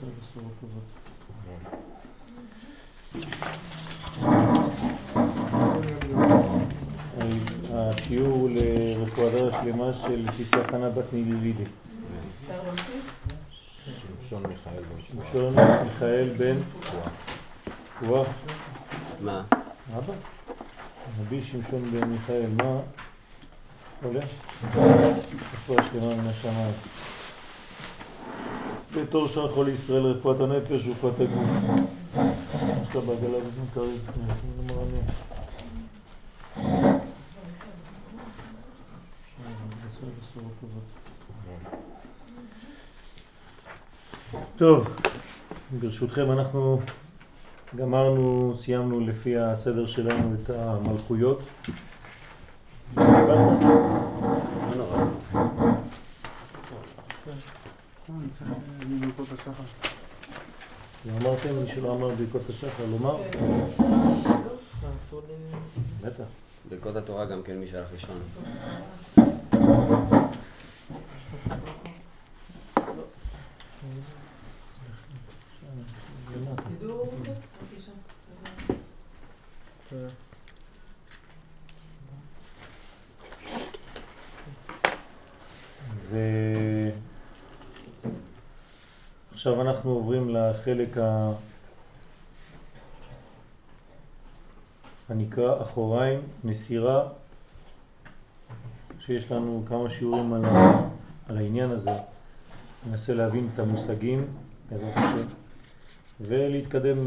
בשורות טובות. השיעור לרפואה שלמה של פיסיה חנה בת נילילידי. שמשון מיכאל בן שמשון מיכאל בן קווה. מה? אבא? רבי שמשון בן מיכאל, מה עולה? רפואה שלמה מן השמיים. בתור שאר חולי ישראל רפואת הנפש ורפואת הגוף. שאתה בעגלה הזאת מקרב, זה מרענן. טוב, ברשותכם אנחנו גמרנו, סיימנו לפי הסדר שלנו את המלכויות. ואמרתם, מי שלא אמר ברכות השחר, לומר? בטח. ברכות התורה גם כן מי שהלך לישון. ועכשיו אנחנו לחלק ה... הנקרא אחוריים, מסירה, שיש לנו כמה שיעורים על, ה... על העניין הזה. ננסה להבין את המושגים, בעזרת השם, ולהתקדם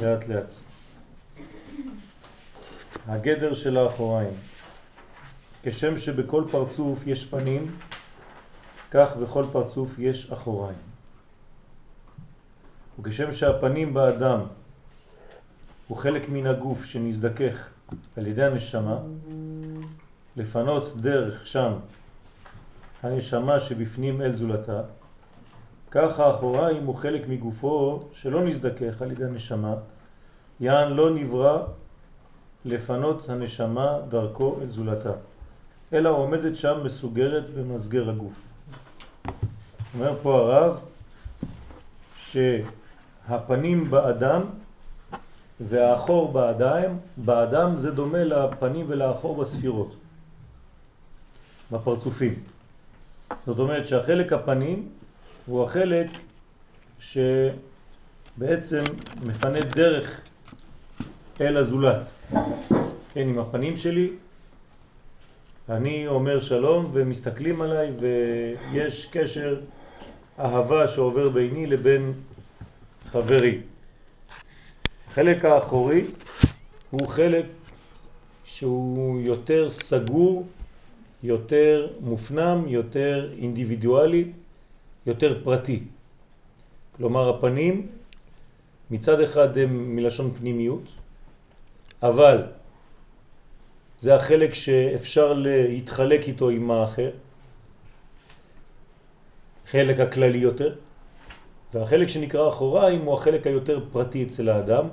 לאט לאט. הגדר של האחוריים כשם שבכל פרצוף יש פנים, כך בכל פרצוף יש אחוריים. וכשם שהפנים באדם הוא חלק מן הגוף שנזדכך על ידי הנשמה, לפנות דרך שם הנשמה שבפנים אל זולתה, כך האחוריים הוא חלק מגופו שלא נזדכך על ידי הנשמה, יען לא נברא לפנות הנשמה דרכו אל זולתה, אלא עומדת שם מסוגרת במסגר הגוף. אומר פה הרב שהפנים באדם והאחור באדם, באדם זה דומה לפנים ולאחור בספירות, בפרצופים. זאת אומרת שהחלק הפנים הוא החלק שבעצם מפנה דרך אל הזולת. כן, עם הפנים שלי, אני אומר שלום ומסתכלים עליי ויש קשר אהבה שעובר ביני לבין חברי. החלק האחורי הוא חלק שהוא יותר סגור, יותר מופנם, יותר אינדיבידואלי, יותר פרטי. כלומר הפנים מצד אחד הם מלשון פנימיות, אבל זה החלק שאפשר להתחלק איתו עם האחר, חלק הכללי יותר, והחלק שנקרא אחוריים הוא החלק היותר פרטי אצל האדם,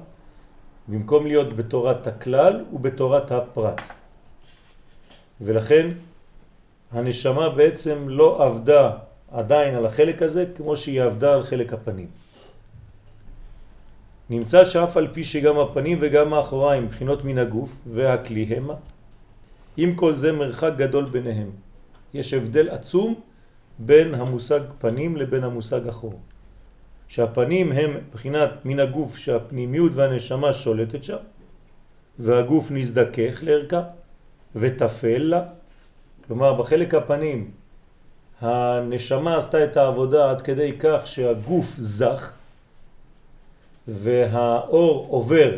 במקום להיות בתורת הכלל ובתורת הפרט. ולכן הנשמה בעצם לא עבדה עדיין על החלק הזה כמו שהיא עבדה על חלק הפנים. נמצא שאף על פי שגם הפנים וגם האחוריים בחינות מן הגוף והכלי המה, עם כל זה מרחק גדול ביניהם. יש הבדל עצום בין המושג פנים לבין המושג אחור. שהפנים הם בחינת מן הגוף שהפנימיות והנשמה שולטת שם, והגוף נזדכך לערכה ותפל לה. כלומר, בחלק הפנים הנשמה עשתה את העבודה עד כדי כך שהגוף זך, והאור עובר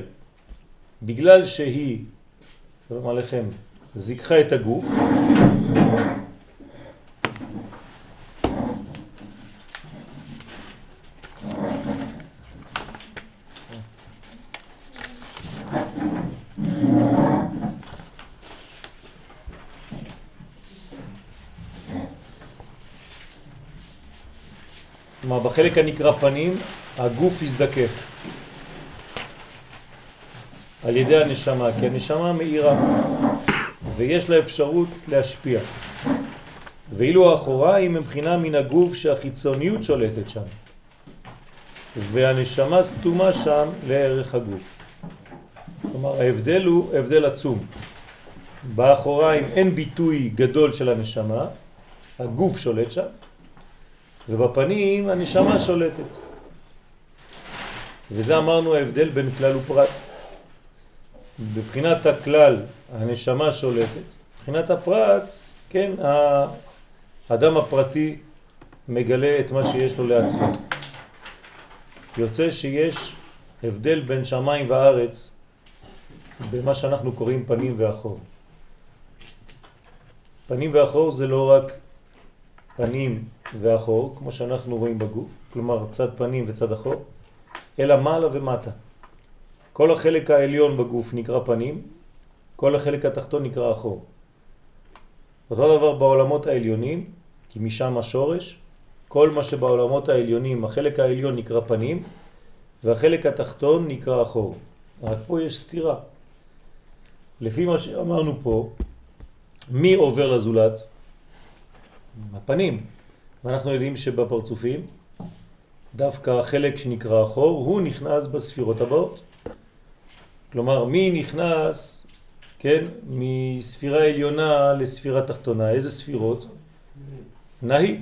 בגלל שהיא, שלום עליכם, זיככה את הגוף, בחלק הנקרא פנים הגוף יזדקף על ידי הנשמה, כי הנשמה מאירה ויש לה אפשרות להשפיע. ואילו האחוריים הם מבחינה מן הגוף שהחיצוניות שולטת שם. והנשמה סתומה שם לערך הגוף. כלומר ההבדל הוא הבדל עצום. באחוריים אין ביטוי גדול של הנשמה, הגוף שולט שם, ובפנים הנשמה שולטת. וזה אמרנו ההבדל בין כלל ופרט. בבחינת הכלל הנשמה שולטת, מבחינת הפרט, כן, האדם הפרטי מגלה את מה שיש לו לעצמו. יוצא שיש הבדל בין שמיים וארץ במה שאנחנו קוראים פנים ואחור. פנים ואחור זה לא רק פנים ואחור, כמו שאנחנו רואים בגוף, כלומר צד פנים וצד אחור, אלא מעלה ומטה. כל החלק העליון בגוף נקרא פנים, כל החלק התחתון נקרא אחור. אותו דבר בעולמות העליונים, כי משם השורש, כל מה שבעולמות העליונים, החלק העליון נקרא פנים, והחלק התחתון נקרא אחור. רק פה יש סתירה. לפי מה שאמרנו פה, מי עובר לזולת? הפנים. ואנחנו יודעים שבפרצופים, דווקא החלק שנקרא אחור, הוא נכנס בספירות הבאות. כלומר, מי נכנס, כן, מספירה עליונה לספירה תחתונה? איזה ספירות? נהי.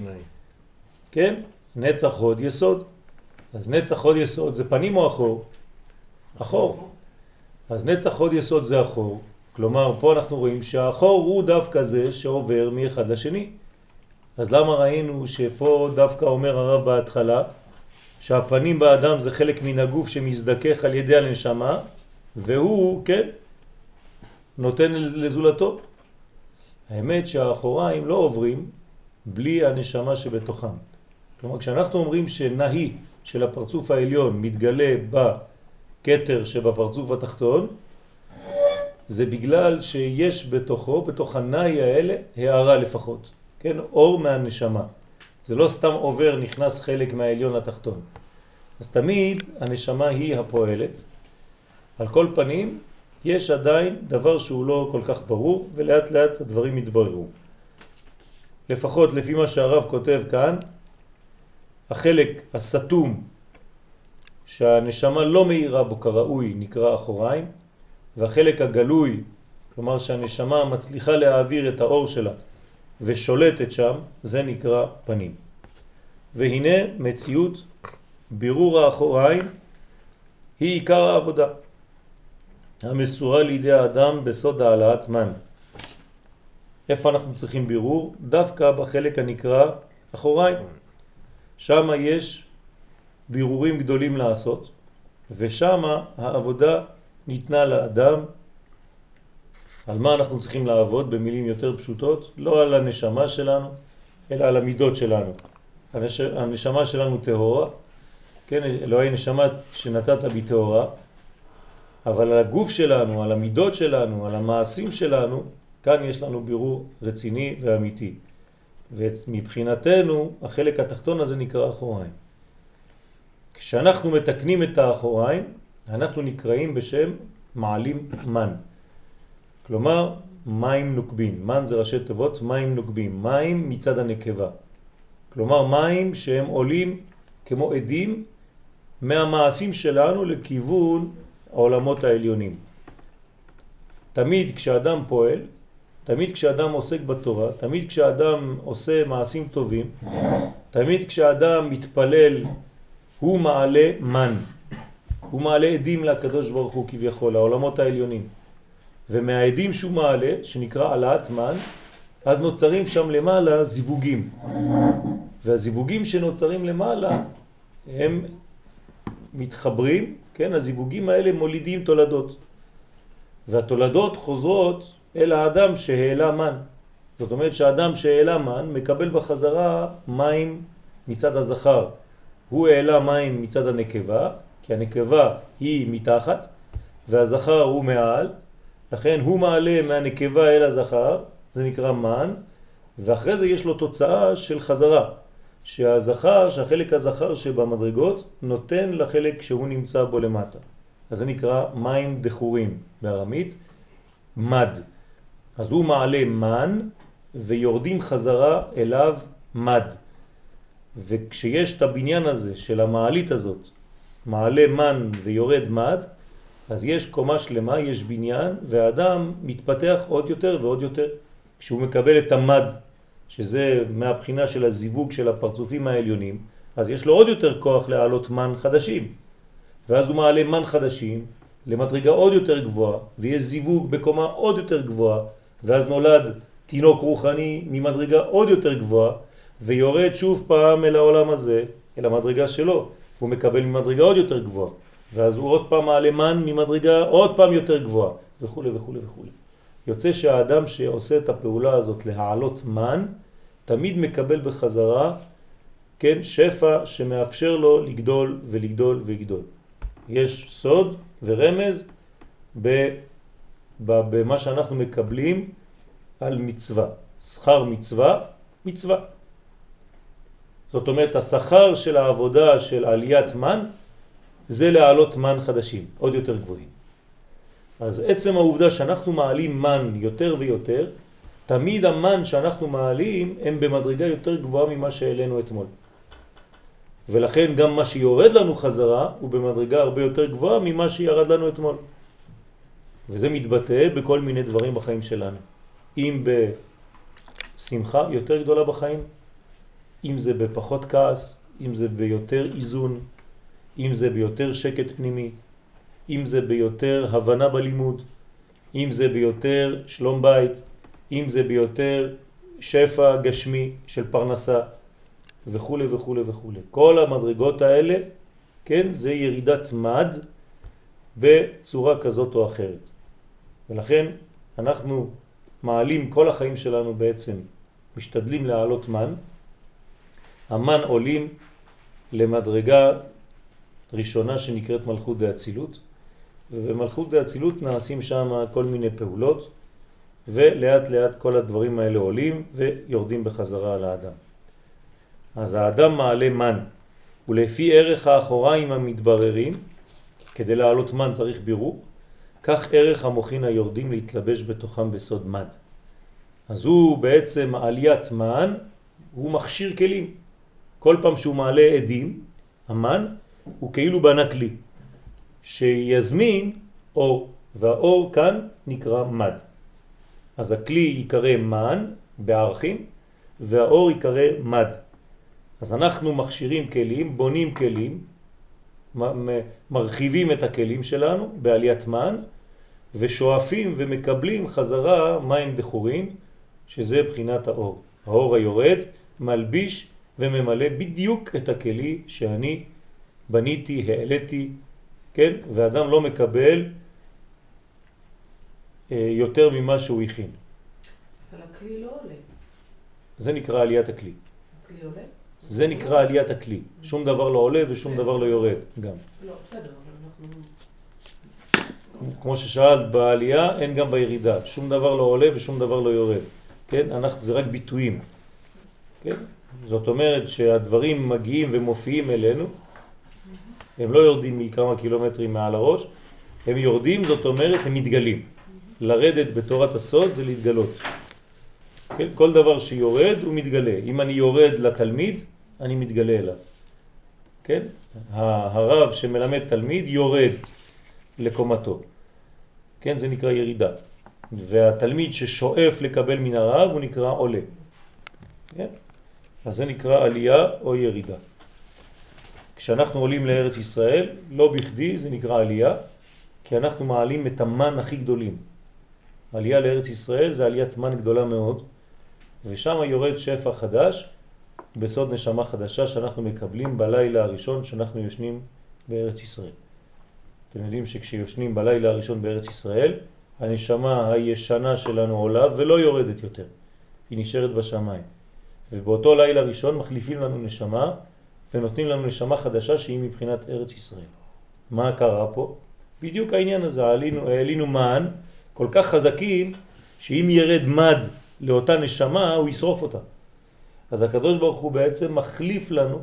כן? נצח הוד יסוד. אז נצח הוד יסוד זה פנים או אחור? אחור. אז נצח הוד יסוד זה אחור. כלומר, פה אנחנו רואים שהאחור הוא דווקא זה שעובר מאחד לשני. אז למה ראינו שפה דווקא אומר הרב בהתחלה שהפנים באדם זה חלק מן הגוף שמזדכך על ידי הנשמה והוא, כן, נותן לזולתו. האמת שהאחוריים לא עוברים בלי הנשמה שבתוכם. כלומר, כשאנחנו אומרים שנהי של הפרצוף העליון מתגלה בכתר שבפרצוף התחתון, זה בגלל שיש בתוכו, בתוך הנאי האלה, הערה לפחות. כן, אור מהנשמה. זה לא סתם עובר, נכנס חלק מהעליון לתחתון. אז תמיד הנשמה היא הפועלת. על כל פנים, יש עדיין דבר שהוא לא כל כך ברור, ולאט לאט הדברים יתבררו. לפחות לפי מה שהרב כותב כאן, החלק הסתום שהנשמה לא מאירה בו כראוי נקרא אחוריים, והחלק הגלוי, כלומר שהנשמה מצליחה להעביר את האור שלה ושולטת שם, זה נקרא פנים. והנה מציאות בירור האחוריים היא עיקר העבודה המסורה לידי האדם בסוד העלאת מן. איפה אנחנו צריכים בירור? דווקא בחלק הנקרא אחוריים. שם יש בירורים גדולים לעשות, ושם העבודה ניתנה לאדם. על מה אנחנו צריכים לעבוד במילים יותר פשוטות? לא על הנשמה שלנו, אלא על המידות שלנו. הנש... הנשמה שלנו טהורה, כן, אלוהי נשמה שנתת בי טהורה, אבל על הגוף שלנו, על המידות שלנו, על המעשים שלנו, כאן יש לנו בירור רציני ואמיתי. ומבחינתנו החלק התחתון הזה נקרא אחוריים. כשאנחנו מתקנים את האחוריים, אנחנו נקראים בשם מעלים מן. כלומר, מים נוקבים. מן זה ראשי תיבות, מים נוקבים. מים מצד הנקבה. כלומר, מים שהם עולים כמו עדים מהמעשים שלנו לכיוון העולמות העליונים. תמיד כשאדם פועל, תמיד כשאדם עוסק בתורה, תמיד כשאדם עושה מעשים טובים, תמיד כשאדם מתפלל, הוא מעלה מן. הוא מעלה עדים לקדוש ברוך הוא כביכול, העולמות העליונים. ומהעדים שהוא מעלה, שנקרא עלאת מן, אז נוצרים שם למעלה זיווגים. והזיווגים שנוצרים למעלה הם מתחברים, כן, הזיווגים האלה מולידים תולדות. והתולדות חוזרות אל האדם שהעלה מן. זאת אומרת שהאדם שהעלה מן מקבל בחזרה מים מצד הזכר. הוא העלה מים מצד הנקבה, כי הנקבה היא מתחת והזכר הוא מעל, לכן הוא מעלה מהנקבה אל הזכר, זה נקרא מן, ואחרי זה יש לו תוצאה של חזרה, שהזכר, שהחלק הזכר שבמדרגות נותן לחלק שהוא נמצא בו למטה. אז זה נקרא מים דחורים בארמית, מד. אז הוא מעלה מן ויורדים חזרה אליו מד. וכשיש את הבניין הזה של המעלית הזאת מעלה מן ויורד מד, אז יש קומה שלמה, יש בניין, והאדם מתפתח עוד יותר ועוד יותר. כשהוא מקבל את המד, שזה מהבחינה של הזיווג של הפרצופים העליונים, אז יש לו עוד יותר כוח להעלות מן חדשים. ואז הוא מעלה מן חדשים למדרגה עוד יותר גבוהה, ויש זיווג בקומה עוד יותר גבוהה, ואז נולד תינוק רוחני ממדרגה עוד יותר גבוהה, ויורד שוב פעם אל העולם הזה, אל המדרגה שלו, הוא מקבל ממדרגה עוד יותר גבוהה, ואז הוא עוד פעם מעלה מן ממדרגה עוד פעם יותר גבוהה, וכו' וכו' וכו'. יוצא שהאדם שעושה את הפעולה הזאת להעלות מן, תמיד מקבל בחזרה, כן, שפע שמאפשר לו לגדול ולגדול ולגדול. יש סוד ורמז במה שאנחנו מקבלים על מצווה. שכר מצווה, מצווה. זאת אומרת, השכר של העבודה של עליית מן זה להעלות מן חדשים, עוד יותר גבוהים. אז עצם העובדה שאנחנו מעלים מן יותר ויותר, תמיד המן שאנחנו מעלים הם במדרגה יותר גבוהה ממה שהעלינו אתמול. ולכן גם מה שיורד לנו חזרה הוא במדרגה הרבה יותר גבוהה ממה שירד לנו אתמול. וזה מתבטא בכל מיני דברים בחיים שלנו. אם בשמחה יותר גדולה בחיים, אם זה בפחות כעס, אם זה ביותר איזון, אם זה ביותר שקט פנימי, אם זה ביותר הבנה בלימוד, אם זה ביותר שלום בית, אם זה ביותר שפע גשמי של פרנסה וכו' וכו' וכו'. כל המדרגות האלה, כן, זה ירידת מד בצורה כזאת או אחרת. ולכן אנחנו מעלים כל החיים שלנו בעצם, משתדלים להעלות מן, המן עולים למדרגה ראשונה שנקראת מלכות דאצילות, ובמלכות דאצילות נעשים שם כל מיני פעולות, ולאט לאט כל הדברים האלה עולים ויורדים בחזרה על האדם. אז האדם מעלה מן, ולפי ערך האחוריים המתבררים, כדי לעלות מן צריך בירור, כך ערך המוכין היורדים להתלבש בתוכם בסוד מד. אז הוא בעצם עליית מן, הוא מכשיר כלים. כל פעם שהוא מעלה עדים, המן, הוא כאילו בנה כלי, שיזמין אור, והאור כאן נקרא מד. אז הכלי יקרא מן בערכים, והאור יקרא מד. אז אנחנו מכשירים כלים, בונים כלים, מרחיבים את הכלים שלנו בעליית מן, ושואפים ומקבלים חזרה מים דחורים, שזה בחינת האור. האור היורד מלביש וממלא בדיוק את הכלי שאני בניתי, העליתי, כן? ואדם לא מקבל אה, יותר ממה שהוא הכין. אבל הכלי לא עולה. זה נקרא עליית הכלי. הכלי עולה? זה נקרא עליית הכלי. שום דבר לא עולה ושום דבר לא יורד גם. לא, בסדר, אבל אנחנו... כמו ששאלת, בעלייה אין גם בירידה. שום דבר לא עולה ושום דבר לא יורד. כן? אנחנו, זה רק ביטויים. כן? זאת אומרת שהדברים מגיעים ומופיעים אלינו, הם לא יורדים מכמה קילומטרים מעל הראש, הם יורדים, זאת אומרת, הם מתגלים. לרדת בתורת הסוד זה להתגלות. כן? כל דבר שיורד הוא מתגלה. אם אני יורד לתלמיד, אני מתגלה אליו. כן? הרב שמלמד תלמיד יורד לקומתו. כן? זה נקרא ירידה. והתלמיד ששואף לקבל מן הרב הוא נקרא עולה. כן? אז זה נקרא עלייה או ירידה. כשאנחנו עולים לארץ ישראל, לא בכדי זה נקרא עלייה, כי אנחנו מעלים את המן הכי גדולים. עלייה לארץ ישראל זה עליית מן גדולה מאוד, ושם יורד שפע חדש בסוד נשמה חדשה שאנחנו מקבלים בלילה הראשון שאנחנו יושנים בארץ ישראל. אתם יודעים שכשיושנים בלילה הראשון בארץ ישראל, הנשמה הישנה שלנו עולה ולא יורדת יותר, היא נשארת בשמיים. ובאותו לילה ראשון מחליפים לנו נשמה ונותנים לנו נשמה חדשה שהיא מבחינת ארץ ישראל. מה קרה פה? בדיוק העניין הזה, העלינו, העלינו מן כל כך חזקים שאם ירד מד לאותה נשמה הוא ישרוף אותה. אז הקדוש ברוך הוא בעצם מחליף לנו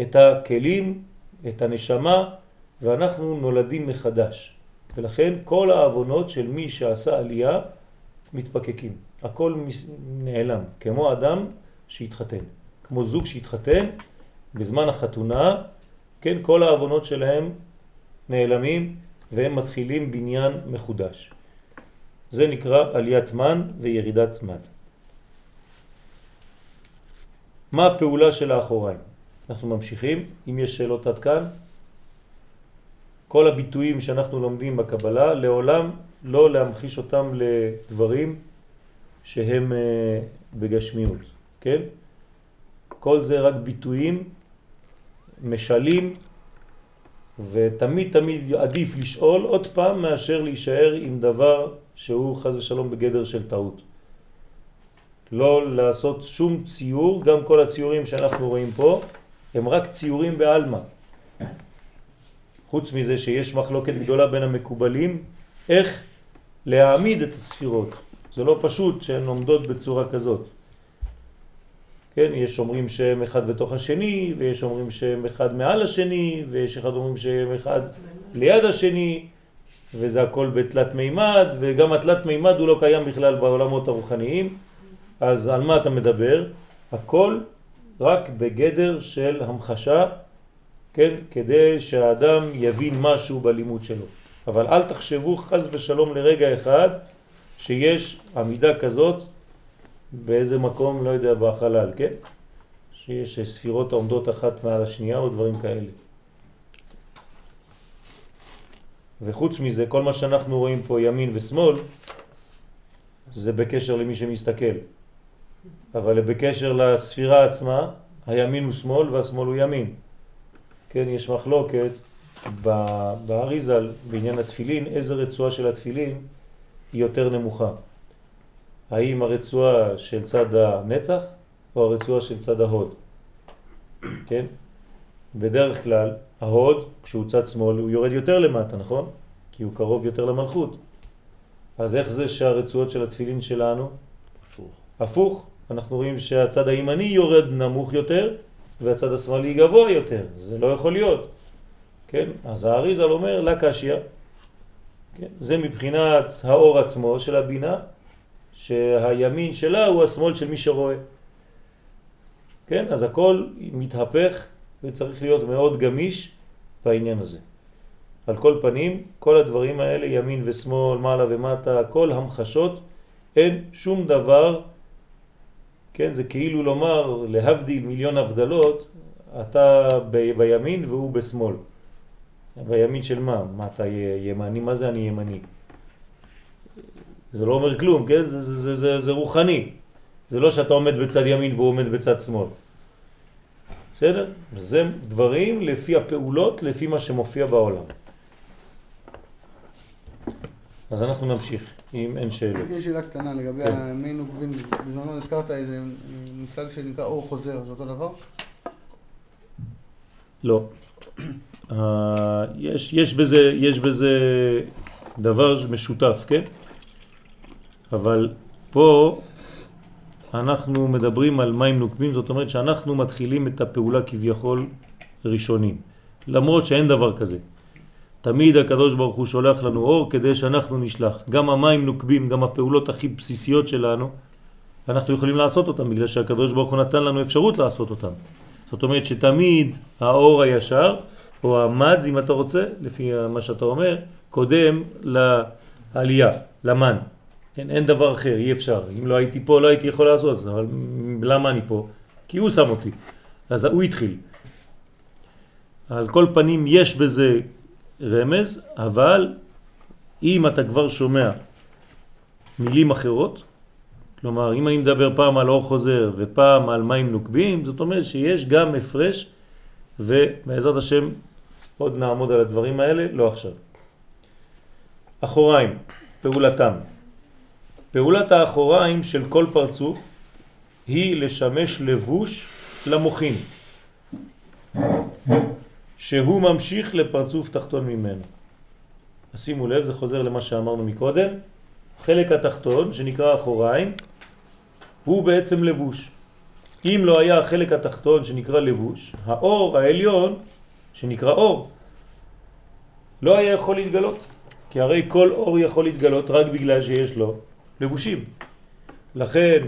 את הכלים, את הנשמה, ואנחנו נולדים מחדש. ולכן כל העוונות של מי שעשה עלייה מתפקקים. הכל נעלם, כמו אדם שהתחתן. כמו זוג שהתחתן, בזמן החתונה, כן, כל העוונות שלהם נעלמים והם מתחילים בניין מחודש. זה נקרא עליית מן וירידת מד. מה הפעולה של האחוריים? אנחנו ממשיכים, אם יש שאלות עד כאן, כל הביטויים שאנחנו לומדים בקבלה, לעולם לא להמחיש אותם לדברים שהם אה, בגשמיות, כן? כל זה רק ביטויים, משלים, ותמיד תמיד עדיף לשאול עוד פעם מאשר להישאר עם דבר שהוא חז ושלום בגדר של טעות. לא לעשות שום ציור, גם כל הציורים שאנחנו רואים פה הם רק ציורים בעלמא. חוץ מזה שיש מחלוקת גדולה בין המקובלים, איך להעמיד את הספירות. זה לא פשוט שהן עומדות בצורה כזאת. כן, יש אומרים שהם אחד בתוך השני, ויש אומרים שהם אחד מעל השני, ויש אחד אומרים שהם אחד ליד השני, וזה הכל בתלת מימד, וגם התלת מימד הוא לא קיים בכלל בעולמות הרוחניים, אז על מה אתה מדבר? הכל רק בגדר של המחשה, כן, כדי שהאדם יבין משהו בלימוד שלו. אבל אל תחשבו חז ושלום לרגע אחד שיש עמידה כזאת באיזה מקום, לא יודע, בחלל, כן? שיש ספירות העומדות אחת מעל השנייה או דברים כאלה. וחוץ מזה, כל מה שאנחנו רואים פה ימין ושמאל, זה בקשר למי שמסתכל. אבל בקשר לספירה עצמה, הימין הוא שמאל והשמאל הוא ימין. כן, יש מחלוקת באריזל, בעניין התפילין, איזה רצועה של התפילין היא יותר נמוכה. האם הרצועה של צד הנצח או הרצועה של צד ההוד. כן? בדרך כלל ההוד, כשהוא צד שמאל, הוא יורד יותר למטה, נכון? כי הוא קרוב יותר למלכות. אז איך זה שהרצועות של התפילין שלנו? הפוך. הפוך. אנחנו רואים שהצד הימני יורד נמוך יותר והצד השמאלי גבוה יותר. זה לא יכול להיות. כן? אז האריזל אומר לה קשיא. כן? זה מבחינת האור עצמו של הבינה, שהימין שלה הוא השמאל של מי שרואה. כן? אז הכל מתהפך וצריך להיות מאוד גמיש בעניין הזה. על כל פנים, כל הדברים האלה, ימין ושמאל, מעלה ומטה, כל המחשות, אין שום דבר, כן, זה כאילו לומר, להבדיל מיליון הבדלות, אתה ב- בימין והוא בשמאל. בימין של מה? מה אתה ימני? מה זה אני ימני? זה לא אומר כלום, כן? זה, זה, זה, זה, זה רוחני. זה לא שאתה עומד בצד ימין והוא עומד בצד שמאל. בסדר? זה דברים לפי הפעולות, לפי מה שמופיע בעולם. אז אנחנו נמשיך, אם אין שאלות. יש שאלה קטנה לגבי כן. המין עוקבים, בזמנו הזכרת איזה מושג שנקרא אור חוזר, זה אותו דבר? לא. אה, יש, יש, בזה, יש בזה דבר משותף, כן? אבל פה אנחנו מדברים על מים נוקבים, זאת אומרת שאנחנו מתחילים את הפעולה כביכול ראשונים, למרות שאין דבר כזה. תמיד הקדוש ברוך הוא שולח לנו אור כדי שאנחנו נשלח. גם המים נוקבים, גם הפעולות הכי בסיסיות שלנו, אנחנו יכולים לעשות אותם בגלל שהקדוש ברוך הוא נתן לנו אפשרות לעשות אותם. זאת אומרת שתמיד האור הישר, או המד אם אתה רוצה, לפי מה שאתה אומר, קודם לעלייה, למן. כן, אין דבר אחר, אי אפשר. אם לא הייתי פה לא הייתי יכול לעשות, אבל למה אני פה? כי הוא שם אותי. אז הוא התחיל. על כל פנים יש בזה רמז, אבל אם אתה כבר שומע מילים אחרות, כלומר אם אני מדבר פעם על אור חוזר ופעם על מים נוקבים, זאת אומרת שיש גם הפרש ובעזרת השם עוד נעמוד על הדברים האלה, לא עכשיו. אחוריים, פעולתם. פעולת האחוריים של כל פרצוף היא לשמש לבוש למוחין, שהוא ממשיך לפרצוף תחתון ממנו. שימו לב, זה חוזר למה שאמרנו מקודם. חלק התחתון, שנקרא אחוריים, הוא בעצם לבוש. אם לא היה החלק התחתון שנקרא לבוש, האור העליון, שנקרא אור, לא היה יכול להתגלות. כי הרי כל אור יכול להתגלות רק בגלל שיש לו לבושים. לכן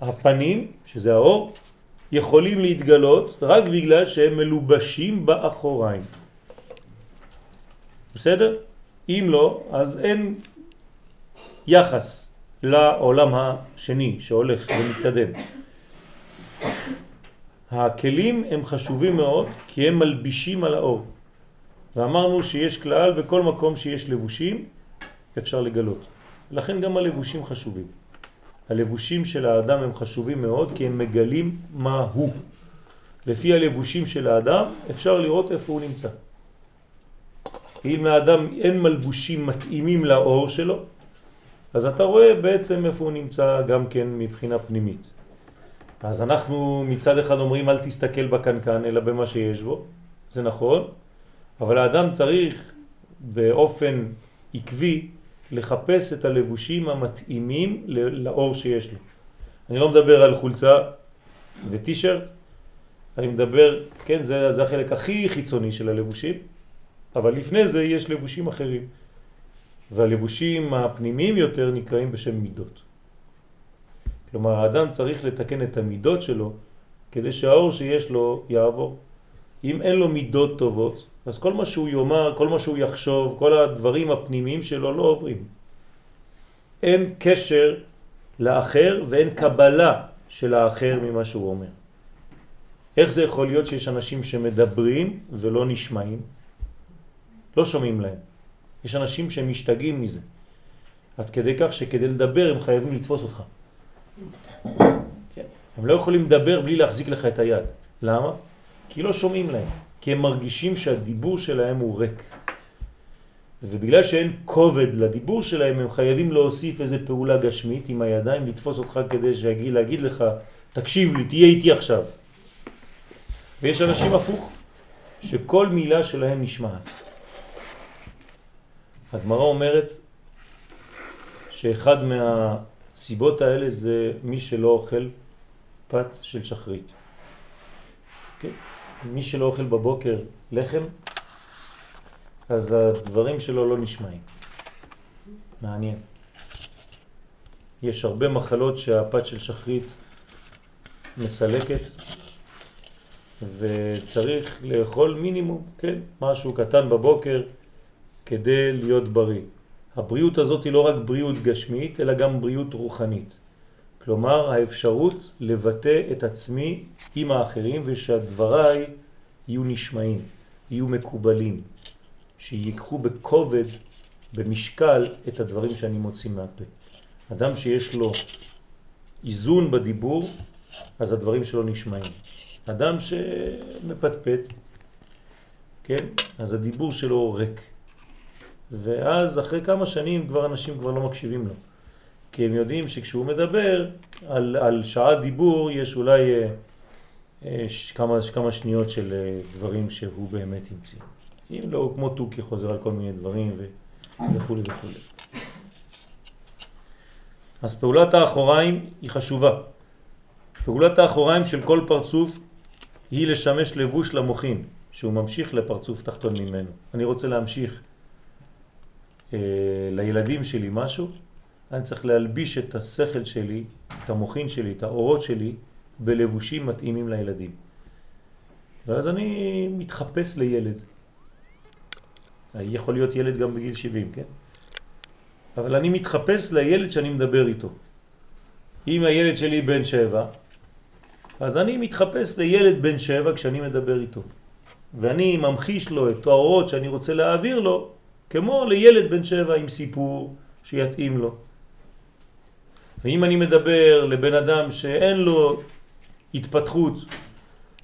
הפנים, שזה האור, יכולים להתגלות רק בגלל שהם מלובשים באחוריים. בסדר? אם לא, אז אין יחס לעולם השני שהולך ומתקדם. הכלים הם חשובים מאוד כי הם מלבישים על האור. ואמרנו שיש כלל בכל מקום שיש לבושים אפשר לגלות. לכן גם הלבושים חשובים. הלבושים של האדם הם חשובים מאוד כי הם מגלים מה הוא. לפי הלבושים של האדם אפשר לראות איפה הוא נמצא. אם לאדם אין מלבושים מתאימים לאור שלו, אז אתה רואה בעצם איפה הוא נמצא גם כן מבחינה פנימית. אז אנחנו מצד אחד אומרים אל תסתכל בקנקן אלא במה שיש בו, זה נכון, אבל האדם צריך באופן עקבי לחפש את הלבושים המתאימים לאור שיש לו. אני לא מדבר על חולצה וטישרט, אני מדבר, כן, זה, זה החלק הכי חיצוני של הלבושים, אבל לפני זה יש לבושים אחרים, והלבושים הפנימיים יותר נקראים בשם מידות. כלומר, האדם צריך לתקן את המידות שלו כדי שהאור שיש לו יעבור. אם אין לו מידות טובות, אז כל מה שהוא יאמר, כל מה שהוא יחשוב, כל הדברים הפנימיים שלו לא עוברים. אין קשר לאחר ואין קבלה של האחר ממה שהוא אומר. איך זה יכול להיות שיש אנשים שמדברים ולא נשמעים? לא שומעים להם. יש אנשים שמשתגעים מזה. עד כדי כך שכדי לדבר הם חייבים לתפוס אותך. כן. הם לא יכולים לדבר בלי להחזיק לך את היד. למה? כי לא שומעים להם. כי הם מרגישים שהדיבור שלהם הוא ריק. ובגלל שאין כובד לדיבור שלהם, הם חייבים להוסיף איזה פעולה גשמית עם הידיים, לתפוס אותך כדי שיגיד, להגיד לך, תקשיב לי, תהיה איתי עכשיו. ויש אנשים הפוך, שכל מילה שלהם נשמעת. הגמרא אומרת שאחד מהסיבות האלה זה מי שלא אוכל פת של שחרית. כן? מי שלא אוכל בבוקר לחם, אז הדברים שלו לא נשמעים. מעניין. יש הרבה מחלות שהפת של שחרית מסלקת, וצריך לאכול מינימום, כן, משהו קטן בבוקר כדי להיות בריא. הבריאות הזאת היא לא רק בריאות גשמית, אלא גם בריאות רוחנית. כלומר, האפשרות לבטא את עצמי עם האחרים ושהדבריי יהיו נשמעים, יהיו מקובלים, שיקחו בכובד, במשקל, את הדברים שאני מוציא מהפה. אדם שיש לו איזון בדיבור, אז הדברים שלו נשמעים. אדם שמפטפט, כן, אז הדיבור שלו ריק. ואז אחרי כמה שנים כבר אנשים כבר לא מקשיבים לו. כי הם יודעים שכשהוא מדבר על, על שעה דיבור יש אולי אה, כמה, כמה שניות של אה, דברים שהוא באמת המציא. אם לא, כמו טוקי חוזר על כל מיני דברים וכו' וכו'. אז פעולת האחוריים היא חשובה. פעולת האחוריים של כל פרצוף היא לשמש לבוש למוחין, שהוא ממשיך לפרצוף תחתון ממנו. אני רוצה להמשיך אה, לילדים שלי משהו, אני צריך להלביש את השכל שלי, את המוחין שלי, את האורות שלי, בלבושים מתאימים לילדים. ואז אני מתחפש לילד. יכול להיות ילד גם בגיל 70, כן? אבל אני מתחפש לילד שאני מדבר איתו. אם הילד שלי בן שבע, אז אני מתחפש לילד בן שבע כשאני מדבר איתו. ואני ממחיש לו את האורות שאני רוצה להעביר לו, כמו לילד בן שבע עם סיפור שיתאים לו. ואם אני מדבר לבן אדם שאין לו התפתחות,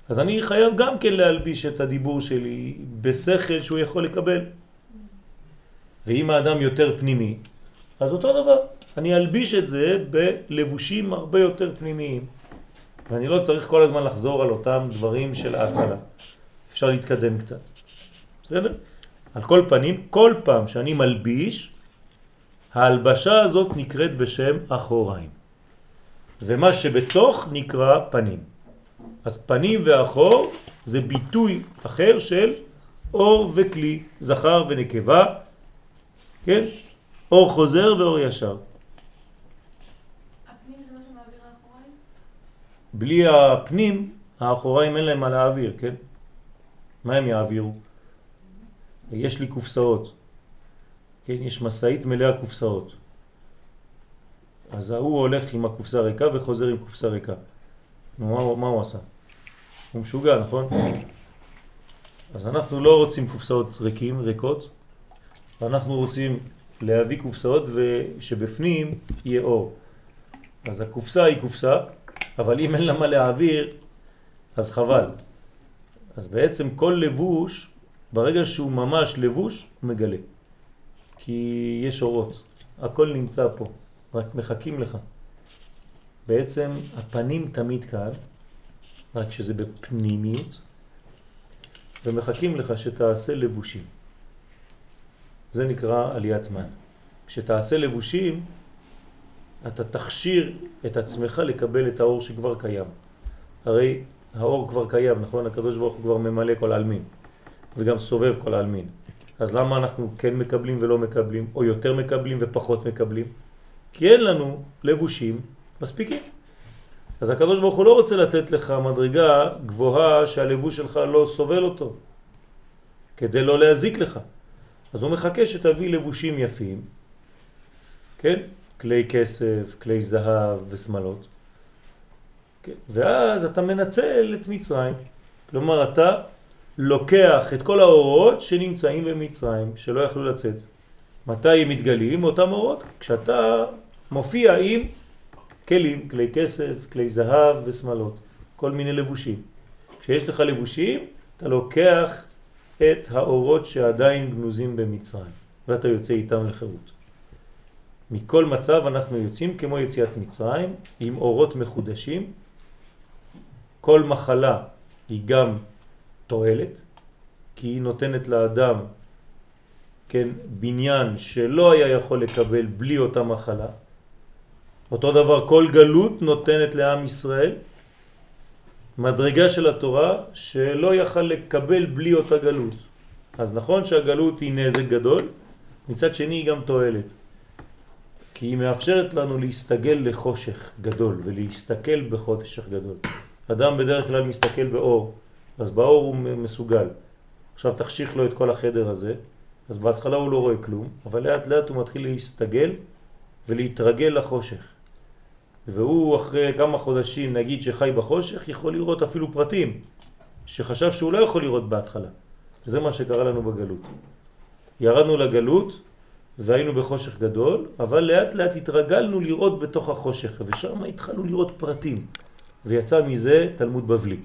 אז אני חייב גם כן להלביש את הדיבור שלי בשכל שהוא יכול לקבל. ואם האדם יותר פנימי, אז אותו דבר, אני אלביש את זה בלבושים הרבה יותר פנימיים. ואני לא צריך כל הזמן לחזור על אותם דברים של ההתחלה. אפשר להתקדם קצת. בסדר? על כל פנים, כל פעם שאני מלביש, ההלבשה הזאת נקראת בשם אחוריים. ומה שבתוך נקרא פנים. אז פנים ואחור זה ביטוי אחר של אור וכלי, זכר ונקבה, כן? אור חוזר ואור ישר. בלי הפנים האחוריים אין להם מה להעביר, כן? מה הם יעבירו? יש לי קופסאות, כן? יש מסעית מלאה קופסאות. אז ההוא הולך עם הקופסה ריקה וחוזר עם קופסה ריקה. מה, מה הוא עשה? הוא משוגע, נכון? אז אנחנו לא רוצים קופסאות ריקים, ריקות, אנחנו רוצים להביא קופסאות ושבפנים יהיה אור. אז הקופסה היא קופסה, אבל אם אין לה מה להעביר, אז חבל. אז בעצם כל לבוש, ברגע שהוא ממש לבוש, הוא מגלה. כי יש אורות, הכל נמצא פה, רק מחכים לך. בעצם הפנים תמיד כאן, רק שזה בפנימיות, ומחכים לך שתעשה לבושים. זה נקרא עליית מן. כשתעשה לבושים, אתה תכשיר את עצמך לקבל את האור שכבר קיים. הרי האור כבר קיים, נכון? הקדוש ברוך הוא כבר ממלא כל אלמין, וגם סובב כל אלמין. אז למה אנחנו כן מקבלים ולא מקבלים, או יותר מקבלים ופחות מקבלים? כי אין לנו לבושים מספיקים. אז הקדוש ברוך הוא לא רוצה לתת לך מדרגה גבוהה שהלבוש שלך לא סובל אותו, כדי לא להזיק לך. אז הוא מחכה שתביא לבושים יפים, כן? כלי כסף, כלי זהב ושמלות. כן? ואז אתה מנצל את מצרים. כלומר, אתה לוקח את כל האורות שנמצאים במצרים, שלא יכלו לצאת. מתי הם מתגלים? אותם אורות. כשאתה מופיע עם כלים, כלי כסף, כלי זהב ושמלות, כל מיני לבושים. כשיש לך לבושים, אתה לוקח את האורות שעדיין גנוזים במצרים, ואתה יוצא איתם לחירות. מכל מצב אנחנו יוצאים כמו יציאת מצרים, עם אורות מחודשים. כל מחלה היא גם תועלת, כי היא נותנת לאדם כן, בניין שלא היה יכול לקבל בלי אותה מחלה. אותו דבר כל גלות נותנת לעם ישראל מדרגה של התורה שלא יכל לקבל בלי אותה גלות. אז נכון שהגלות היא נזק גדול, מצד שני היא גם תועלת. כי היא מאפשרת לנו להסתגל לחושך גדול ולהסתכל בחושך גדול. אדם בדרך כלל מסתכל באור, אז באור הוא מסוגל. עכשיו תחשיך לו את כל החדר הזה, אז בהתחלה הוא לא רואה כלום, אבל לאט לאט הוא מתחיל להסתגל ולהתרגל לחושך. והוא אחרי כמה חודשים, נגיד שחי בחושך, יכול לראות אפילו פרטים שחשב שהוא לא יכול לראות בהתחלה. וזה מה שקרה לנו בגלות. ירדנו לגלות והיינו בחושך גדול, אבל לאט לאט התרגלנו לראות בתוך החושך, ושם התחלנו לראות פרטים. ויצא מזה תלמוד בבלי,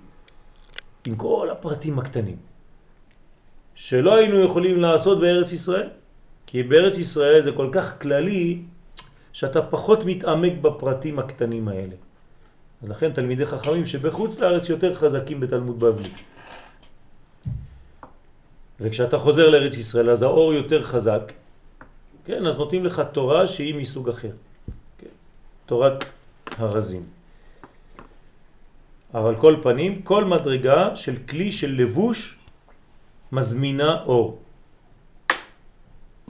עם כל הפרטים הקטנים, שלא היינו יכולים לעשות בארץ ישראל, כי בארץ ישראל זה כל כך כללי, שאתה פחות מתעמק בפרטים הקטנים האלה. אז לכן תלמידי חכמים שבחוץ לארץ יותר חזקים בתלמוד בבלי. וכשאתה חוזר לארץ ישראל אז האור יותר חזק, כן, אז נותנים לך תורה שהיא מסוג אחר. כן, תורת הרזים. אבל כל פנים, כל מדרגה של כלי של לבוש מזמינה אור.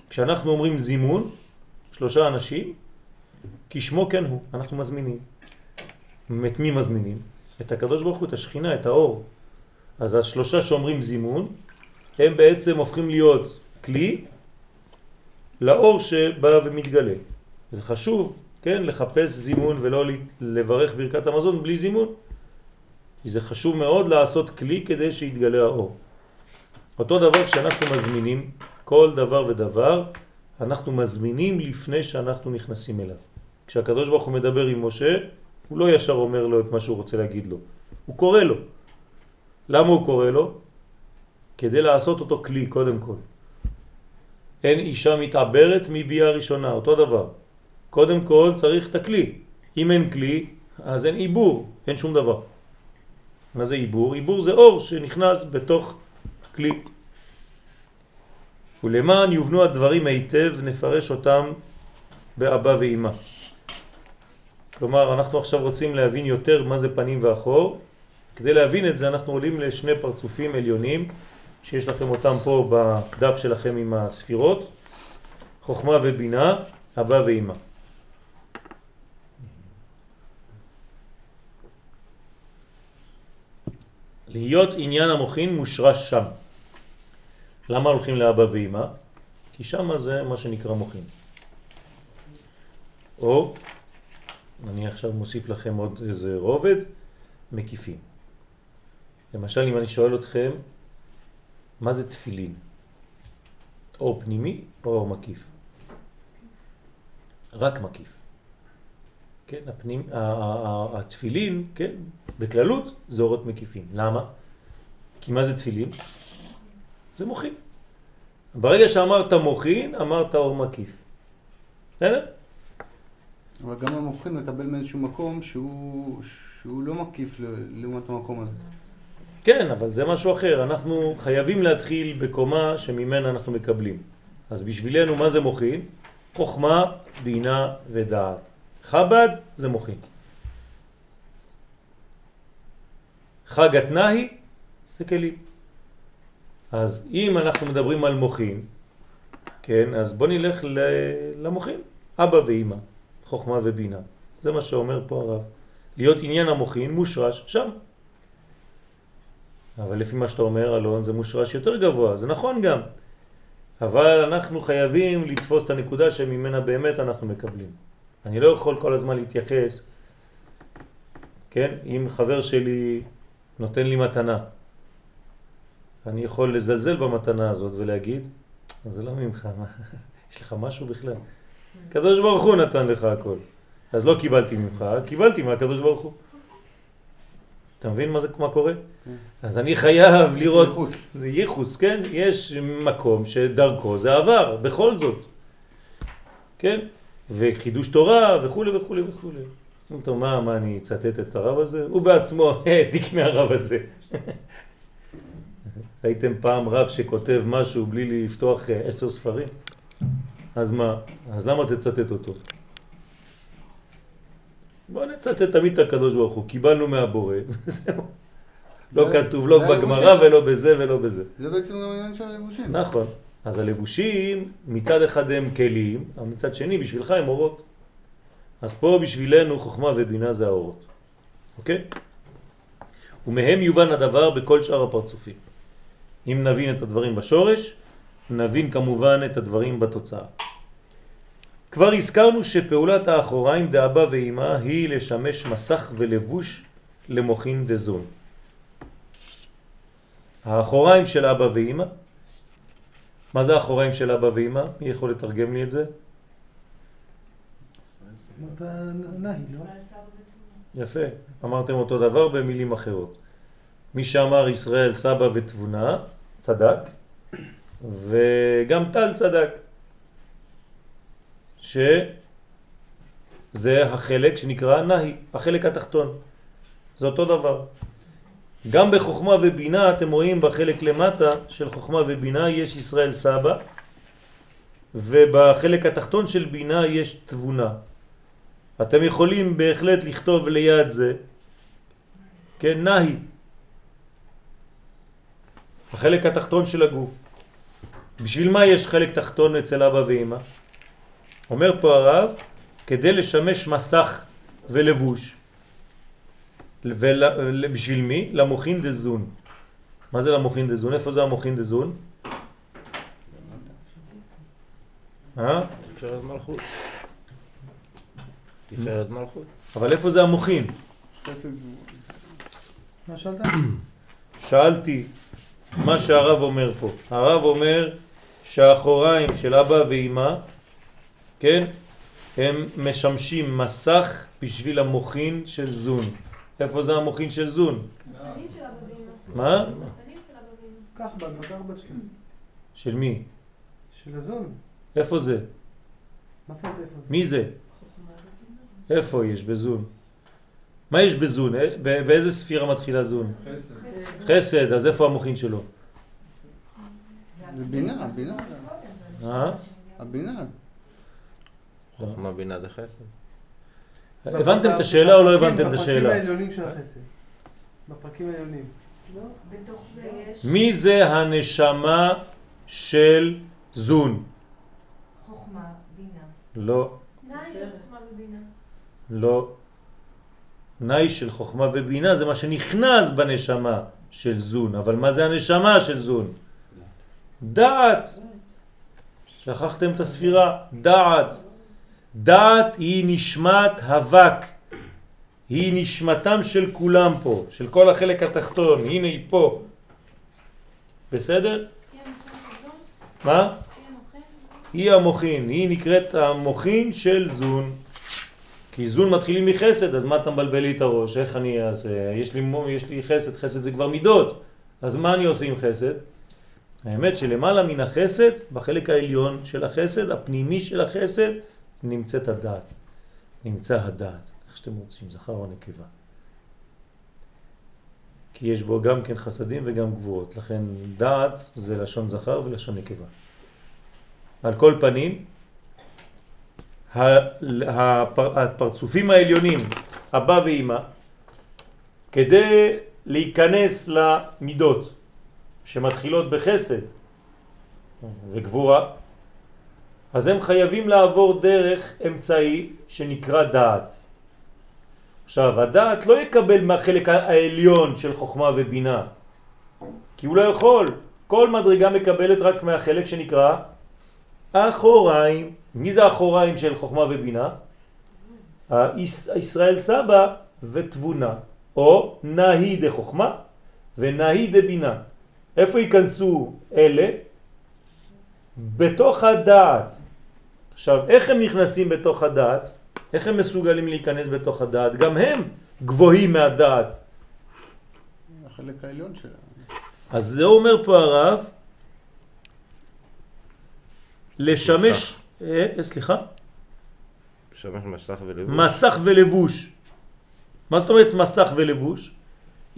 כשאנחנו אומרים זימון, שלושה אנשים, כשמו כן הוא, אנחנו מזמינים. את מי מזמינים? את הקדוש ברוך הוא, את השכינה, את האור. אז השלושה שאומרים זימון, הם בעצם הופכים להיות כלי לאור שבא ומתגלה. זה חשוב, כן, לחפש זימון ולא לברך ברכת המזון בלי זימון. כי זה חשוב מאוד לעשות כלי כדי שיתגלה האור. אותו דבר כשאנחנו מזמינים כל דבר ודבר, אנחנו מזמינים לפני שאנחנו נכנסים אליו. כשהקדוש ברוך הוא מדבר עם משה, הוא לא ישר אומר לו את מה שהוא רוצה להגיד לו. הוא קורא לו. למה הוא קורא לו? כדי לעשות אותו כלי קודם כל. אין אישה מתעברת מביאה ראשונה, אותו דבר. קודם כל צריך את הכלי. אם אין כלי, אז אין עיבור, אין שום דבר. מה זה עיבור? עיבור זה אור שנכנס בתוך כלי. ולמען יובנו הדברים היטב נפרש אותם באבא ואימא. כלומר, אנחנו עכשיו רוצים להבין יותר מה זה פנים ואחור. כדי להבין את זה אנחנו עולים לשני פרצופים עליונים שיש לכם אותם פה בדף שלכם עם הספירות, חוכמה ובינה, אבא ואימא. להיות עניין המוחין מושרש שם. למה הולכים לאבא ואמא? כי שם זה מה שנקרא מוחין. או, אני עכשיו מוסיף לכם עוד איזה רובד, מקיפים. למשל, אם אני שואל אתכם, מה זה תפילין? או פנימי או מקיף? רק מקיף. כן, הפנים, התפילין, כן, בכללות זה אורות מקיפים. למה? כי מה זה תפילין? זה מוחין. ברגע שאמרת מוחין, אמרת אור מקיף. בסדר? אבל גם המוחין מקבל מאיזשהו מקום שהוא, שהוא לא מקיף לעומת המקום הזה. כן, אבל זה משהו אחר. אנחנו חייבים להתחיל בקומה שממנה אנחנו מקבלים. אז בשבילנו מה זה מוחין? חוכמה, בינה ודעת. חב"ד זה מוחין. חג התנאי זה כלים. אז אם אנחנו מדברים על מוחין, כן, אז בוא נלך למוחין, אבא ואימא, חוכמה ובינה. זה מה שאומר פה הרב. להיות עניין המוחין מושרש שם. אבל לפי מה שאתה אומר, אלון, זה מושרש יותר גבוה, זה נכון גם. אבל אנחנו חייבים לתפוס את הנקודה שממנה באמת אנחנו מקבלים. אני לא יכול כל הזמן להתייחס, כן, אם חבר שלי נותן לי מתנה, אני יכול לזלזל במתנה הזאת ולהגיד, זה לא ממך, מה? יש לך משהו בכלל. הקדוש ברוך הוא נתן לך הכל. אז לא קיבלתי ממך, קיבלתי מהקדוש ברוך הוא. אתה מבין מה, זה, מה קורה? כן. אז אני חייב לראות... ייחוס. זה ייחוס, כן? יש מקום שדרכו זה עבר, בכל זאת. כן? וחידוש תורה וכו' וכו' וכו'. טוב, מה, מה אני אצטט את הרב הזה? הוא בעצמו העתיק מהרב הזה. ראיתם פעם רב שכותב משהו בלי לפתוח אה, עשר ספרים? אז מה? אז למה תצטט אותו? בוא נצטט תמיד את הקדוש ברוך הוא, קיבלנו מהבורא, וזהו. לא כתוב לא בגמרא ולא בזה ולא בזה. זה בעצם גם העניין של הלבושים. נכון. אז הלבושים מצד אחד הם כלים, אבל מצד שני בשבילך הם אורות. אז פה בשבילנו חוכמה ובינה זה האורות. אוקיי? ומהם יובן הדבר בכל שאר הפרצופים. אם נבין את הדברים בשורש, נבין כמובן את הדברים בתוצאה. כבר הזכרנו שפעולת האחוריים דאבא ואימא היא לשמש מסך ולבוש למוחין דזון. האחוריים של אבא ואימא, מה זה האחוריים של אבא ואימא? מי יכול לתרגם לי את זה? יפה, אמרתם אותו דבר במילים אחרות. מי שאמר ישראל סבא ותבונה, צדק, וגם טל צדק. שזה החלק שנקרא נהי, החלק התחתון. זה אותו דבר. גם בחוכמה ובינה אתם רואים בחלק למטה של חוכמה ובינה יש ישראל סבא ובחלק התחתון של בינה יש תבונה. אתם יכולים בהחלט לכתוב ליד זה, כן, נהי, החלק התחתון של הגוף. בשביל מה יש חלק תחתון אצל אבא ואמא? אומר פה הרב, כדי לשמש מסך ולבוש. ובשביל מי? למוחין דזון. מה זה למוחין דזון? איפה זה המוחין דזון? אה? תפארת מלכות. תפארת מלכות. אבל איפה זה המוחין? מה שאלת? שאלתי מה שהרב אומר פה. הרב אומר שהאחוריים של אבא ואימא כן? הם משמשים מסך בשביל המוחין של זון. איפה זה המוחין של זון? מה? של מי? של הזון. איפה זה? מי זה? איפה יש בזון? מה יש בזון? באיזה ספירה מתחילה זון? חסד. חסד, אז איפה המוחין שלו? זה בינה, בינה. אה? הבינה. חוכמה בינה זה חסד. הבנתם את השאלה או לא הבנתם את השאלה? בפרקים העליונים של החסד. בפרקים העליונים. מי זה הנשמה של זון? חוכמה, בינה. לא. לא. נאי של חוכמה ובינה זה מה שנכנס בנשמה של זון. אבל מה זה הנשמה של זון? דעת. שכחתם את הספירה, דעת. דעת היא נשמת אבק. היא נשמתם של כולם פה, של כל החלק התחתון, הנה היא פה. בסדר? מה? היא המוחין, היא נקראת המוחין של זון. כי זון מתחילים מחסד, אז מה אתה מבלבל לי את הראש? איך אני אעשה? יש לי, יש לי חסד, חסד זה כבר מידות. אז מה אני עושה עם חסד? האמת שלמעלה מן החסד, בחלק העליון של החסד, הפנימי של החסד, נמצאת הדעת. נמצא הדעת, איך שאתם רוצים, זכר או נקבה. כי יש בו גם כן חסדים וגם גבוהות, לכן דעת זה לשון זכר ולשון נקבה. על כל פנים, הפרצופים העליונים, אבא ואימא, כדי להיכנס למידות שמתחילות בחסד וגבורה, אז הם חייבים לעבור דרך אמצעי שנקרא דעת. עכשיו, הדעת לא יקבל מהחלק העליון של חוכמה ובינה, כי הוא לא יכול. כל מדרגה מקבלת רק מהחלק שנקרא אחוריים. מי זה אחוריים של חוכמה ובינה? ישראל סבא ותבונה, או נהי דחוכמה ונהי דבינה. איפה ייכנסו אלה? בתוך הדעת. עכשיו, איך הם נכנסים בתוך הדעת? איך הם מסוגלים להיכנס בתוך הדעת? גם הם גבוהים מהדעת. החלק העליון שלהם. אז זה אומר פה הרב, לשמש, אה, אה, סליחה? לשמש מסך ולבוש. מסך ולבוש. מה זאת אומרת מסך ולבוש?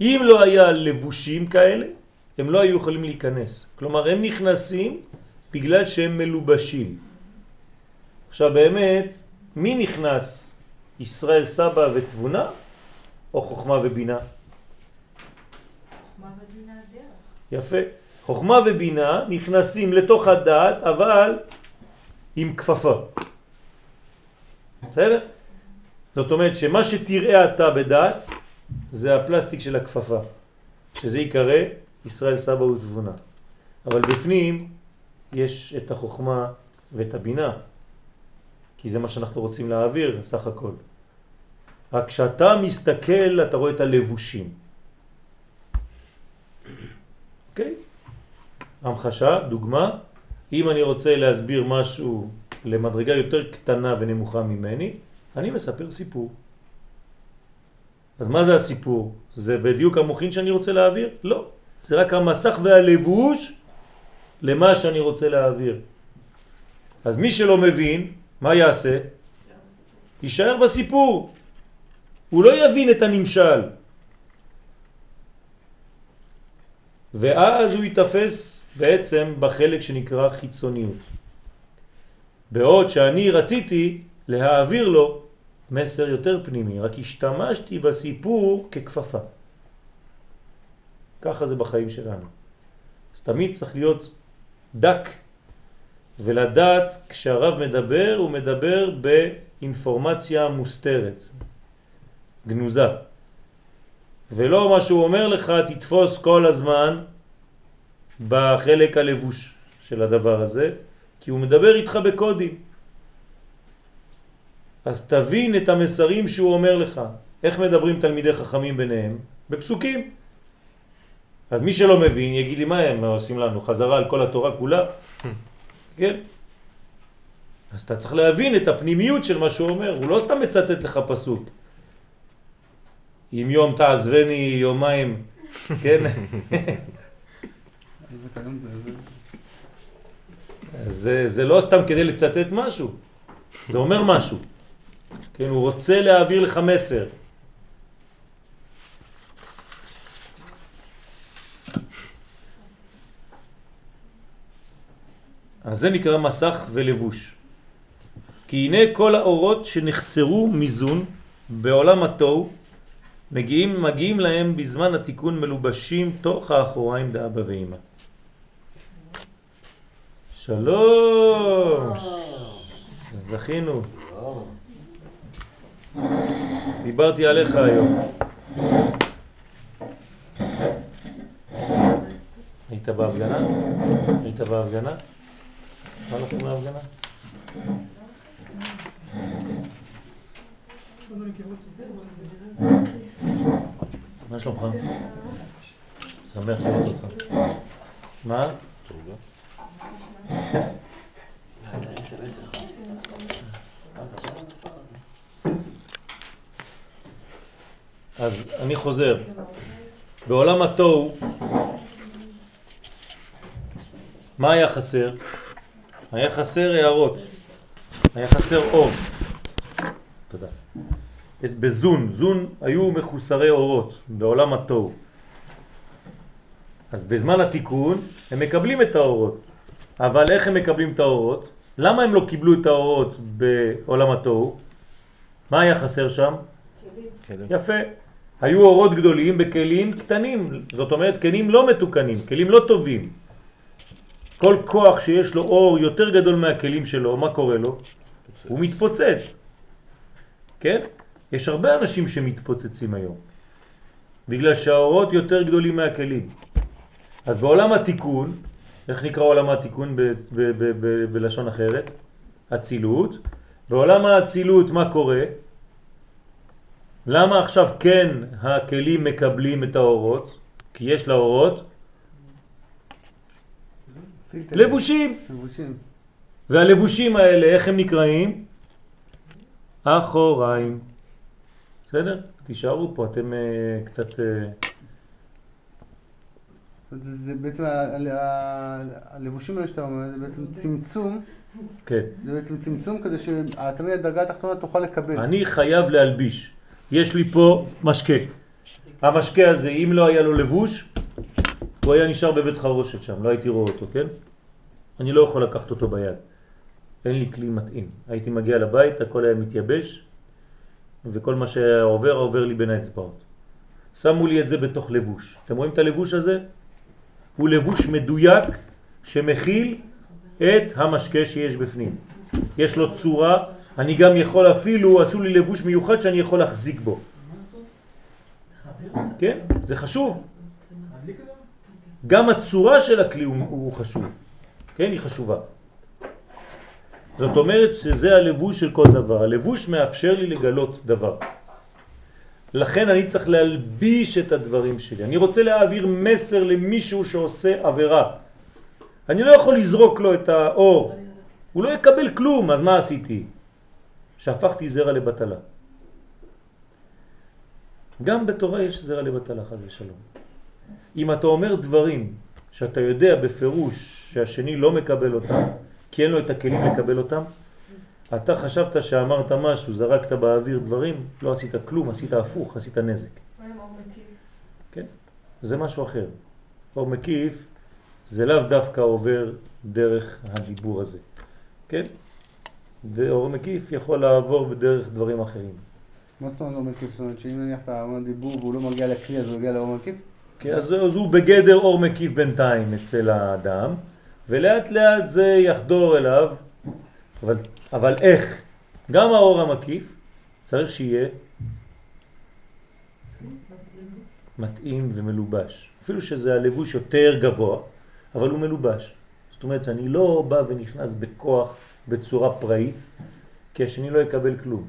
אם לא היה לבושים כאלה, הם לא היו יכולים להיכנס. כלומר, הם נכנסים בגלל שהם מלובשים. עכשיו באמת, מי נכנס? ישראל סבא ותבונה או חוכמה ובינה? חוכמה ובינה דרך. יפה. חוכמה ובינה נכנסים לתוך הדעת, אבל עם כפפה. בסדר? זאת אומרת שמה שתראה אתה בדעת זה הפלסטיק של הכפפה, שזה יקרא ישראל סבא ותבונה. אבל בפנים יש את החוכמה ואת הבינה, כי זה מה שאנחנו רוצים להעביר סך הכל. רק כשאתה מסתכל אתה רואה את הלבושים. אוקיי? המחשה, דוגמה, אם אני רוצה להסביר משהו למדרגה יותר קטנה ונמוכה ממני, אני מספר סיפור. אז מה זה הסיפור? זה בדיוק המוכין שאני רוצה להעביר? לא. זה רק המסך והלבוש למה שאני רוצה להעביר. אז מי שלא מבין, מה יעשה? יישאר בסיפור. הוא לא יבין את הנמשל. ואז הוא יתפס בעצם בחלק שנקרא חיצוניות. בעוד שאני רציתי להעביר לו מסר יותר פנימי, רק השתמשתי בסיפור ככפפה. ככה זה בחיים שלנו. אז תמיד צריך להיות דק ולדעת כשהרב מדבר הוא מדבר באינפורמציה מוסתרת, גנוזה. ולא מה שהוא אומר לך תתפוס כל הזמן בחלק הלבוש של הדבר הזה, כי הוא מדבר איתך בקודים. אז תבין את המסרים שהוא אומר לך. איך מדברים תלמידי חכמים ביניהם? בפסוקים. אז מי שלא מבין יגיד לי מה הם עושים לנו, חזרה על כל התורה כולה? כן? אז אתה צריך להבין את הפנימיות של מה שהוא אומר, הוא לא סתם מצטט לך פסוק. אם יום תעזבני יומיים, כן? זה, זה לא סתם כדי לצטט משהו, זה אומר משהו. כן, הוא רוצה להעביר לך מסר. אז זה נקרא מסך ולבוש. כי הנה כל האורות שנחסרו מזון בעולם התוהו מגיעים, מגיעים להם בזמן התיקון מלובשים תוך האחוריים דאבא ואמא. שלום! זכינו. דיברתי עליך היום. היית בהפגנה? היית בהפגנה? מה לכם בהפגנה? מה שלומך? שמח לראות אותך. מה? אז אני חוזר. בעולם התוהו, מה היה חסר? היה חסר הערות, היה חסר אור. תודה. את בזון, זון היו מחוסרי אורות בעולם התוהו. אז בזמן התיקון הם מקבלים את האורות. אבל איך הם מקבלים את האורות? למה הם לא קיבלו את האורות בעולם התוהו? מה היה חסר שם? כלים. יפה. היו אורות גדולים בכלים קטנים, זאת אומרת כלים לא מתוקנים, כלים לא טובים. כל כוח שיש לו אור יותר גדול מהכלים שלו, מה קורה לו? הוא מתפוצץ. כן? יש הרבה אנשים שמתפוצצים היום, בגלל שהאורות יותר גדולים מהכלים. אז בעולם התיקון, איך נקרא עולם התיקון בלשון אחרת? אצילות. בעולם האצילות מה קורה? למה עכשיו כן הכלים מקבלים את האורות? כי יש לאורות. לבושים. לבושים. והלבושים האלה, איך הם נקראים? אחוריים. בסדר? תישארו פה, אתם uh, קצת... Uh, זה, זה בעצם, הלבושים האלה שאתה אומר, זה בעצם צמצום, כן. זה בעצם צמצום כדי שתמיד הדרגה התחתונה תוכל לקבל. אני חייב להלביש. יש לי פה משקה. המשקה הזה, אם לא היה לו לבוש, הוא היה נשאר בבית חרושת שם, לא הייתי רואה אותו, כן? אני לא יכול לקחת אותו ביד. אין לי כלי מתאים. הייתי מגיע לבית, הכל היה מתייבש, וכל מה שהיה עובר, עובר לי בין האצבעות. שמו לי את זה בתוך לבוש. אתם רואים את הלבוש הזה? הוא לבוש מדויק שמכיל את המשקה שיש בפנים. יש לו צורה, אני גם יכול אפילו, עשו לי לבוש מיוחד שאני יכול להחזיק בו. כן? זה חשוב. גם הצורה של הכלי הוא, הוא חשוב. כן? היא חשובה. זאת אומרת שזה הלבוש של כל דבר. הלבוש מאפשר לי לגלות דבר. לכן אני צריך להלביש את הדברים שלי. אני רוצה להעביר מסר למישהו שעושה עבירה. אני לא יכול לזרוק לו את האור. הוא לא יקבל כלום, אז מה עשיתי? שהפכתי זרע לבטלה. גם בתורה יש זרע לבטלה, חז ושלום. אם אתה אומר דברים שאתה יודע בפירוש שהשני לא מקבל אותם, כי אין לו את הכלים לקבל אותם, אתה חשבת שאמרת משהו, זרקת באוויר דברים, לא עשית כלום, עשית הפוך, עשית נזק. אור? כן? זה משהו אחר. אור מקיף זה לאו דווקא עובר דרך הדיבור הזה. כן? אור מקיף יכול לעבור בדרך דברים אחרים. מה זאת אומרת לא מקיף? זאת אומרת שאם נניח אתה אומר דיבור והוא לא מגיע לכלי אז הוא מגיע לאור מקיף? כן, אז, אז הוא בגדר אור מקיף בינתיים אצל האדם, ולאט לאט זה יחדור אליו, אבל, אבל איך? גם האור המקיף צריך שיהיה מתאים ומלובש. אפילו שזה הלבוש יותר גבוה, אבל הוא מלובש. זאת אומרת שאני לא בא ונכנס בכוח בצורה פראית, כי השני לא יקבל כלום.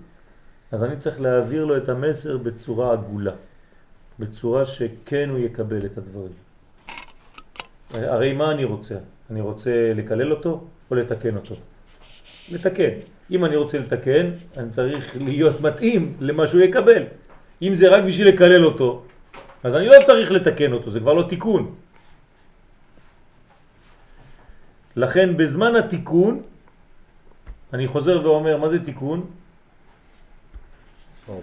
אז אני צריך להעביר לו את המסר בצורה עגולה. בצורה שכן הוא יקבל את הדברים. הרי מה אני רוצה? אני רוצה לקלל אותו או לתקן אותו? לתקן. אם אני רוצה לתקן, אני צריך להיות מתאים למה שהוא יקבל. אם זה רק בשביל לקלל אותו, אז אני לא צריך לתקן אותו, זה כבר לא תיקון. לכן בזמן התיקון, אני חוזר ואומר, מה זה תיקון? אור.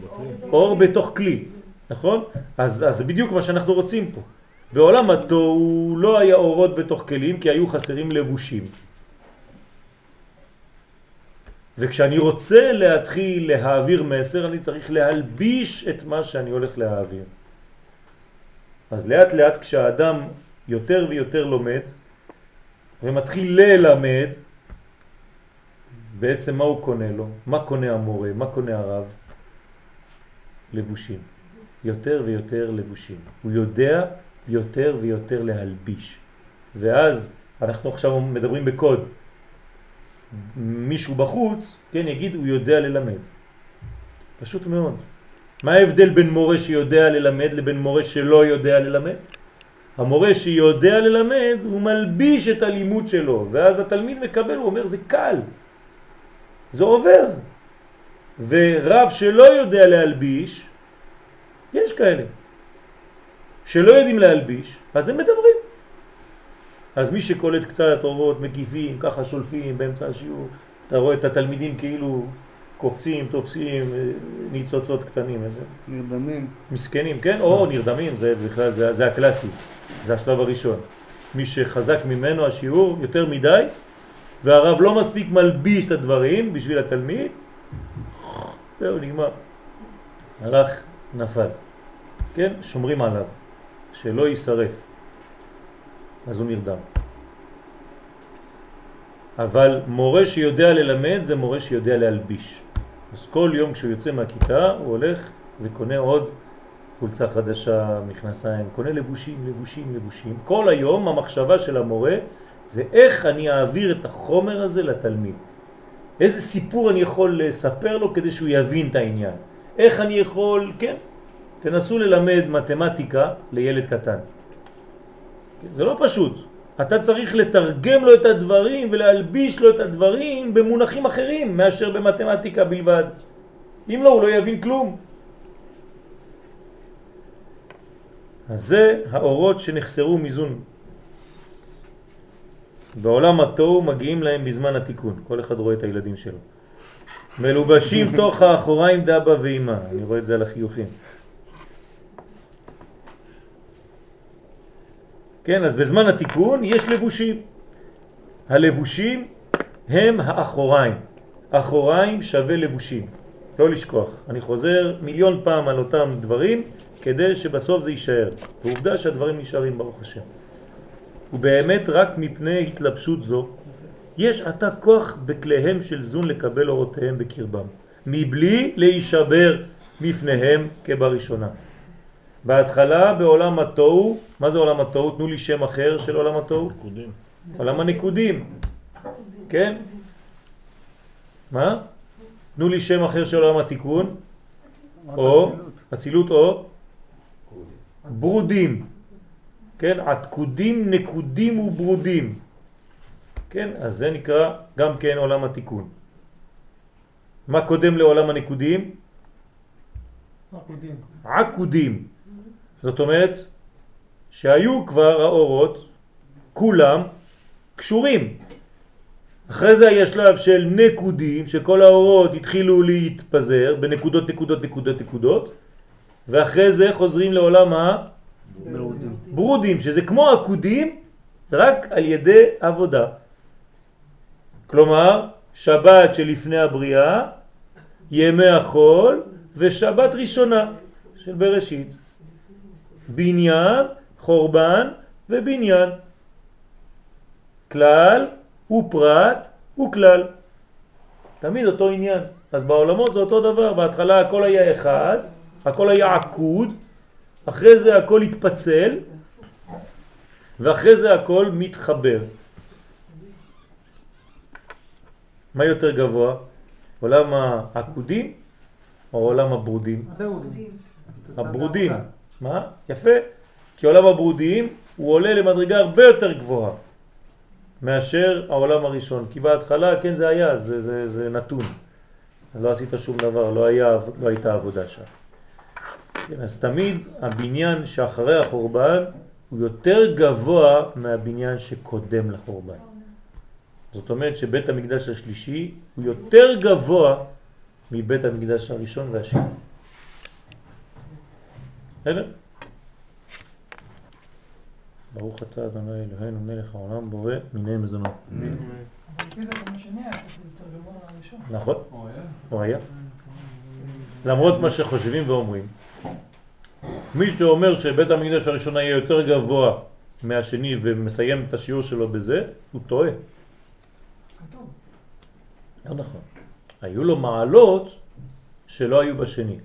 אור בתוך כלי, נכון? אז, אז זה בדיוק מה שאנחנו רוצים פה. בעולם התוהו לא היה אורות בתוך כלים כי היו חסרים לבושים. וכשאני רוצה להתחיל להעביר מסר, אני צריך להלביש את מה שאני הולך להעביר. אז לאט לאט כשהאדם יותר ויותר לומד ומתחיל ללמד, בעצם מה הוא קונה לו? מה קונה המורה? מה קונה הרב? לבושים. יותר ויותר לבושים. הוא יודע יותר ויותר להלביש. ואז אנחנו עכשיו מדברים בקוד. מישהו בחוץ, כן, יגיד הוא יודע ללמד. פשוט מאוד. מה ההבדל בין מורה שיודע ללמד לבין מורה שלא יודע ללמד? המורה שיודע ללמד הוא מלביש את הלימוד שלו ואז התלמיד מקבל, הוא אומר זה קל, זה עובר. ורב שלא יודע להלביש, יש כאלה, שלא יודעים להלביש, אז הם מדברים. אז מי שקולט קצת אורות מקיפים, ככה שולפים באמצע השיעור, אתה רואה את התלמידים כאילו קופצים, תופסים, אה, ניצוצות קטנים, איזה... נרדמים. מסכנים, כן? או נרדמים, זה בכלל, זה, זה הקלאסי, זה השלב הראשון. מי שחזק ממנו השיעור יותר מדי, והרב לא מספיק מלביש את הדברים בשביל התלמיד, זהו, נגמר. הלך, נפל. כן? שומרים עליו, שלא יישרף. אז הוא נרדם. אבל מורה שיודע ללמד זה מורה שיודע להלביש. אז כל יום כשהוא יוצא מהכיתה הוא הולך וקונה עוד חולצה חדשה, מכנסיים, קונה לבושים, לבושים, לבושים. כל היום המחשבה של המורה זה איך אני אעביר את החומר הזה לתלמיד. איזה סיפור אני יכול לספר לו כדי שהוא יבין את העניין. איך אני יכול, כן, תנסו ללמד מתמטיקה לילד קטן. זה לא פשוט. אתה צריך לתרגם לו את הדברים ולהלביש לו את הדברים במונחים אחרים מאשר במתמטיקה בלבד. אם לא, הוא לא יבין כלום. אז זה האורות שנחסרו מזון. בעולם התוהו מגיעים להם בזמן התיקון. כל אחד רואה את הילדים שלו. מלובשים תוך האחוריים דאבא ואימא. אני רואה את זה על החיוכים. כן, אז בזמן התיקון יש לבושים. הלבושים הם האחוריים. אחוריים שווה לבושים. לא לשכוח. אני חוזר מיליון פעם על אותם דברים כדי שבסוף זה יישאר. ועובדה שהדברים נשארים ברוך השם. ובאמת רק מפני התלבשות זו יש עתה כוח בכליהם של זון לקבל אורותיהם בקרבם, מבלי להישבר מפניהם כבראשונה. בהתחלה בעולם התוהו, מה זה עולם התוהו? תנו לי שם אחר של עולם התוהו. נקודים. עולם הנקודים, כן? מה? תנו לי שם אחר של עולם התיקון, או אצילות או ברודים, כן? עתקודים, נקודים וברודים, כן? אז זה נקרא גם כן עולם התיקון. מה קודם לעולם הנקודים? עקודים. זאת אומרת שהיו כבר האורות, כולם קשורים. אחרי זה היה שלב של נקודים, שכל האורות התחילו להתפזר בנקודות, נקודות, נקודות, נקודות, ואחרי זה חוזרים לעולם הברודים, שזה כמו עקודים, רק על ידי עבודה. כלומר, שבת שלפני הבריאה, ימי החול ושבת ראשונה של בראשית. בניין, חורבן ובניין. כלל ופרט וכלל. תמיד אותו עניין. אז בעולמות זה אותו דבר, בהתחלה הכל היה אחד, הכל היה עקוד, אחרי זה הכל התפצל, ואחרי זה הכל מתחבר. מה יותר גבוה? עולם העקודים או עולם הברודים? הברודים. מה? יפה. כי עולם הברודים הוא עולה למדרגה הרבה יותר גבוהה מאשר העולם הראשון. כי בהתחלה, כן זה היה, זה, זה, זה נתון. לא עשית שום דבר, לא, היה, לא הייתה עבודה שם. כן, אז תמיד הבניין שאחרי החורבן הוא יותר גבוה מהבניין שקודם לחורבן. זאת אומרת שבית המקדש השלישי הוא יותר גבוה מבית המקדש הראשון והשני. בסדר? ברוך אתה אדוני אלוהינו מלך העולם בורא מיני מזונות. נכון, הוא היה. למרות מה שחושבים ואומרים. מי שאומר שבית המקדש הראשון יהיה יותר גבוה מהשני ומסיים את השיעור שלו בזה, הוא טועה. לא נכון. היו לו מעלות שלא היו בשני,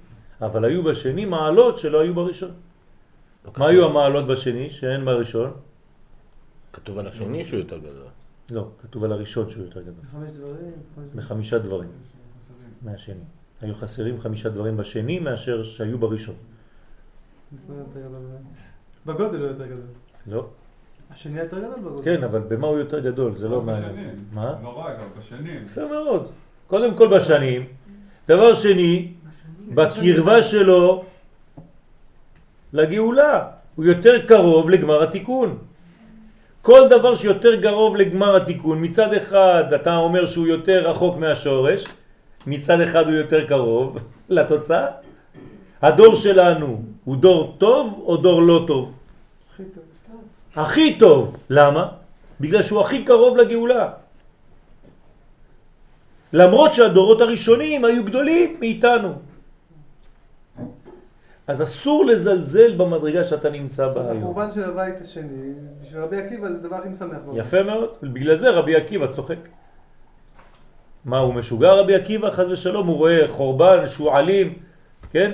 אבל היו בשני מעלות שלא היו בראשון. מה היו המעלות בשני שאין בראשון? כתוב על השני שהוא יותר גדול. לא, כתוב על הראשון שהוא יותר גדול. חמש דברים. חמש בחמישה דברים מהשני. היו חסרים חמישה דברים בשני מאשר שהיו בראשון. לפני יותר גדול. בגודל הוא יותר גדול. לא. השני יותר גדול בגודל. כן, אבל במה הוא יותר גדול? זה לא מעניין. בשנים. מה? לא רק, אבל בשנים. יפה מאוד. קודם כל בשנים. דבר שני, בקרבה שלו לגאולה. הוא יותר קרוב לגמר התיקון. כל דבר שיותר קרוב לגמר התיקון, מצד אחד אתה אומר שהוא יותר רחוק מהשורש, מצד אחד הוא יותר קרוב לתוצאה. הדור שלנו הוא דור טוב או דור לא טוב? הכי טוב. הכי טוב. למה? בגלל שהוא הכי קרוב לגאולה. למרות שהדורות הראשונים היו גדולים מאיתנו. אז אסור לזלזל במדרגה שאתה נמצא בה היום. החורבן של הבית השני, בשביל רבי עקיבא זה הדבר הכי משמח. יפה מאוד, בגלל זה רבי עקיבא צוחק. מה, הוא משוגע רבי עקיבא? חז ושלום, הוא רואה חורבן, שועלים, כן?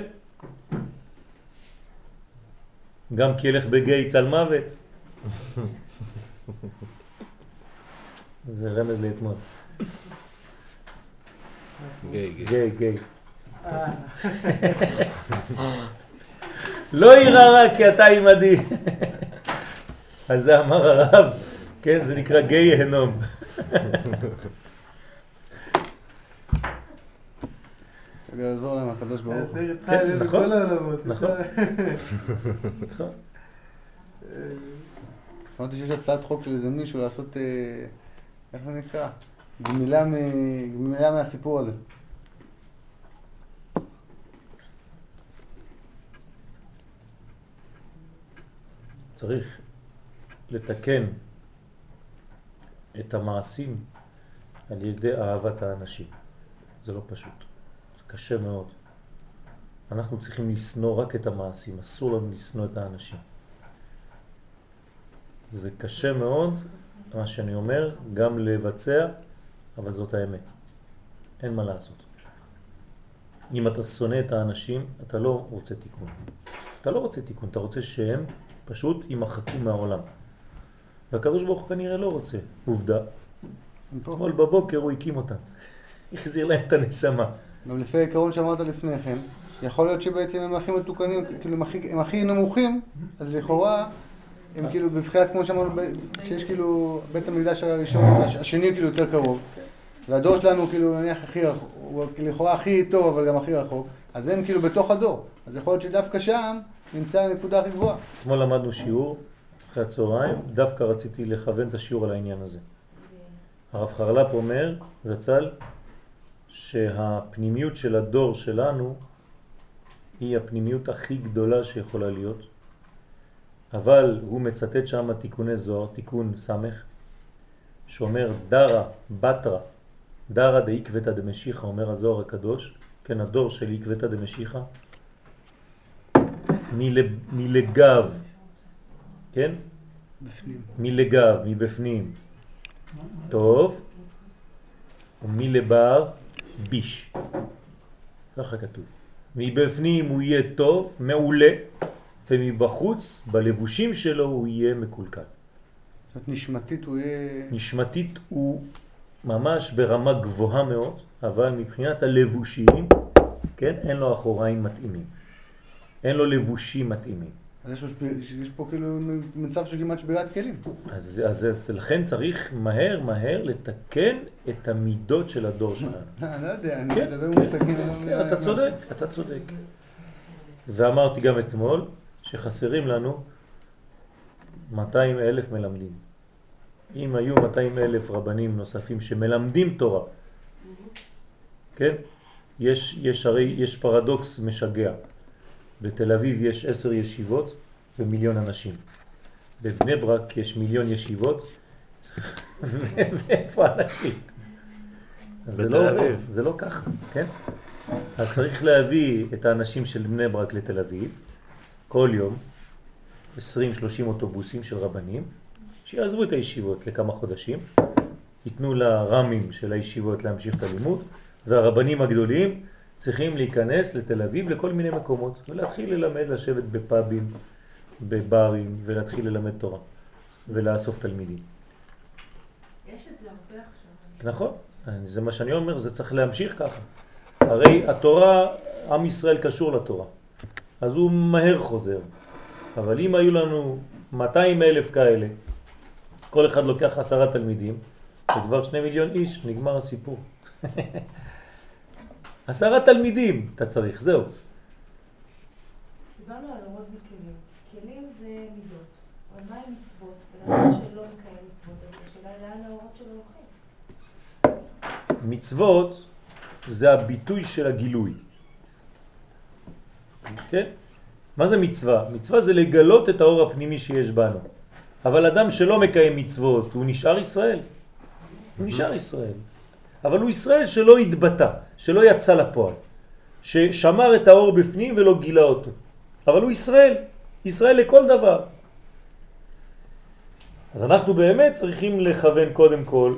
גם כי ילך בגיא צל מוות. זה רמז לאתמול. גיי, גיי. גיי, גיי. לא יירא רע כי אתה עימדי. על זה אמר הרב, כן, זה נקרא גיי הנום. רגע, יעזור להם הקדוש ברוך הוא. כן, נכון. נכון. נכון. אה, שמעתי שיש הצעת חוק של איזה מישהו לעשות, אה, איך זה נקרא? גמילה מהסיפור הזה. צריך לתקן את המעשים על ידי אהבת האנשים. זה לא פשוט, זה קשה מאוד. אנחנו צריכים לשנוא רק את המעשים, אסור לנו לשנוא את האנשים. זה קשה מאוד, מה שאני אומר, גם לבצע, אבל זאת האמת. אין מה לעשות. אם אתה שונא את האנשים, אתה לא רוצה תיקון. אתה לא רוצה תיקון, אתה רוצה שהם פשוט יימחקו מהעולם. והקדוש ברוך הוא כנראה לא רוצה. עובדה. אתמול בבוקר הוא הקים אותם. החזיר להם את הנשמה. גם לפי העיקרון שאמרת לפני כן, יכול להיות שבעצם הם הכי מתוקנים, כאילו הם הכי, נמוכים, אז לכאורה הם כאילו בבחינת כמו שאמרנו, שיש כאילו בית המקדש הראשון, הש- השני כאילו יותר קרוב, והדור שלנו כאילו נניח הכי רחוק, הוא כאילו לכאורה הכי טוב אבל גם הכי רחוק, אז הם כאילו בתוך הדור, אז יכול להיות שדווקא שם נמצא הנקודה הכי גבוהה. אתמול למדנו שיעור, אחרי הצהריים, דווקא רציתי לכוון את השיעור על העניין הזה. הרב חרל"פ אומר, זצ"ל, שהפנימיות של הדור שלנו היא הפנימיות הכי גדולה שיכולה להיות, אבל הוא מצטט שם תיקוני זוהר, תיקון סמך, שאומר דרה בתרה, דרה דאיקבתא דמשיחא, אומר הזוהר הקדוש, כן, הדור של איקבתא דמשיחא, מלגב, כן? בפנים. מלגב, מבפנים, טוב, ומלבר, ביש. ככה כתוב. מבפנים הוא יהיה טוב, מעולה, ומבחוץ, בלבושים שלו, הוא יהיה מקולקל. זאת נשמתית הוא יהיה... נשמתית הוא ממש ברמה גבוהה מאוד, אבל מבחינת הלבושים, כן, אין לו אחוריים מתאימים. אין לו לבושים מתאימים. אז יש, יש פה כאילו מצב של כמעט שבירת כלים. אז, אז, אז לכן צריך מהר מהר לתקן את המידות של הדור שלנו. אני לא יודע, אני כן, מדבר כן, היום. כן, אתה צודק, אתה צודק. ואמרתי גם אתמול שחסרים לנו 200 אלף מלמדים. אם היו 200 אלף רבנים נוספים שמלמדים תורה, כן? יש, יש הרי, יש פרדוקס משגע. בתל אביב יש עשר ישיבות ומיליון אנשים. בבני ברק יש מיליון ישיבות ואיפה אנשים? זה לא עובד. זה לא ככה, כן? אז צריך להביא את האנשים של בני ברק לתל אביב כל יום, 20-30 אוטובוסים של רבנים, שיעזבו את הישיבות לכמה חודשים, ייתנו לרמים של הישיבות להמשיך את הלימוד, והרבנים הגדולים צריכים להיכנס לתל אביב לכל מיני מקומות, ולהתחיל ללמד, לשבת בפאבים, בברים, ולהתחיל ללמד תורה. ולאסוף תלמידים. יש את זה הרבה עכשיו. נכון, זה מה שאני אומר, זה צריך להמשיך ככה. הרי התורה, עם ישראל קשור לתורה, אז הוא מהר חוזר. אבל אם היו לנו 200 אלף כאלה, כל אחד לוקח עשרה תלמידים, זה כבר שני מיליון איש, נגמר הסיפור. עשרה תלמידים אתה צריך, זהו. דיברנו על אורות וכלים. כלים זה מידות. אבל מה עם מצוות? ולאדם שלא מקיים מצוות, אז השאלה היא לאן האורות שלו הולכים. מצוות זה הביטוי של הגילוי. כן? מה זה מצווה? מצווה זה לגלות את האור הפנימי שיש בנו. אבל אדם שלא מקיים מצוות, הוא נשאר ישראל. הוא נשאר ישראל. אבל הוא ישראל שלא התבטא, שלא יצא לפועל. ששמר את האור בפנים ולא גילה אותו. אבל הוא ישראל, ישראל לכל דבר. אז אנחנו באמת צריכים לכוון קודם כל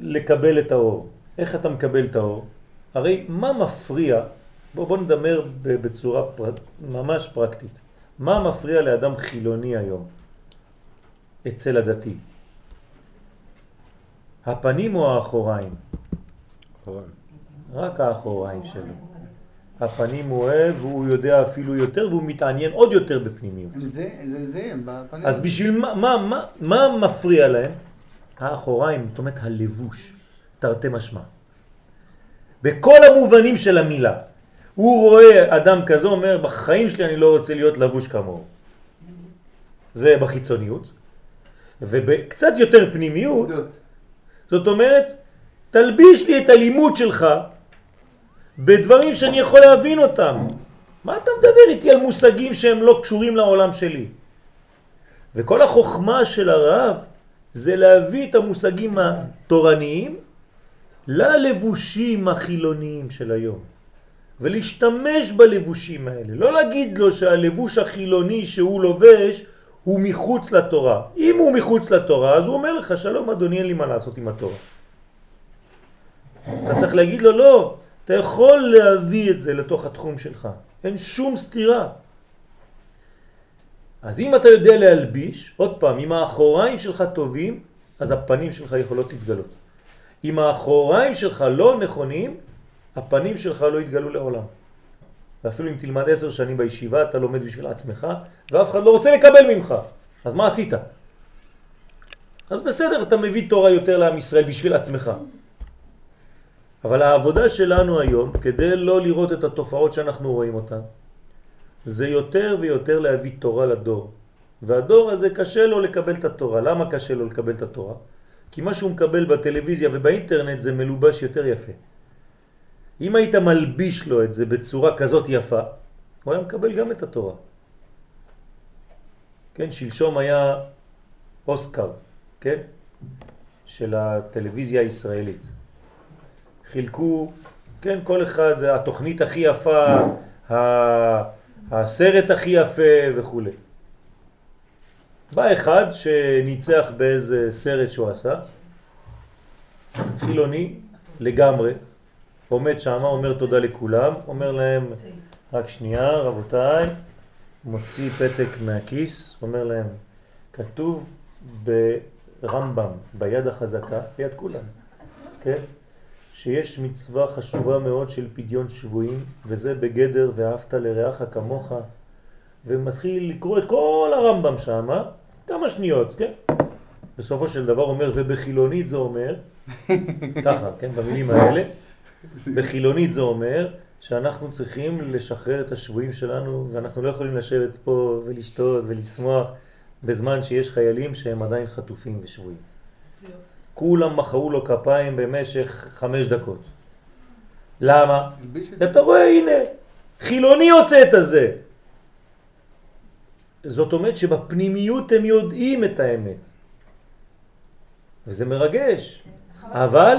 לקבל את האור. איך אתה מקבל את האור? הרי מה מפריע, בוא, בוא נדמר בצורה פר... ממש פרקטית, מה מפריע לאדם חילוני היום אצל הדתי? הפנים או האחוריים? אחוריים. רק האחוריים שלו. הפנים הוא אוהב, והוא יודע אפילו יותר, והוא מתעניין עוד יותר בפנימיות. זה, זה, זה הם, בפנים. אז בשביל מה, מה, מה, מה מפריע להם? האחוריים, זאת אומרת הלבוש, תרתי משמע. בכל המובנים של המילה. הוא רואה אדם כזה, אומר, בחיים שלי אני לא רוצה להיות לבוש כמוהו. זה בחיצוניות. ובקצת יותר פנימיות. זאת אומרת, תלביש לי את הלימוד שלך בדברים שאני יכול להבין אותם. מה אתה מדבר איתי על מושגים שהם לא קשורים לעולם שלי? וכל החוכמה של הרב זה להביא את המושגים התורניים ללבושים החילוניים של היום. ולהשתמש בלבושים האלה. לא להגיד לו שהלבוש החילוני שהוא לובש הוא מחוץ לתורה. אם הוא מחוץ לתורה, אז הוא אומר לך, שלום אדוני, אין לי מה לעשות עם התורה. אתה צריך להגיד לו, לא, אתה יכול להביא את זה לתוך התחום שלך. אין שום סתירה. אז אם אתה יודע להלביש, עוד פעם, אם האחוריים שלך טובים, אז הפנים שלך יכולות להתגלות. אם האחוריים שלך לא נכונים, הפנים שלך לא יתגלו לעולם. ואפילו אם תלמד עשר שנים בישיבה, אתה לומד בשביל עצמך, ואף אחד לא רוצה לקבל ממך. אז מה עשית? אז בסדר, אתה מביא תורה יותר לעם ישראל בשביל עצמך. אבל העבודה שלנו היום, כדי לא לראות את התופעות שאנחנו רואים אותן, זה יותר ויותר להביא תורה לדור. והדור הזה קשה לו לקבל את התורה. למה קשה לו לקבל את התורה? כי מה שהוא מקבל בטלוויזיה ובאינטרנט זה מלובש יותר יפה. אם היית מלביש לו את זה בצורה כזאת יפה, הוא היה מקבל גם את התורה. כן, שלשום היה אוסקר, כן, של הטלוויזיה הישראלית. חילקו, כן, כל אחד, התוכנית הכי יפה, הסרט הכי יפה וכו'. בא אחד שניצח באיזה סרט שהוא עשה, חילוני לגמרי, עומד שם, אומר תודה לכולם, אומר להם, רק שנייה רבותיי, מוציא פתק מהכיס, אומר להם, כתוב ברמב"ם, ביד החזקה, ביד כולם, כן? שיש מצווה חשובה מאוד של פדיון שבויים, וזה בגדר ואהבת לרעך כמוך, ומתחיל לקרוא את כל הרמב"ם שם, כמה שניות, כן? בסופו של דבר אומר, ובחילונית זה אומר, ככה, כן, במילים האלה, בחילונית זה אומר שאנחנו צריכים לשחרר את השבויים שלנו, ואנחנו לא יכולים לשבת פה ולשתות ולשמוח בזמן שיש חיילים שהם עדיין חטופים ושבויים. כולם מחאו לו כפיים במשך חמש דקות. למה? אתה רואה, הנה, חילוני עושה את הזה. זאת אומרת שבפנימיות הם יודעים את האמת. וזה מרגש. אבל,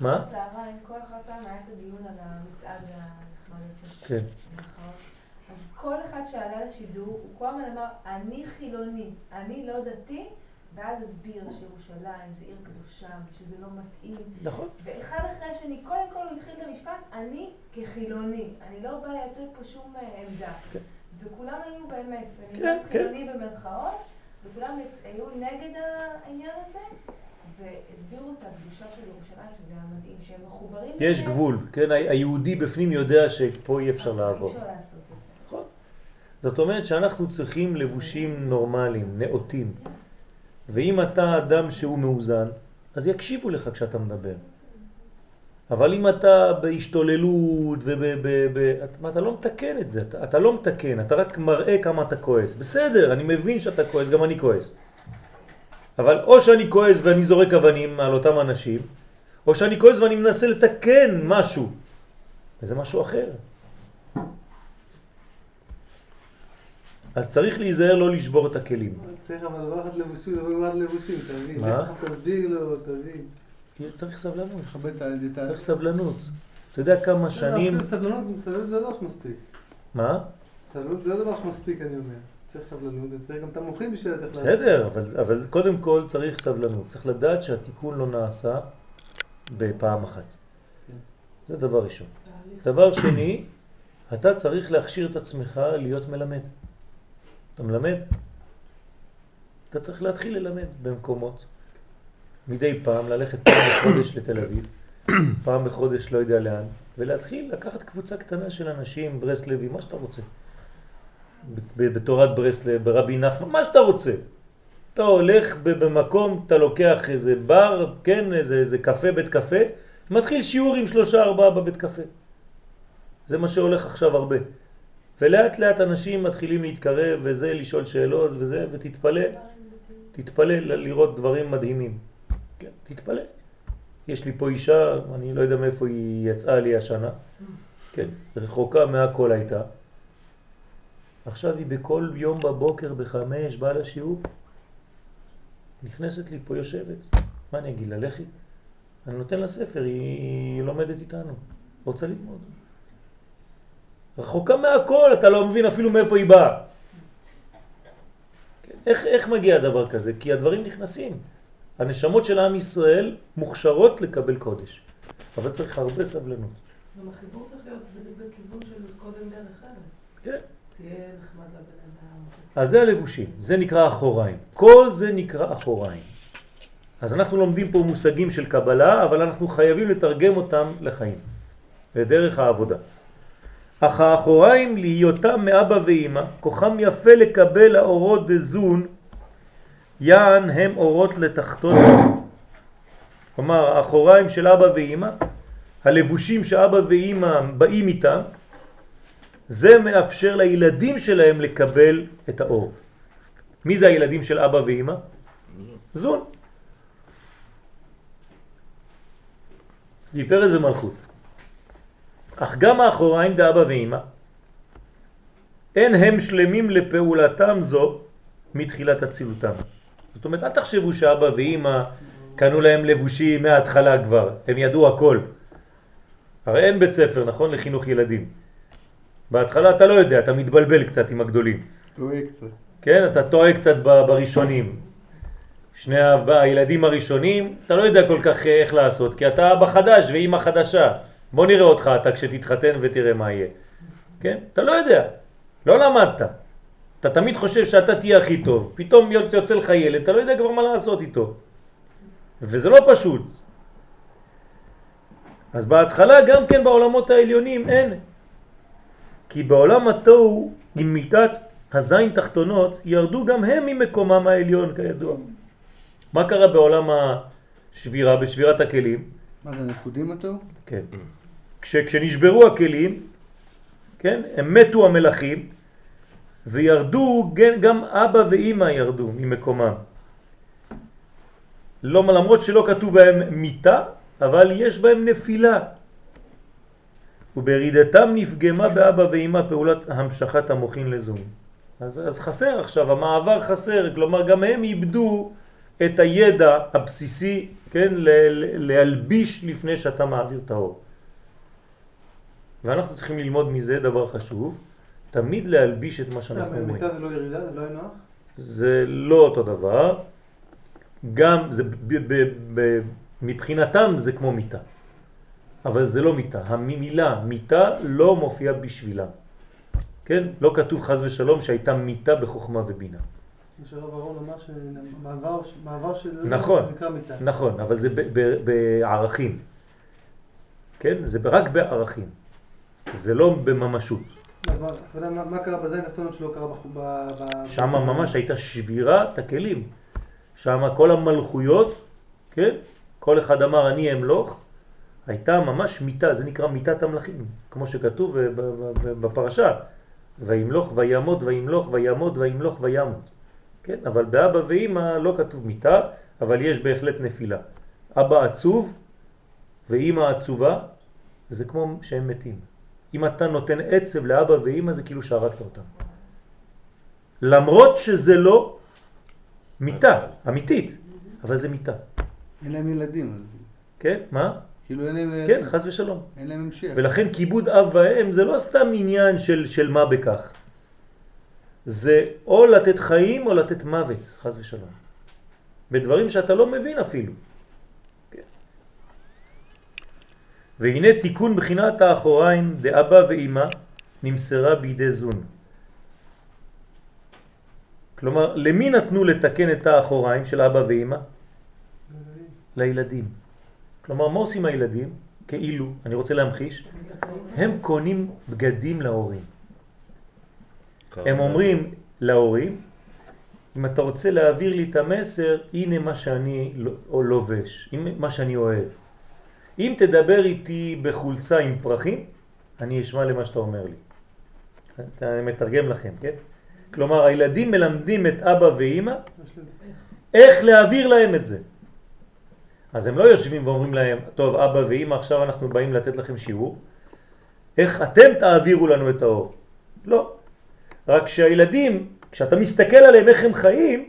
מה? צהריים, כל אחר צהריים היה את הדיון על המצעד הנחמד הזה. כן. נכון. אז כל אחד שעלה לשידור, הוא כל הזמן אמר, אני חילוני, אני לא דתי, ואז הסביר שירושלים זה עיר קדושה, ושזה לא מתאים. נכון. ואחד אחרי השני, קודם כל הוא התחיל את המשפט, אני כחילוני. אני לא באה לייצג פה שום אה, עמדה. כן. וכולם היו באמת, כן, אומרת חילוני במרכאות, וכולם היו נגד העניין הזה, והסבירו את הקדושה של ירושלים, שזה היה מדהים, שהם מחוברים. יש גבול, כן? היהודי בפנים יודע שפה אי אפשר לעבור. נכון. זאת אומרת שאנחנו צריכים לבושים נורמליים, נאותים. ואם אתה אדם שהוא מאוזן, אז יקשיבו לך כשאתה מדבר. אבל אם אתה בהשתוללות אתה לא מתקן את זה, אתה, אתה לא מתקן, אתה רק מראה כמה אתה כועס. בסדר, אני מבין שאתה כועס, גם אני כועס. אבל או שאני כועס ואני זורק אבנים על אותם אנשים, או שאני כועס ואני מנסה לתקן משהו. וזה משהו אחר. אז צריך להיזהר לא לשבור את הכלים. צריך אבל דבר אחד לבושים, דבר אחד לבושים, אתה מבין? מה? תסביר לו, תבין. צריך סבלנות. צריך סבלנות. אתה יודע כמה שנים... לא, סבלנות, סבלנות זה לא שמספיק. מה? סבלנות זה לא דבר שמספיק, אני אומר. צריך סבלנות, וצריך גם את המוחים בשביל. בסדר, אבל, אבל קודם כל צריך סבלנות. צריך לדעת שהתיקון לא נעשה בפעם אחת. זה דבר ראשון. דבר שני, אתה צריך להכשיר את עצמך להיות מלמד. אתה מלמד? אתה צריך להתחיל ללמד במקומות. מדי פעם ללכת פעם בחודש לתל אביב, פעם בחודש לא יודע לאן, ולהתחיל לקחת קבוצה קטנה של אנשים, ברסלבים, מה שאתה רוצה. בתורת ברסלב, ברבי נחמן, מה שאתה רוצה. אתה הולך במקום, אתה לוקח איזה בר, כן, איזה, איזה קפה, בית קפה, מתחיל שיעור עם שלושה ארבעה בבית קפה. זה מה שהולך עכשיו הרבה. ולאט לאט אנשים מתחילים להתקרב וזה, לשאול שאלות וזה, ותתפלא, תתפלא לראות דברים מדהימים. כן, תתפלא. יש לי פה אישה, אני לא יודע מאיפה היא יצאה לי השנה, כן, רחוקה מהכל הייתה. עכשיו היא בכל יום בבוקר בחמש באה לשיעור, נכנסת לי פה יושבת, מה אני אגיד לה, לכי? אני נותן לה ספר, היא, היא לומדת איתנו, רוצה ללמוד. רחוקה מהכל, אתה לא מבין אפילו מאיפה היא באה. כן, איך, איך מגיע הדבר כזה? כי הדברים נכנסים. הנשמות של עם ישראל מוכשרות לקבל קודש, אבל צריך הרבה סבלנות. גם החיבור צריך להיות בכיוון של קודם דרך ארץ. כן. תהיה נחמד לבן אדם. אז זה הלבושים, זה נקרא אחוריים. כל זה נקרא אחוריים. אז אנחנו לומדים פה מושגים של קבלה, אבל אנחנו חייבים לתרגם אותם לחיים, לדרך העבודה. אך האחוריים להיותם מאבא ואמא, כוחם יפה לקבל האורות דזון, יען הם אורות לתחתון. כלומר, האחוריים של אבא ואמא, הלבושים שאבא ואמא באים איתם, זה מאפשר לילדים שלהם לקבל את האור. מי זה הילדים של אבא ואמא? זון. תפארת ומלכות. אך גם האחוריים דאבא ואמא, אין הם שלמים לפעולתם זו מתחילת הצילותם. זאת אומרת, אל תחשבו שאבא ואמא קנו להם לבושים מההתחלה כבר, הם ידעו הכל. הרי אין בית ספר, נכון? לחינוך ילדים. בהתחלה אתה לא יודע, אתה מתבלבל קצת עם הגדולים. טועה קצת. כן, אתה טועה קצת בראשונים. שני הילדים הראשונים, אתה לא יודע כל כך אה, איך לעשות, כי אתה אבא חדש ואימא חדשה. בוא נראה אותך אתה כשתתחתן ותראה מה יהיה. כן? אתה לא יודע, לא למדת. אתה תמיד חושב שאתה תהיה הכי טוב, פתאום יוצא לך ילד, אתה לא יודע כבר מה לעשות איתו. וזה לא פשוט. אז בהתחלה גם כן בעולמות העליונים אין. כי בעולם התוהו עם מיטת הזין תחתונות ירדו גם הם ממקומם העליון כידוע. מה קרה בעולם השבירה, בשבירת הכלים? מה זה, נקודים אותו? כן. כש, כשנשברו הכלים, כן, הם מתו המלאכים וירדו, גם, גם אבא ואימא ירדו ממקומם. לא, למרות שלא כתוב בהם מיטה, אבל יש בהם נפילה. ובירידתם נפגמה באבא ואימא פעולת המשכת המוחין לזום. אז, אז חסר עכשיו, המעבר חסר, כלומר גם הם איבדו את הידע הבסיסי, כן, להלביש לפני שאתה מעביר את האור. ואנחנו צריכים ללמוד מזה דבר חשוב, תמיד להלביש את מה שאנחנו אומרים. זה לא ירידה, זה לא היה נוח? זה לא אותו דבר, גם זה ב, ב, ב, מבחינתם זה כמו מיטה, אבל זה לא מיטה, המילה מיטה לא מופיעה בשבילה, כן? לא כתוב חז ושלום שהייתה מיטה בחוכמה ובינה, מה שהרב אהרון אמר שמעבר מעבר של... נכון. נכון, אבל זה בערכים. כן? זה רק בערכים. זה לא בממשות. אבל אתה יודע מה קרה בזין התחתונות שלא קרה. ב- שם ממש הייתה שבירת הכלים. שם כל המלכויות, כן? כל אחד אמר אני אמלוך, הייתה ממש מיטה, זה נקרא מיטת המלכים, כמו שכתוב ב- בפרשה. וימלוך וימות וימלוך וימות וימלוך וימות. כן? אבל באבא ואימא לא כתוב מיטה, אבל יש בהחלט נפילה. אבא עצוב ואימא עצובה, זה כמו שהם מתים. אם אתה נותן עצב לאבא ואימא זה כאילו שהרגת אותם. למרות שזה לא מיטה, אמיתית, אבל זה מיטה. אין להם ילדים. כן? מה? כאילו אין להם כן. חס ושלום. אין להם המשך. ולכן כיבוד אב ואם זה לא סתם עניין של, של מה בכך. זה או לתת חיים או לתת מוות, חס ושלום. בדברים שאתה לא מבין אפילו. כן. והנה תיקון בחינת האחוריים דאבא ואימא נמסרה בידי זון. כלומר, למי נתנו לתקן את האחוריים של אבא ואימא? לילדים. כלומר, מה עושים הילדים? כאילו, אני רוצה להמחיש, הם קונים בגדים להורים. הם אומרים להורים, אם אתה רוצה להעביר לי את המסר, הנה מה שאני לא- לובש, מה שאני אוהב. אם תדבר איתי בחולצה עם פרחים, אני אשמע למה שאתה אומר לי. אני מתרגם לכם, כן? כלומר, הילדים מלמדים את אבא ואימא איך להעביר להם את זה. אז הם לא יושבים ואומרים להם, טוב, אבא ואמא, עכשיו אנחנו באים לתת לכם שיעור, איך אתם תעבירו לנו את האור. לא. רק שהילדים, כשאתה מסתכל עליהם איך הם חיים,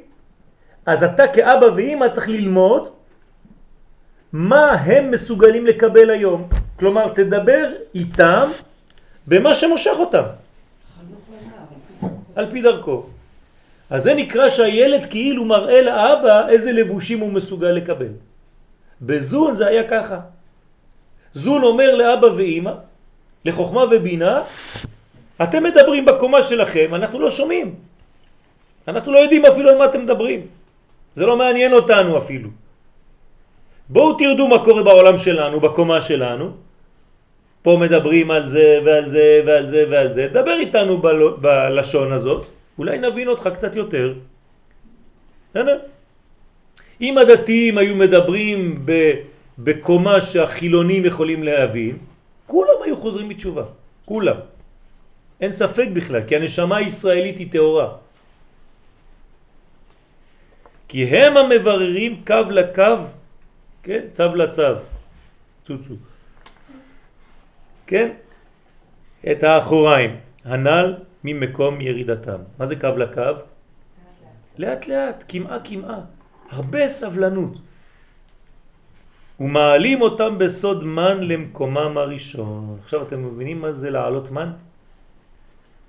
אז אתה כאבא ואמא צריך ללמוד מה הם מסוגלים לקבל היום. כלומר, תדבר איתם במה שמושך אותם, על פי דרכו. אז זה נקרא שהילד כאילו מראה לאבא איזה לבושים הוא מסוגל לקבל. בזון זה היה ככה. זון אומר לאבא ואימא, לחוכמה ובינה, אתם מדברים בקומה שלכם, אנחנו לא שומעים. אנחנו לא יודעים אפילו על מה אתם מדברים. זה לא מעניין אותנו אפילו. בואו תרדו מה קורה בעולם שלנו, בקומה שלנו. פה מדברים על זה ועל זה ועל זה ועל זה. דבר איתנו בל... בלשון הזאת, אולי נבין אותך קצת יותר. בסדר? אם הדתיים היו מדברים בקומה שהחילונים יכולים להבין, כולם היו חוזרים בתשובה, כולם. אין ספק בכלל, כי הנשמה הישראלית היא תאורה. כי הם המבררים קו לקו, כן? צו לצו, צוצו. כן? את האחוריים, הנ"ל ממקום ירידתם. מה זה קו לקו? לאט לאט, כמעה כמעה. הרבה סבלנות. ומעלים אותם בסוד מן למקומם הראשון. עכשיו אתם מבינים מה זה לעלות מן?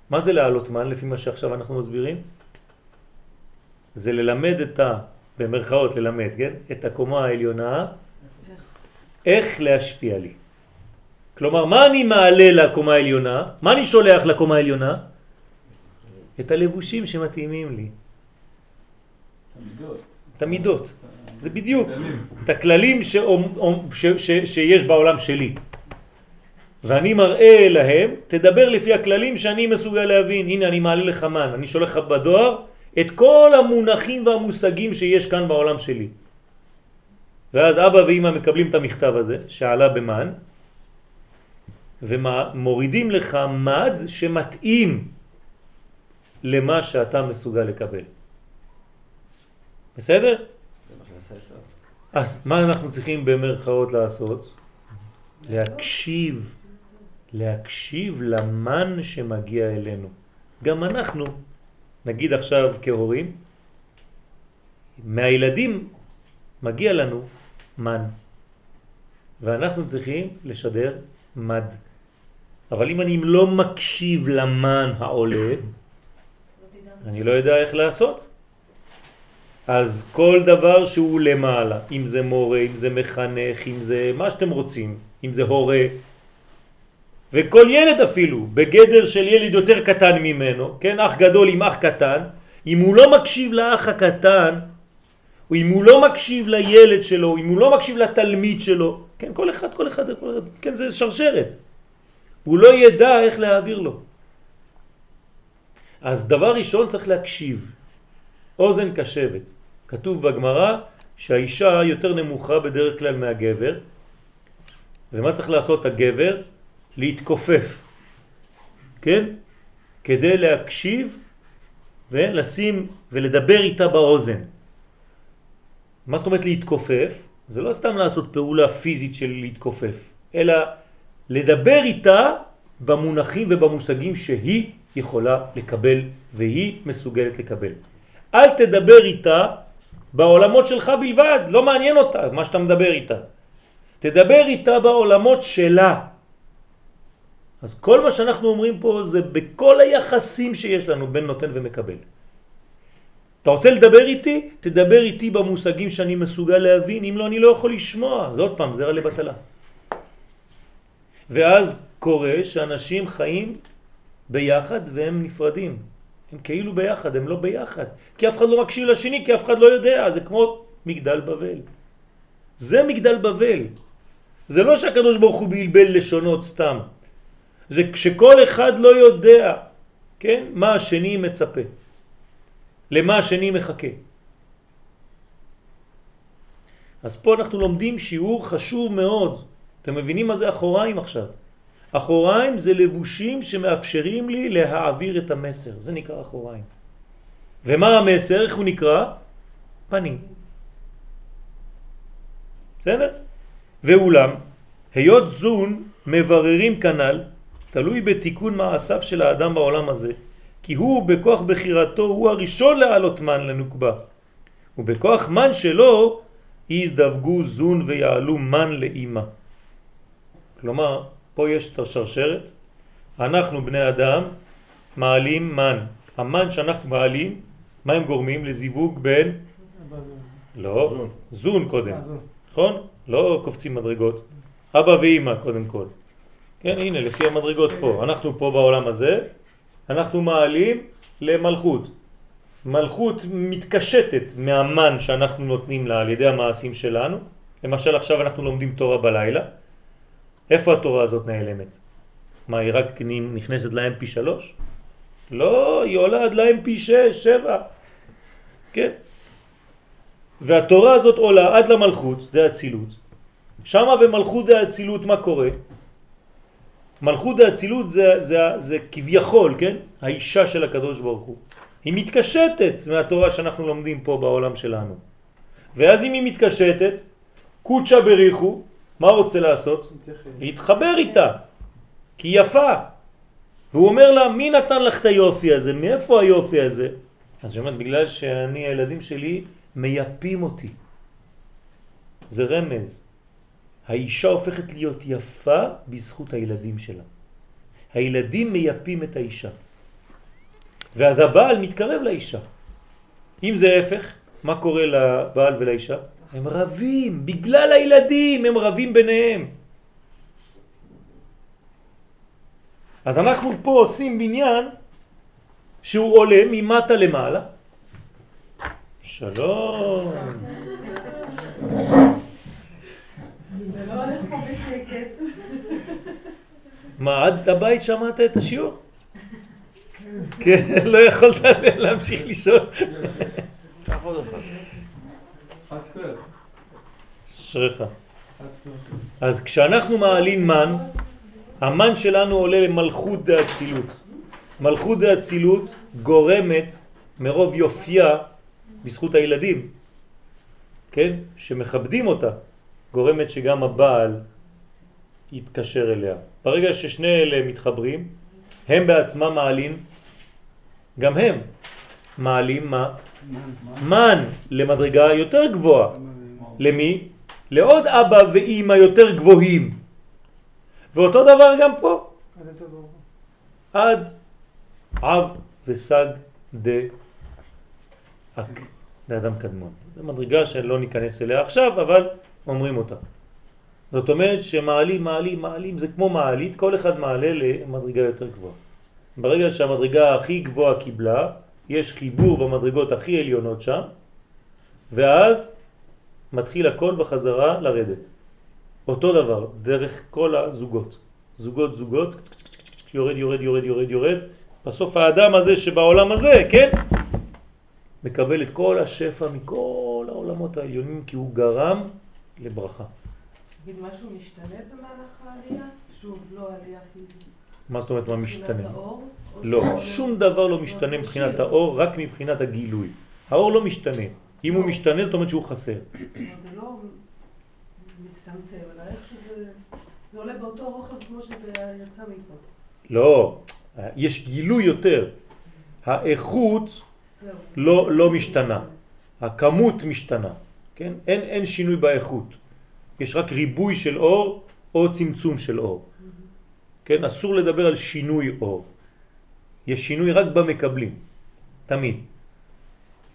מה זה לעלות מן לפי מה שעכשיו אנחנו מסבירים? זה ללמד את ה... במרכאות ללמד, כן? את הקומה העליונה איך להשפיע לי. כלומר, מה אני מעלה לקומה העליונה? מה אני שולח לקומה העליונה? את הלבושים שמתאימים לי. את המידות. זה בדיוק. את הכללים. שיש בעולם שלי. ואני מראה להם, תדבר לפי הכללים שאני מסוגל להבין. הנה אני מעלה לך מן, אני שולח לך בדואר את כל המונחים והמושגים שיש כאן בעולם שלי. ואז אבא ואמא מקבלים את המכתב הזה שעלה במן ומורידים לך מד שמתאים למה שאתה מסוגל לקבל. בסדר? אז מה אנחנו צריכים במרכאות לעשות? להקשיב, להקשיב למן שמגיע אלינו. גם אנחנו, נגיד עכשיו כהורים, מהילדים מגיע לנו מן, ואנחנו צריכים לשדר מד. אבל אם אני לא מקשיב למן העולה, אני לא יודע איך לעשות. אז כל דבר שהוא למעלה, אם זה מורה, אם זה מחנך, אם זה מה שאתם רוצים, אם זה הורה, וכל ילד אפילו, בגדר של ילד יותר קטן ממנו, כן, אח גדול עם אח קטן, אם הוא לא מקשיב לאח הקטן, או אם הוא לא מקשיב לילד שלו, אם הוא לא מקשיב לתלמיד שלו, כן, כל אחד, כל אחד, כל אחד, כן, זה שרשרת. הוא לא ידע איך להעביר לו. אז דבר ראשון צריך להקשיב. אוזן קשבת. כתוב בגמרא שהאישה יותר נמוכה בדרך כלל מהגבר, ומה צריך לעשות הגבר? להתכופף, כן? כדי להקשיב ולשים ולדבר איתה באוזן. מה זאת אומרת להתכופף? זה לא סתם לעשות פעולה פיזית של להתכופף, אלא לדבר איתה במונחים ובמושגים שהיא יכולה לקבל והיא מסוגלת לקבל. אל תדבר איתה בעולמות שלך בלבד, לא מעניין אותה מה שאתה מדבר איתה. תדבר איתה בעולמות שלה. אז כל מה שאנחנו אומרים פה זה בכל היחסים שיש לנו בין נותן ומקבל. אתה רוצה לדבר איתי? תדבר איתי במושגים שאני מסוגל להבין, אם לא אני לא יכול לשמוע. זה עוד פעם, זה רע לבטלה. ואז קורה שאנשים חיים ביחד והם נפרדים. הם כאילו ביחד, הם לא ביחד. כי אף אחד לא מקשיב לשני, כי אף אחד לא יודע. זה כמו מגדל בבל. זה מגדל בבל. זה לא שהקדוש ברוך הוא בלבל לשונות סתם. זה כשכל אחד לא יודע, כן, מה השני מצפה. למה השני מחכה. אז פה אנחנו לומדים שיעור חשוב מאוד. אתם מבינים מה זה אחוריים עכשיו? אחוריים זה לבושים שמאפשרים לי להעביר את המסר, זה נקרא אחוריים. ומה המסר? איך הוא נקרא? פנים. בסדר? ואולם, היות זון מבררים כנל, תלוי בתיקון מעשיו של האדם בעולם הזה, כי הוא בכוח בחירתו הוא הראשון לעלות מן לנוקבה, ובכוח מן שלו יזדווגו זון ויעלו מן לאימא. כלומר, פה יש את השרשרת, אנחנו בני אדם מעלים מן. המן שאנחנו מעלים, מה הם גורמים? לזיווג בין... לא, זון, קודם, נכון? לא קופצים מדרגות. אבא ואימא קודם כל. כן, הנה, לפי המדרגות פה. אנחנו פה בעולם הזה, אנחנו מעלים למלכות. מלכות מתקשטת מהמן שאנחנו נותנים לה על ידי המעשים שלנו. למשל עכשיו אנחנו לומדים תורה בלילה. איפה התורה הזאת נעלמת? מה, היא רק נכנסת ל-MP3? לא, היא עולה עד ל-MP6, 7. כן? והתורה הזאת עולה עד למלכות, זה הצילות. שמה במלכות זה הצילות מה קורה? מלכות האצילות זה, זה, זה כביכול, כן? האישה של הקדוש ברוך הוא. היא מתקשטת מהתורה שאנחנו לומדים פה בעולם שלנו. ואז אם היא מתקשטת, קודשה בריחו, מה רוצה לעשות? להתחבר איתה, כי היא יפה. והוא אומר לה, מי נתן לך את היופי הזה? מאיפה היופי הזה? אז היא אומרת, בגלל שאני, הילדים שלי מייפים אותי. זה רמז. האישה הופכת להיות יפה בזכות הילדים שלה. הילדים מייפים את האישה. ואז הבעל מתקרב לאישה. אם זה הפך, מה קורה לבעל ולאישה? הם רבים, בגלל הילדים הם רבים ביניהם. אז אנחנו פה עושים בניין שהוא עולה ממטה למעלה. שלום. מה, עד הבית שמעת את השיעור? כן, לא יכולת להמשיך לישון. אשריך. אז כשאנחנו מעלים מן, המן שלנו עולה למלכות דאצילות. מלכות דאצילות גורמת מרוב יופייה בזכות הילדים, כן? שמכבדים אותה, גורמת שגם הבעל יתקשר אליה. ברגע ששני אלה מתחברים, הם בעצמם מעלים, גם הם מעלים מה? מן למדרגה יותר גבוהה. למי? לעוד אבא ואימא יותר גבוהים. ואותו דבר גם פה. עד אב וסג דה אק, לאדם קדמון. זו מדרגה שלא ניכנס אליה עכשיו, אבל אומרים אותה. זאת אומרת שמעלים, מעלים, מעלים, זה כמו מעלית, כל אחד מעלה למדרגה יותר גבוהה. ברגע שהמדרגה הכי גבוהה קיבלה, יש חיבור במדרגות הכי עליונות שם, ואז מתחיל הכל בחזרה לרדת. אותו דבר, דרך כל הזוגות. זוגות, זוגות, יורד, יורד, יורד, יורד, יורד. בסוף האדם הזה שבעולם הזה, כן? מקבל את כל השפע מכל העולמות העליונים כי הוא גרם לברכה. תגיד, משהו משתנה במהלך העלייה? שוב, לא עלייה פיזית. מה זאת אומרת מה משתנה? האור? או לא, שום דבר לא משתנה מבחינת? האור, רק מבחינת הגילוי. האור לא משתנה. אם הוא משתנה זאת אומרת שהוא חסר. זה לא מצטמצם, אלא איך שזה... זה עולה באותו רוחב כמו שזה יצא מפה. לא, יש גילוי יותר. האיכות. לא, לא משתנה. הכמות משתנה, כן? אין, אין שינוי באיכות. יש רק ריבוי של אור או צמצום של אור. כן? אסור לדבר על שינוי אור. יש שינוי רק במקבלים, תמיד.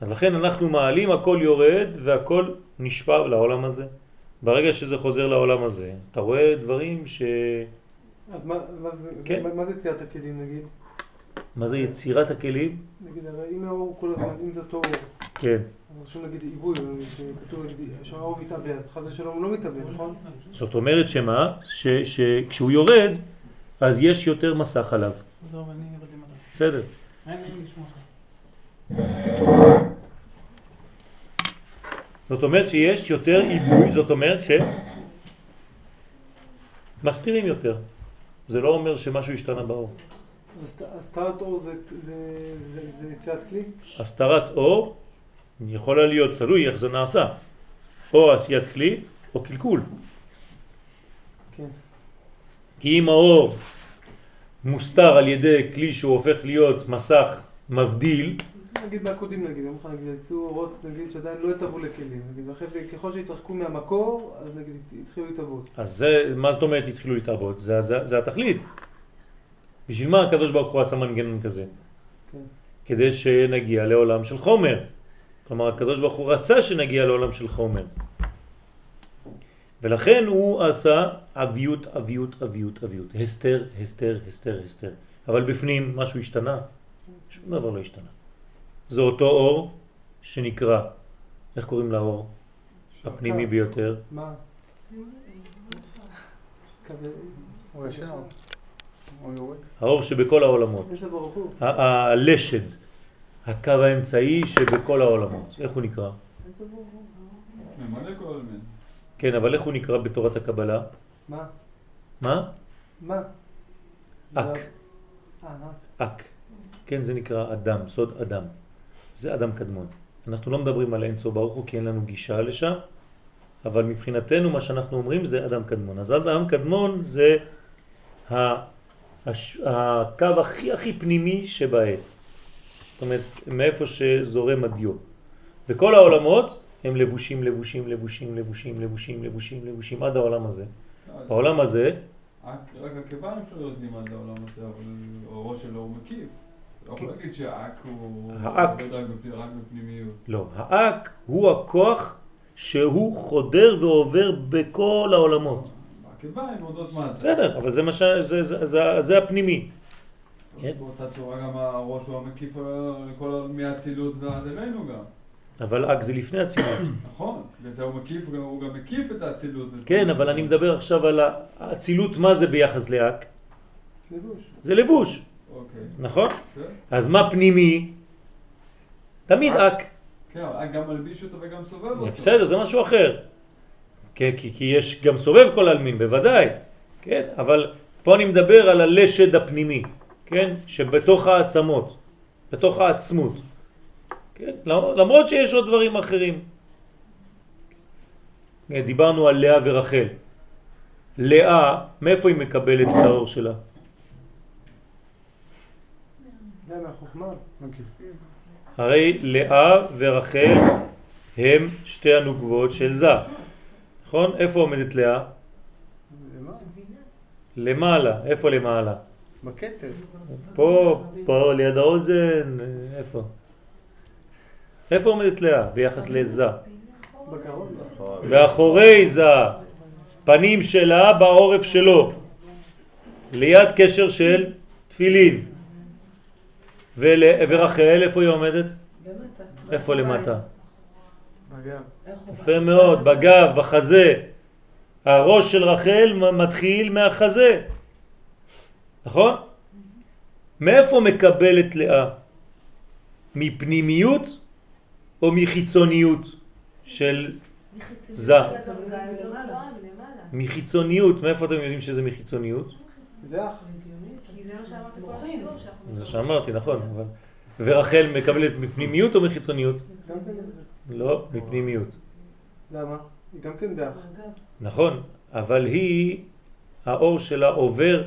אז לכן אנחנו מעלים, הכל יורד והכל נשפע לעולם הזה. ברגע שזה חוזר לעולם הזה, אתה רואה דברים ש... אז מה- כן. מה- מה זה יציאת הכלים נגיד? מה זה יצירת הכלים? נגיד, הרי אם האור כל הזמן, אם זה אותו אור, כן. אז רשום נגיד עיבוי, או שכתוב נגיד שהאור מתאבד, אז חס ושלום הוא לא מתאבד, נכון? זאת אומרת שמה? ש, שכשהוא יורד, אז יש יותר מסך עליו. יורד למטה. בסדר. אין לי לשמוע אותך. זאת אומרת שיש יותר עיבוי, זאת אומרת ש... מסתירים יותר. זה לא אומר שמשהו השתנה באור. הסתרת אור זה- זה- זה- זה יציאת כלי? הסתרת אור יכולה להיות תלוי איך זה נעשה. או עשיית כלי או קלקול. כן. כי אם האור מוסתר על ידי כלי שהוא הופך להיות מסך מבדיל, נגיד בעקודים נגיד, יום אחד נגיד יצאו אורות נגיד שעדיין לא התאבו לכלים, נגיד, ואחרי זה ככל שהתרחקו מהמקור, אז נגיד התחילו להתאבות. אז זה, מה זאת אומרת התחילו להתעבוד? זה, זה, זה התכלית. בשביל מה הקדוש ברוך הוא עשה מנגנון כזה? כן. כדי שנגיע לעולם של חומר. כלומר, הקדוש ברוך הוא רצה שנגיע לעולם של חומר. ולכן הוא עשה אביות, אביות, אביות, אביות. הסתר, הסתר, הסתר, הסתר. אבל בפנים משהו השתנה? שום דבר לא השתנה. זה אותו אור שנקרא, איך קוראים לאור? הפנימי ביותר? מה? האור שבכל העולמות. הלשד, הקו האמצעי שבכל העולמות. איך הוא נקרא? כן, אבל איך הוא נקרא בתורת הקבלה? מה? מה? מה? אק. אה. אק. כן, זה נקרא אדם, סוד אדם. זה אדם קדמון. אנחנו לא מדברים על אינסוף ברוך הוא כי אין לנו גישה לשם, אבל מבחינתנו מה שאנחנו אומרים זה אדם קדמון. אז אדם קדמון זה הקו הכי הכי פנימי שבעץ. זאת אומרת, מאיפה שזורם הדיו. וכל העולמות הם לבושים, לבושים, לבושים, לבושים, לבושים, לבושים, לבושים, עד העולם הזה. בעולם הזה, רק רק הכיוון אפשר להיות נמד לעולם הזה, אבל אורו שלו הוא מקיף. לא יכול להגיד שהאק הוא... עובד רק בפ- רק בפנימיות. לא, האק הוא הכוח שהוא חודר ועובר בכל העולמות. עוד עוד מעט. בסדר, אבל זה, מה ש... זה, הפנימי. כן. באותה צורה גם הראש הוא המקיף לכל מהאצילות ועד אלינו גם. אבל אק זה לפני הצילות. נכון, וזה הוא מקיף, הוא גם מקיף את האצילות. כן, אבל אני מדבר עכשיו על האצילות, מה זה ביחס לאק? לבוש. זה לבוש. נכון? כן, אז מה פנימי? תמיד אק. כן, גם מלביש אותו וגם סובב אותו. בסדר, זה משהו אחר. כי, כי, כי יש גם סובב כל העלמין, בוודאי. כן, אבל פה אני מדבר על הלשד הפנימי, כן? שבתוך העצמות, בתוך העצמות. כן? למרות שיש עוד דברים אחרים. כן, דיברנו על לאה ורחל. לאה, מאיפה היא מקבלת את האור שלה? זה מהחוכמה. אוקיי. הרי לאה ורחל הם שתי הנוגבות של זה. נכון? איפה עומדת לאה? למה? למעלה. איפה למעלה? בכתר. פה, פה ליד האוזן, איפה? איפה עומדת לאה ביחס לזה? בגרון. באחורי זה, פנים שלה בעורף שלו, ליד קשר של תפילין. ורחל, איפה היא עומדת? למטה. איפה למטה? יפה מאוד, בגב, בחזה. הראש של רחל מתחיל מהחזה, נכון? מאיפה מקבלת לאה? מפנימיות או מחיצוניות של זה. מחיצוניות, מאיפה אתם יודעים שזה מחיצוניות? זה מה שאמרת כל מוחין. השיעור שאנחנו... זה שאמרתי, נכון, אבל... ורחל מקבלת מפנימיות או מחיצוניות? כן, לא, מפנימיות. למה? היא גם כן. אגב, נכון, אבל היא, האור שלה עובר,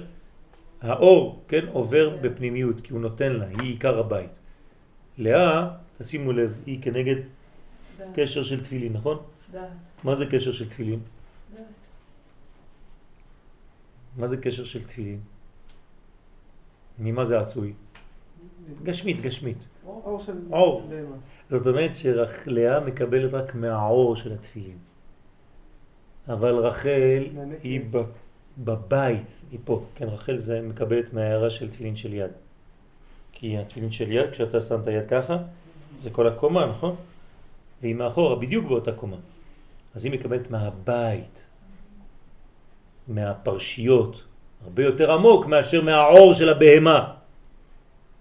האור, כן, עובר בפנימיות, כי הוא נותן לה, היא עיקר הבית. לאה, תשימו לב, היא כנגד קשר של תפילין, נכון? מה זה קשר של תפילין? מה זה קשר של תפילין? ממה זה עשוי? גשמית, גשמית. אור. אור. זאת אומרת שלאה מקבלת רק מהאור של התפילין. אבל רחל. היא בבית, היא פה. כן, רחל זה מקבלת מההערה של תפילין של יד. כי התפילין של יד, כשאתה שם את היד ככה, זה כל הקומה, נכון? והיא מאחורה, בדיוק באותה קומה. אז היא מקבלת מהבית, מהפרשיות, הרבה יותר עמוק מאשר מהעור של הבהמה,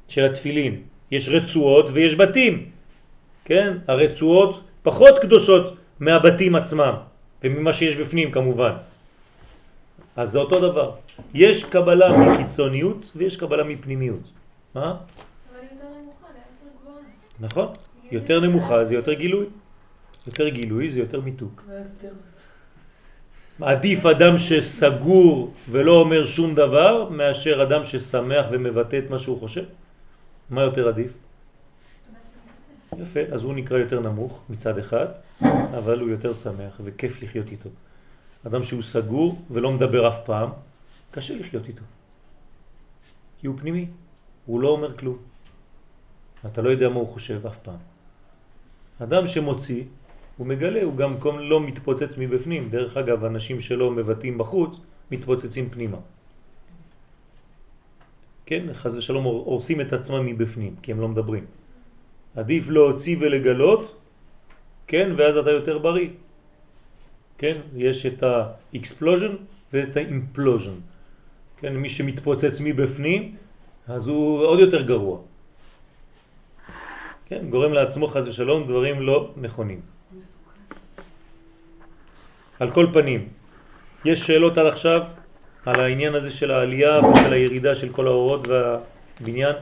של התפילין. יש רצועות ויש בתים, כן? הרצועות פחות קדושות מהבתים עצמם, וממה שיש בפנים כמובן. אז זה אותו דבר. יש קבלה מחיצוניות ויש קבלה מפנימיות. מה? נכון? יותר נמוכה זה יותר גילוי. יותר גילוי זה יותר מיתוק. עדיף אדם שסגור ולא אומר שום דבר מאשר אדם ששמח ומבטא את מה שהוא חושב? מה יותר עדיף? יפה, אז הוא נקרא יותר נמוך מצד אחד, אבל הוא יותר שמח וכיף לחיות איתו. אדם שהוא סגור ולא מדבר אף פעם, קשה לחיות איתו. כי הוא פנימי, הוא לא אומר כלום. אתה לא יודע מה הוא חושב אף פעם. אדם שמוציא, הוא מגלה, הוא גם לא מתפוצץ מבפנים. דרך אגב, אנשים שלא מבטאים בחוץ, מתפוצצים פנימה. כן, חז ושלום הור- הורסים את עצמם מבפנים, כי הם לא מדברים. עדיף להוציא ולגלות, כן, ואז אתה יותר בריא. כן, יש את ה-explosion ואת ה-implosion. כן, מי שמתפוצץ מבפנים, אז הוא עוד יותר גרוע. כן, גורם לעצמו חז ושלום דברים לא נכונים. על כל פנים, יש שאלות עד עכשיו על העניין הזה של העלייה ושל הירידה של כל האורות והבניין?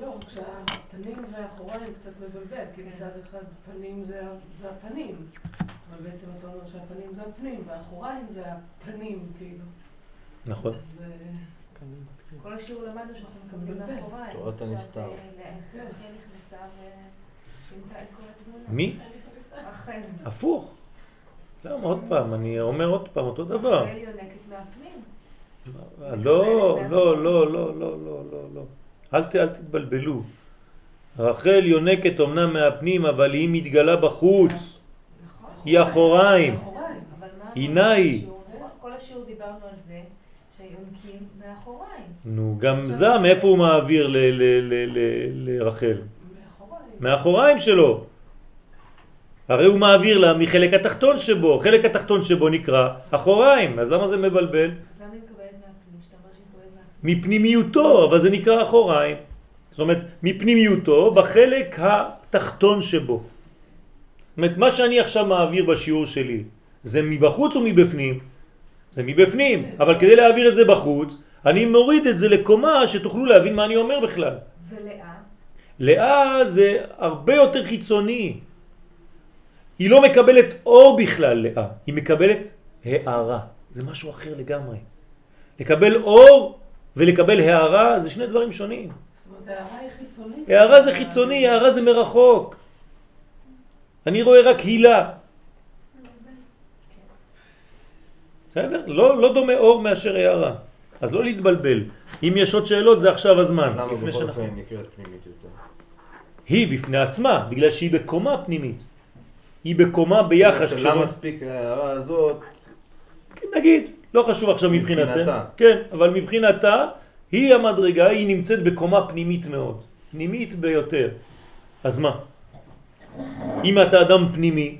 לא, רק שהפנים והאחוריים קצת מבלבל, כי מצד אחד פנים זה, זה הפנים, אבל בעצם אתה אומר שהפנים זה הפנים, והאחוריים זה הפנים, כאילו. נכון. אז אה, כל השיעור למדנו שאנחנו מקבלים. מאחוריים. תורת הנסתר. אה, התמונה. מי? הפוך. למה עוד פעם? אני אומר עוד פעם אותו דבר. רחל יונקת מהפנים. לא, לא, לא, לא, לא, לא, לא, לא. אל, ת, אל תתבלבלו. רחל יונקת אמנם מהפנים, אבל היא מתגלה בחוץ. נכון. היא אחוריים. היא. בשיעור? כל השיעור דיברנו על זה שיונקים מאחוריים. נו, גם זה, מאיפה הוא מעביר לרחל? מאחוריים. שלו. הרי הוא מעביר לה מחלק התחתון שבו, חלק התחתון שבו נקרא אחוריים, אז למה זה מבלבל? מפנימיותו, אבל זה נקרא אחוריים. זאת אומרת, מפנימיותו בחלק התחתון שבו. זאת אומרת, מה שאני עכשיו מעביר בשיעור שלי, זה מבחוץ או מבפנים? זה מבפנים, אבל כדי להעביר את זה בחוץ, אני מוריד את זה לקומה שתוכלו להבין מה אני אומר בכלל. ולאה? לאה זה הרבה יותר חיצוני. היא לא מקבלת אור בכלל, לאה. היא מקבלת הערה. זה משהו אחר לגמרי. לקבל אור ולקבל הערה זה שני דברים שונים. הערה היא חיצונית. הערה זה חיצוני, הערה זה מרחוק. אני רואה רק הילה. בסדר? לא, לא דומה אור מאשר הערה. אז לא להתבלבל. אם יש עוד שאלות זה עכשיו הזמן. למה בכל אופן נקראת פנימית יותר? היא בפני עצמה, בגלל שהיא בקומה פנימית. היא בקומה ביחס. למה מספיק ההערה הזאת? נגיד, לא חשוב עכשיו מבחינתה. מבחינתה. כן, אבל מבחינתה היא המדרגה, היא נמצאת בקומה פנימית מאוד, פנימית ביותר. אז מה? אם אתה אדם פנימי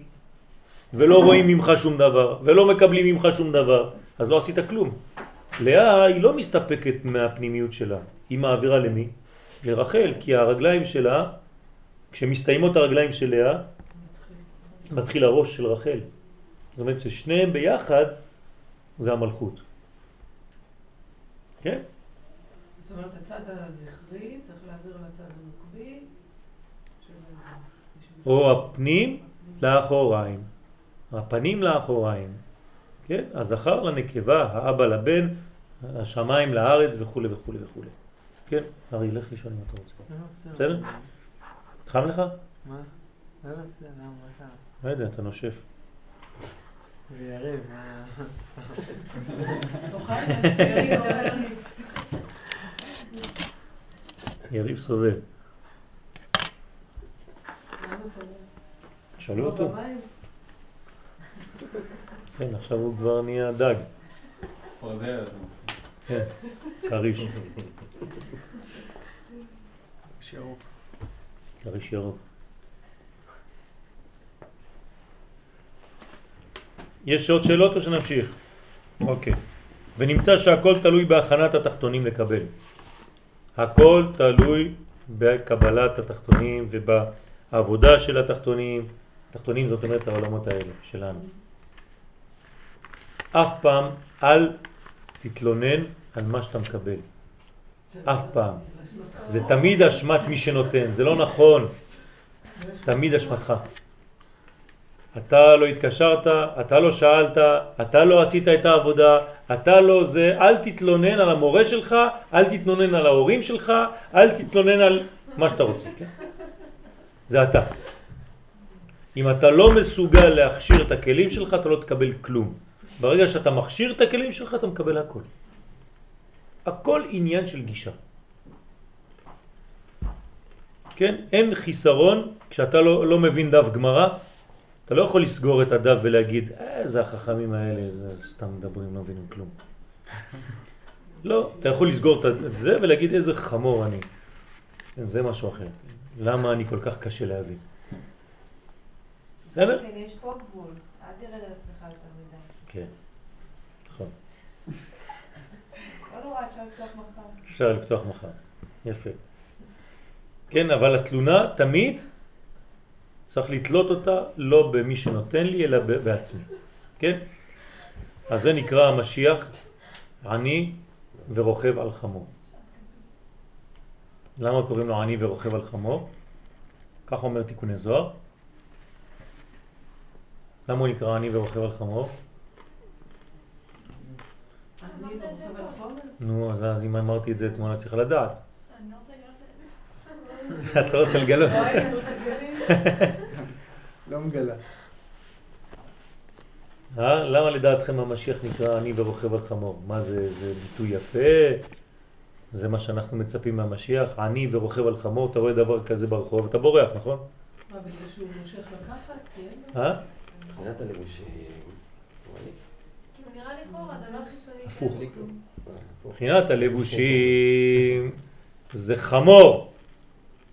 ולא רואים ממך שום דבר ולא מקבלים ממך שום דבר, אז לא עשית כלום. לאה היא לא מסתפקת מהפנימיות שלה, היא מעבירה למי? לרחל, כי הרגליים שלה, כשמסתיימות הרגליים של לאה, מתחיל הראש של רחל. זאת אומרת ששניהם ביחד זה המלכות. כן? זאת אומרת, הצד הזכרי צריך להעביר לצד הנוקבי. של- או הפנים לאחוריים. הפנים לאחוריים. כן? הזכר לנקבה, האבא לבן, השמיים לארץ וכו' וכו' וכו'. כן? ארי, לך לישון אם אתה רוצה. בסדר? חם לך? מה? לא, לא, בסדר? לא יודע, אתה נושף. זה יריב, מה... יריב סובל. למה סובל? שאלו לא אותו. כן, עכשיו הוא כבר נהיה דג. כן, כריש. כריש ירוק. יש עוד שאלות או שנמשיך? אוקיי. ונמצא שהכל תלוי בהכנת התחתונים לקבל. הכל תלוי בקבלת התחתונים ובעבודה של התחתונים. תחתונים זאת אומרת העולמות האלה שלנו. אף פעם אל תתלונן על מה שאתה מקבל. אף פעם. זה תמיד אשמת מי שנותן, זה לא נכון. תמיד אשמתך. אתה לא התקשרת, אתה לא שאלת, אתה לא עשית את העבודה, אתה לא זה, אל תתלונן על המורה שלך, אל תתלונן על ההורים שלך, אל תתלונן על מה שאתה רוצה. כן? זה אתה. אם אתה לא מסוגל להכשיר את הכלים שלך, אתה לא תקבל כלום. ברגע שאתה מכשיר את הכלים שלך, אתה מקבל הכל. הכל עניין של גישה. כן? אין חיסרון כשאתה לא, לא מבין דף גמרא, אתה לא יכול לסגור את הדף ולהגיד, אה, זה החכמים האלה, זה סתם מדברים, לא מבינים כלום. לא, אתה יכול לסגור את זה ולהגיד איזה חמור אני. זה משהו אחר. למה אני כל כך קשה להבין? בסדר? כן, יש פה גבול. אל תרד על עצמך יותר מדי. כן, נכון. לא נורא, אפשר לפתוח מחר. אפשר לפתוח מחר. יפה. כן, אבל התלונה תמיד צריך לתלות אותה לא במי שנותן לי, אלא בעצמי. כן? אז זה נקרא המשיח עני ורוכב על חמור. למה קוראים לו עני ורוכב על חמור? כך אומר תיקוני זוהר. למה הוא נקרא עני ורוכב על חמור? אני? נו, אז, אז אם אמרתי את זה אתמול, את צריכה לדעת. את לא רוצה לגלות. לא מגלה. אה? למה לדעתכם המשיח נקרא אני ורוכב על חמור? מה זה, זה ביטוי יפה? זה מה שאנחנו מצפים מהמשיח? אני ורוכב על חמור, אתה רואה דבר כזה ברחוב, אתה בורח, נכון? מה, בגלל שהוא מושך לקחת? לו. אה? מבחינת הלבושים, וואלי, נראה לי חור, הדבר חיצוני. בלי כלום. אה, הפוך. מבחינת הלבושים זה חמור,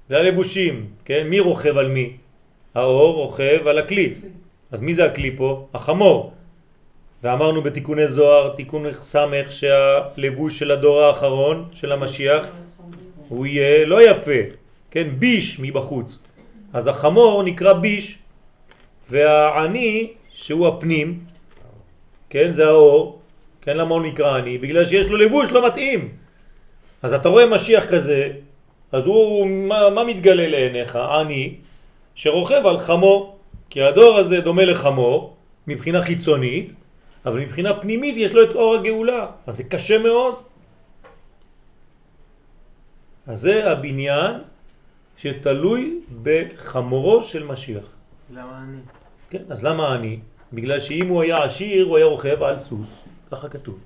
זה הלבושים, כן? מי רוכב על מי? האור רוכב על הכלי. אז מי זה הכלי פה? החמור. ואמרנו בתיקוני זוהר, תיקון סמך, שהלבוש של הדור האחרון, של המשיח, הוא יהיה לא יפה, כן? ביש מבחוץ. אז החמור נקרא ביש, והעני, שהוא הפנים, כן? זה האור, כן? למה הוא נקרא עני? בגלל שיש לו לבוש לא מתאים. אז אתה רואה משיח כזה, אז הוא, מה, מה מתגלה לעיניך? עני, שרוכב על חמור. כי הדור הזה דומה לחמור מבחינה חיצונית, אבל מבחינה פנימית יש לו את אור הגאולה, אז זה קשה מאוד. אז זה הבניין שתלוי בחמורו של משיח. למה אני? כן, אז למה אני? בגלל שאם הוא היה עשיר הוא היה רוכב על סוס, ככה כתוב.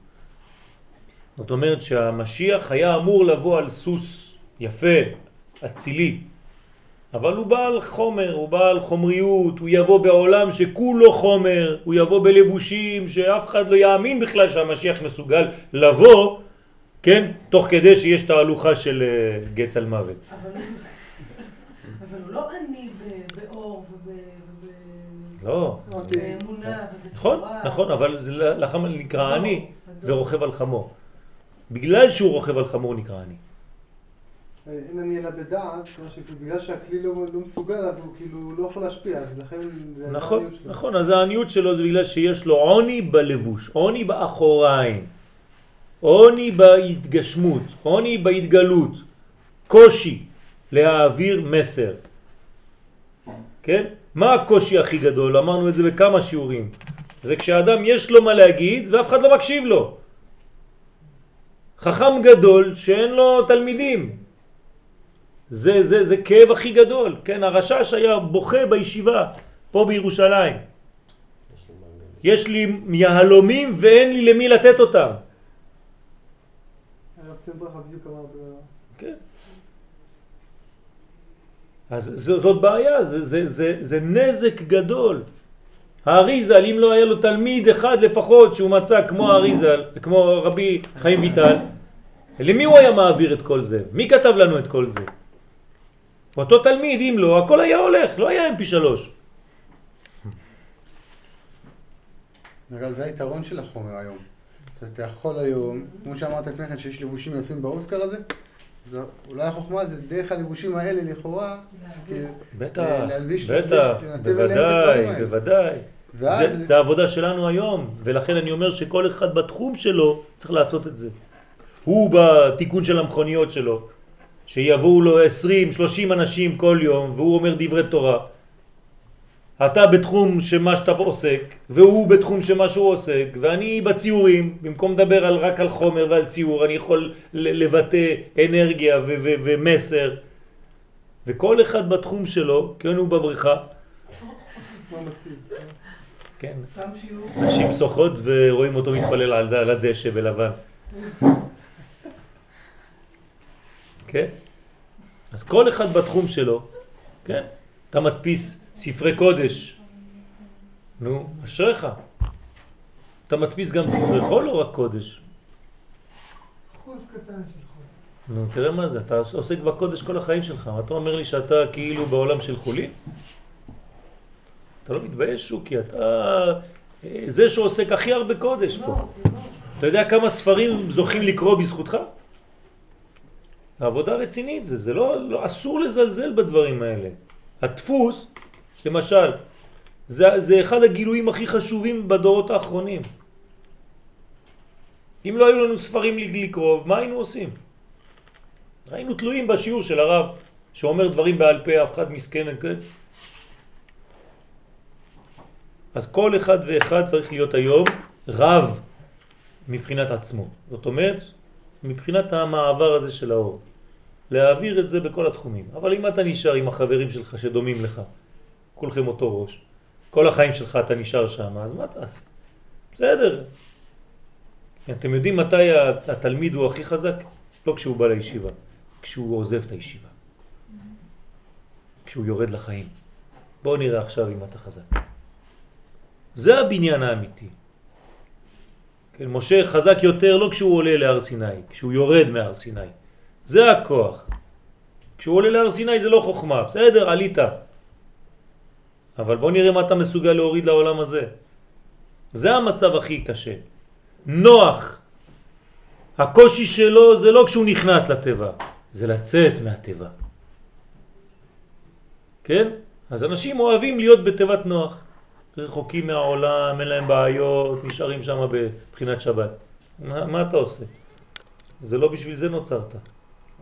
זאת אומרת שהמשיח היה אמור לבוא על סוס יפה, אצילי, אבל הוא בעל חומר, הוא בעל חומריות, הוא יבוא בעולם שכולו חומר, הוא יבוא בלבושים שאף אחד לא יאמין בכלל שהמשיח מסוגל לבוא כן? תוך כדי שיש תהלוכה של אה, גץ על מוות. אבל אבל הוא לא עני באור וב- לא, באמונה נכון, ובתורה. נכון, אבל זה לחם נקרא לא, עני. ורוכב על חמור. בגלל שהוא רוכב על חמור נקרא עני. אין אני אלא בדעת, בגלל שהכלי לא לא מסוגל, אז הוא כאילו לא יכול להשפיע, אז לכן... זה נכון. נכון, אז העניות שלו זה בגלל שיש לו עוני בלבוש, עוני באחוריים, עוני בהתגשמות, עוני בהתגלות, קושי להעביר מסר. כן? מה הקושי הכי גדול? אמרנו את זה בכמה שיעורים. זה כשאדם יש לו מה להגיד ואף אחד לא מקשיב לו. חכם גדול שאין לו תלמידים. זה, זה, זה כאב הכי גדול, כן? הרשש היה בוכה בישיבה, פה בירושלים. יש לי יהלומים ואין לי למי לתת אותם. ב- כן. אז זאת בעיה, זה, זה, זה, זה נזק גדול. האריזל, אם לא היה לו תלמיד אחד לפחות שהוא מצא כמו האריזל, כמו רבי חיים ויטל, למי הוא היה מעביר את כל זה? מי כתב לנו את כל זה? אותו תלמיד, אם לא, הכל היה הולך, לא היה mp3. אגב, זה היתרון של החומר היום. שאתה יכול היום, כמו שאמרת לפני כן, שיש לבושים יפים באוסקר הזה, זה אולי החוכמה זה דרך הלבושים האלה לכאורה, כאילו, בטח, להלביש- בטח, בוודאי. בוודאי. ואז- זה העבודה שלנו היום, ולכן אני אומר שכל אחד בתחום שלו צריך לעשות את זה. הוא בתיקון של המכוניות שלו, שיבואו לו 20-30 אנשים כל יום, והוא אומר דברי תורה. אתה בתחום שמה שאתה עוסק, והוא בתחום שמה שהוא עוסק, ואני בציורים, במקום לדבר על, רק על חומר ועל ציור, אני יכול לבטא אנרגיה ומסר. וכל אחד בתחום שלו, כן הוא בבריכה. כן. נשים שוחות ורואים אותו מתפלל על, על הדשא בלבן. כן? אז כל אחד בתחום שלו, כן? אתה מדפיס ספרי קודש. נו, אשריך. אתה מדפיס גם ספרי חול או רק קודש? אחוז קטן של חול. נו, תראה מה זה, אתה עוסק בקודש כל החיים שלך. אתה אומר לי שאתה כאילו בעולם של חולין? אתה לא מתבייש, שוקי, אתה אה, זה שעוסק הכי הרבה קודש פה. לא, זה לא. אתה יודע כמה ספרים זוכים לקרוא בזכותך? העבודה רצינית זה, זה לא, לא, אסור לזלזל בדברים האלה. הדפוס, למשל, זה, זה אחד הגילויים הכי חשובים בדורות האחרונים. אם לא היו לנו ספרים לקרוא, מה היינו עושים? היינו תלויים בשיעור של הרב, שאומר דברים בעל פה, אף אחד מסכן, כן? אז כל אחד ואחד צריך להיות היום רב מבחינת עצמו. זאת אומרת, מבחינת המעבר הזה של האור. להעביר את זה בכל התחומים. אבל אם אתה נשאר עם החברים שלך שדומים לך, כולכם אותו ראש, כל החיים שלך אתה נשאר שם, אז מה תעשה? בסדר. אתם יודעים מתי התלמיד הוא הכי חזק? לא כשהוא בא לישיבה, כשהוא עוזב את הישיבה. כשהוא יורד לחיים. בואו נראה עכשיו אם אתה חזק. זה הבניין האמיתי. כן, משה חזק יותר לא כשהוא עולה להר סיני, כשהוא יורד מהר סיני. זה הכוח. כשהוא עולה להר סיני זה לא חוכמה, בסדר, עלית. אבל בוא נראה מה אתה מסוגל להוריד לעולם הזה. זה המצב הכי קשה. נוח, הקושי שלו זה לא כשהוא נכנס לטבע, זה לצאת מהטבע. כן? אז אנשים אוהבים להיות בתיבת נוח. רחוקים מהעולם, אין להם בעיות, נשארים שם בבחינת שבת. מה, מה אתה עושה? זה לא בשביל זה נוצרת.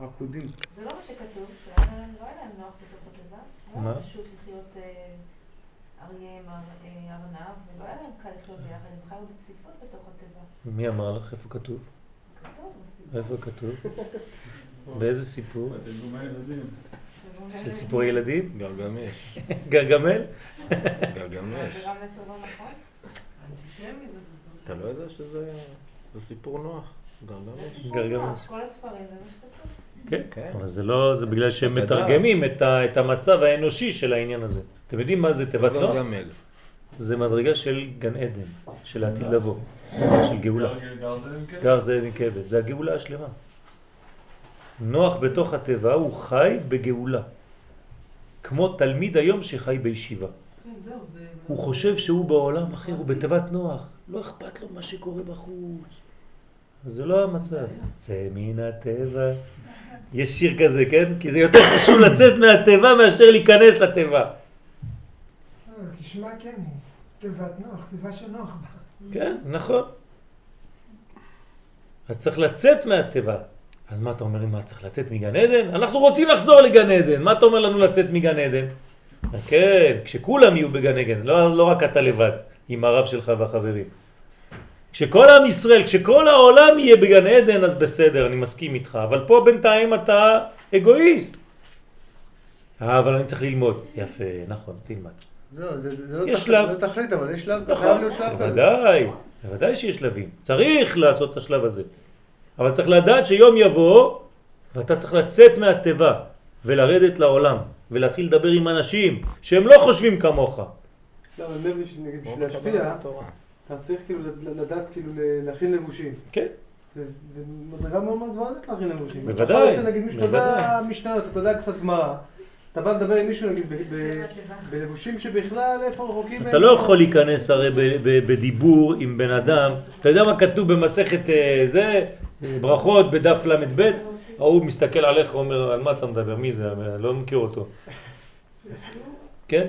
עקודים. זה לא מה שכתוב, שהיה להם- לא היה להם נוח בתוך התיבה. לא מה? פשוט לחיות אה, אריה עם אר- אה, ארנב, ולא היה להם קל לחיות ביחד, הם חיו בצפיפות בתוך התיבה. מי אמר לך? איפה כתוב? איפה כתוב? באיזה סיפור? בתרגום הילדים. זה סיפור ילדים? גרגמש. גרגמל? גרגמש. לא נכון? אתה לא יודע שזה זה סיפור נוח? גרגמש. גרגמש. כל הספרים זה מה שכתוב. כן. כן. אבל זה לא, זה בגלל שהם. מתרגמים את ה- את המצב האנושי של העניין הזה. אתם יודעים מה זה תיבת נוח? זה מדרגה של גן עדן, של העתיד לבוא, של גאולה. גר זאב עם כבש, זה הגאולה השלמה. נוח בתוך התיבה הוא חי בגאולה, כמו תלמיד היום שחי בישיבה. כן, זה... הוא חושב שהוא בעולם אחר, הוא בתיבת נוח, לא אכפת לו מה שקורה בחוץ. אז זה לא המצב. צא מן הטבע. יש שיר כזה, כן? כי זה יותר חשוב לצאת מהטבע מאשר להיכנס לתיבה. כשמה כן תיבת נוח, תיבה של נוח. כן, נכון. אז צריך לצאת מהטבע. אז מה אתה אומר, מה צריך לצאת מגן עדן? אנחנו רוצים לחזור לגן עדן. מה אתה אומר לנו לצאת מגן עדן? כן, כשכולם יהיו בגן עדן, לא, לא רק אתה לבד, עם הרב שלך והחברים. כשכל עם ישראל, כשכל העולם יהיה בגן עדן, אז בסדר, אני מסכים איתך. אבל פה בינתיים אתה אגואיסט. אה, אבל אני צריך ללמוד. יפה, נכון, תלמד. זהו, זה- זה לא יש שלב. לא תכלית, אבל יש שלב, חייב נכון, להיות שלב כזה. בוודאי, בוודאי שיש שלבים. צריך לעשות את השלב הזה. אבל צריך לדעת שיום יבוא ואתה צריך לצאת מהטבע ולרדת לעולם ולהתחיל לדבר עם אנשים שהם לא חושבים כמוך. לא, אבל אומר בשביל להשפיע, בתורה. אתה צריך כאילו לד- לדעת כאילו להכין לבושים. כן. זה מדרגה מאוד מאוד גבוהה להכין לבושים. בוודאי, אתה רוצה להגיד מישהו, אתה יודע. משניות, אתה יודע קצת גמרא. אתה בא לדבר עם מישהו נגיד בלבושים שבכלל איפה רחוקים אתה לא יכול להיכנס הרי בדיבור עם בן אדם. אתה יודע מה כתוב במסכת אה, זה, ברכות בדף ל"ב? ההוא מסתכל עליך ואומר, על מה אתה מדבר? מי זה? לא מכיר אותו. כן?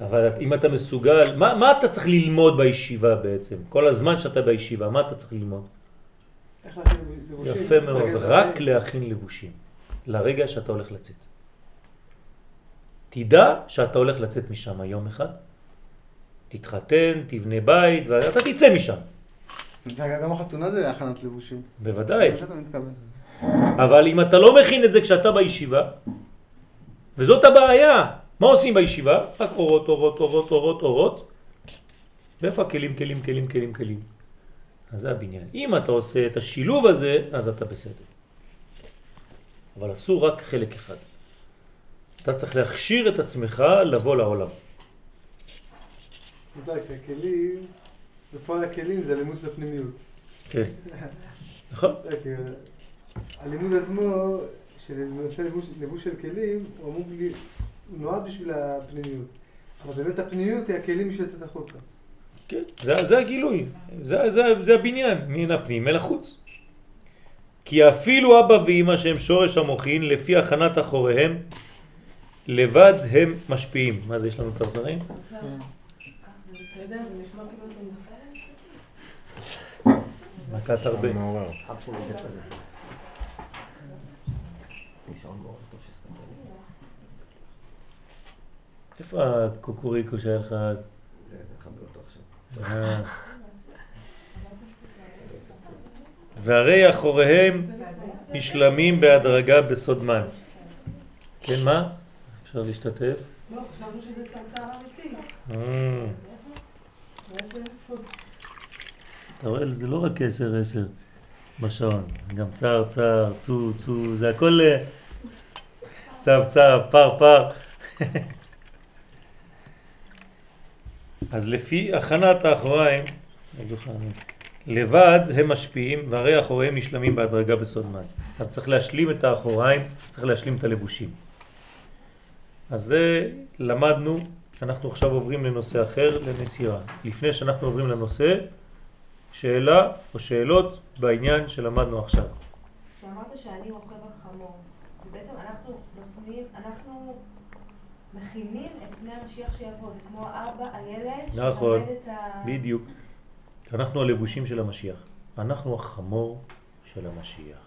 אבל אם אתה מסוגל, מה, מה אתה צריך ללמוד בישיבה בעצם? כל הזמן שאתה בישיבה, מה אתה צריך ללמוד? איך להכין לבושים. יפה מאוד, רק להכין לבושים, לרגע שאתה הולך לצאת. תדע שאתה הולך לצאת משם יום אחד, תתחתן, תבנה בית, ואתה תצא משם, גם החתונה זה הכנת לבושים. בוודאי. אבל אם אתה לא מכין את זה כשאתה בישיבה, וזאת הבעיה, מה עושים בישיבה? רק אורות, אורות, אורות, אורות, אורות. ואיפה הכלים, כלים, כלים, כלים, כלים? אז זה הבניין. אם אתה עושה את השילוב הזה, אז אתה בסדר. אבל אסור רק חלק אחד. אתה צריך להכשיר את עצמך לבוא לעולם. זה הכלים, בפועל הכלים זה הלימוד של הפנימיות. כן. נכון? הלימוד עצמו, של לבוש, של כלים, הוא אמור, הוא נועד בשביל הפנימיות. אבל באמת הפנימיות היא הכלים בשביל לצאת החוצה. כן, זה, זה הגילוי, זה, זה, זה הבניין, מן הפנים אל החוץ. כי אפילו אבא ואמא שהם שורש המוחין, לפי הכנת אחוריהם, לבד הם משפיעים. מה זה, יש לנו צרצרים? מכת הרבה. איפה הקוקוריקו שהיה לך אז? אה. והרי אחוריהם נשלמים בהדרגה בסוד מן. כן, מה? אפשר להשתתף? לא, חשבנו שזה צרצר אמיתי. אה. אתה רואה, זה לא רק עשר עשר בשעון, גם צער צער, צו צו, זה הכל אה, צב צב, פר פר. אז לפי הכנת האחוריים, לבד הם משפיעים והרי האחוריים נשלמים בהדרגה בסוד מים. אז צריך להשלים את האחוריים, צריך להשלים את הלבושים. אז זה למדנו, אנחנו עכשיו עוברים לנושא אחר, לנסירה. לפני שאנחנו עוברים לנושא, שאלה או שאלות בעניין שלמדנו עכשיו. כשאמרת שאני רוכב על חמור, בעצם אנחנו נותנים, אנחנו מכינים את פני המשיח שיבוא, זה כמו אבא, הילד, נכון. את ה... בדיוק. אנחנו הלבושים של המשיח. אנחנו החמור של המשיח.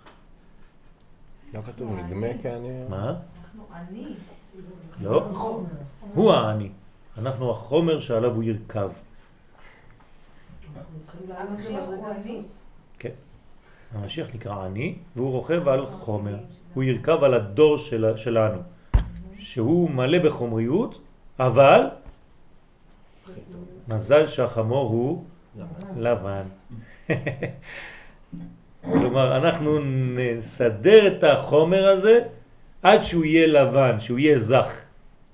לא כתוב נדמה כאני... מה? אנחנו אני. לא. הוא העני. אנחנו החומר שעליו הוא ירכב. לעלות המשיח נקרא עני, והוא רוכב על חומר. הוא ירכב על הדור של, שלנו, שהוא מלא בחומריות, אבל מזל שהחמור הוא לבן. כלומר, אנחנו נסדר את החומר הזה עד שהוא יהיה לבן, שהוא יהיה זך.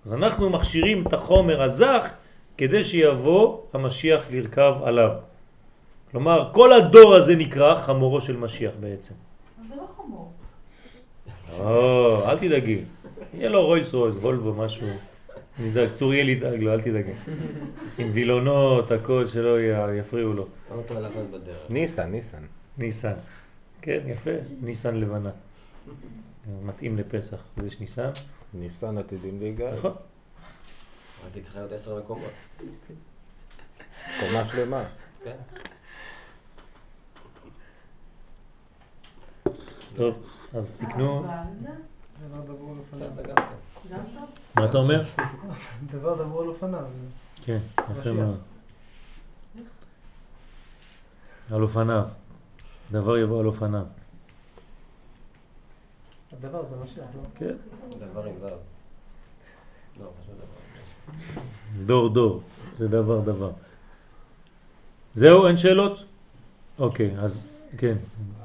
אז אנחנו מכשירים את החומר הזך כדי שיבוא המשיח לרכב עליו. כלומר, כל הדור הזה נקרא חמורו של משיח בעצם. אבל זה לא חמור. או, אל תדאגי. יהיה לו רויס רויס, וולבו, משהו. נדאג, צוריאל ידאג לו, אל תדאגי. עם וילונות, הכל, שלא יפריעו לו. אוטו לבן בדרך. ניסן, ניסן. ניסן. כן, יפה, ניסן לבנה. מתאים לפסח, אז יש ניסן. ניסן עתידים להיגאל. נכון. רק היא צריכה להיות עשר מקומות. קומה שלמה. כן. טוב, אז תקנו. כן. מה אתה אומר? דבר דבור על אופניו. כן, יפה. מאוד. על אופניו. דבר יבוא על אופניו. הדבר זה משיח, לא? כן. דבר עם ו'. לא, דבר. דור דור, זה דבר דבר. זהו, אין שאלות? אוקיי, אז כן.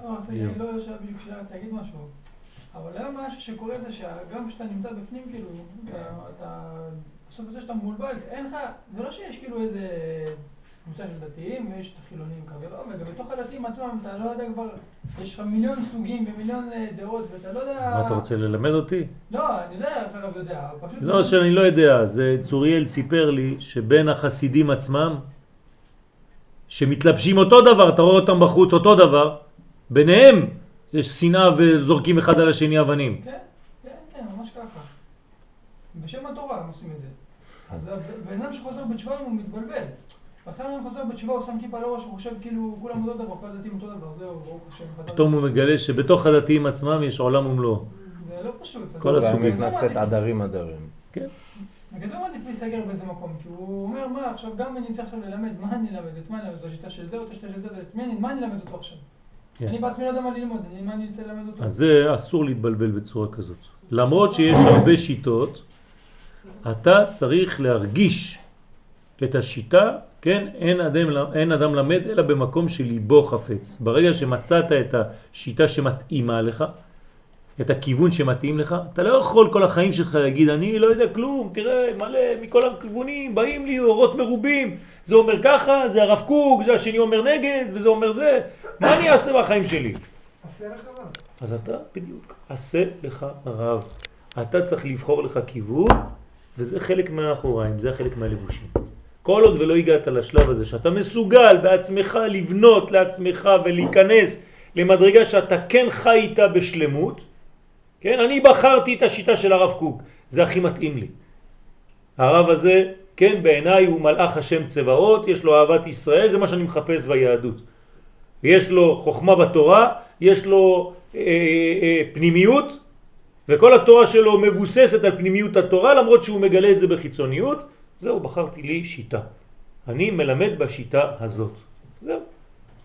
לא, אז אני לא יושב להגיד משהו. אבל היום משהו שקורה זה שגם כשאתה נמצא בפנים, כאילו, אתה, בסוף זה שאתה מבולבל, אין לך, זה לא שיש כאילו איזה קבוצה של דתיים ויש את החילונים כזה, לא, בתוך הדתיים עצמם אתה לא יודע כבר, יש לך מיליון סוגים ומיליון אה, דעות ואתה לא יודע... מה אתה רוצה ללמד אותי? לא, אני יודע, אתה גם יודע, פשוט... לא שאני לא יודע, זה צוריאל סיפר לי שבין החסידים עצמם, שמתלבשים אותו דבר, אתה רואה אותם בחוץ אותו דבר, ביניהם יש שנאה וזורקים אחד על השני אבנים. כן, כן, כן, ממש ככה. בשם התורה הם עושים את זה. אז הבן אדם שחוזר בתשובה הוא מתבלבל. בהתחלה הוא חוזר בתשובה, הוא שם כיפה על הראש, הוא חושב כאילו כולם אותו דבר, כל הדתיים אותו דבר, זהו, ברוך השם. פתאום הוא מגלה שבתוך הדתיים עצמם יש עולם ומלואו. זה לא פשוט. כל הסוגים. בגלל זה הוא מתנשאת מעדיף- עדרים עדרים. בגלל זה הוא מעדיף להיסגר באיזה מקום, כי הוא אומר, מה, עכשיו גם אני צריך עכשיו ללמד, מה אני אלמד? את מה אני אלמד? את השיטה של זה או את השיטה של זה? את מי אני, מה אני אלמד אותו עכשיו? כן. אני בעצמי לא יודע מה ללמוד, אני- מה אני רוצה ללמד אותו? אז זה אסור להתבלבל בצורה כזאת. למרות שיש הרבה שיטות, אתה צריך להרגיש את השיטה, כן? אין אדם, אין אדם למד אלא במקום שליבו חפץ. ברגע שמצאת את השיטה שמתאימה לך, את הכיוון שמתאים לך, אתה לא יכול כל החיים שלך להגיד, אני לא יודע כלום, תראה, מלא מכל הכיוונים, באים לי אורות מרובים, זה אומר ככה, זה הרב קוק, זה השני אומר נגד, וזה אומר זה, מה אני אעשה בחיים שלי? עשה לך רב. אז אתה, בדיוק, עשה לך רב. אתה צריך לבחור לך כיוון, וזה חלק מהאחוריים, זה חלק מהלבושים. כל עוד ולא הגעת לשלב הזה, שאתה מסוגל בעצמך לבנות לעצמך ולהיכנס למדרגה שאתה כן חי איתה בשלמות, כן, אני בחרתי את השיטה של הרב קוק, זה הכי מתאים לי. הרב הזה, כן, בעיניי הוא מלאך השם צבאות, יש לו אהבת ישראל, זה מה שאני מחפש ביהדות. יש לו חוכמה בתורה, יש לו אה, אה, פנימיות, וכל התורה שלו מבוססת על פנימיות התורה, למרות שהוא מגלה את זה בחיצוניות. זהו, בחרתי לי שיטה. אני מלמד בשיטה הזאת. זהו.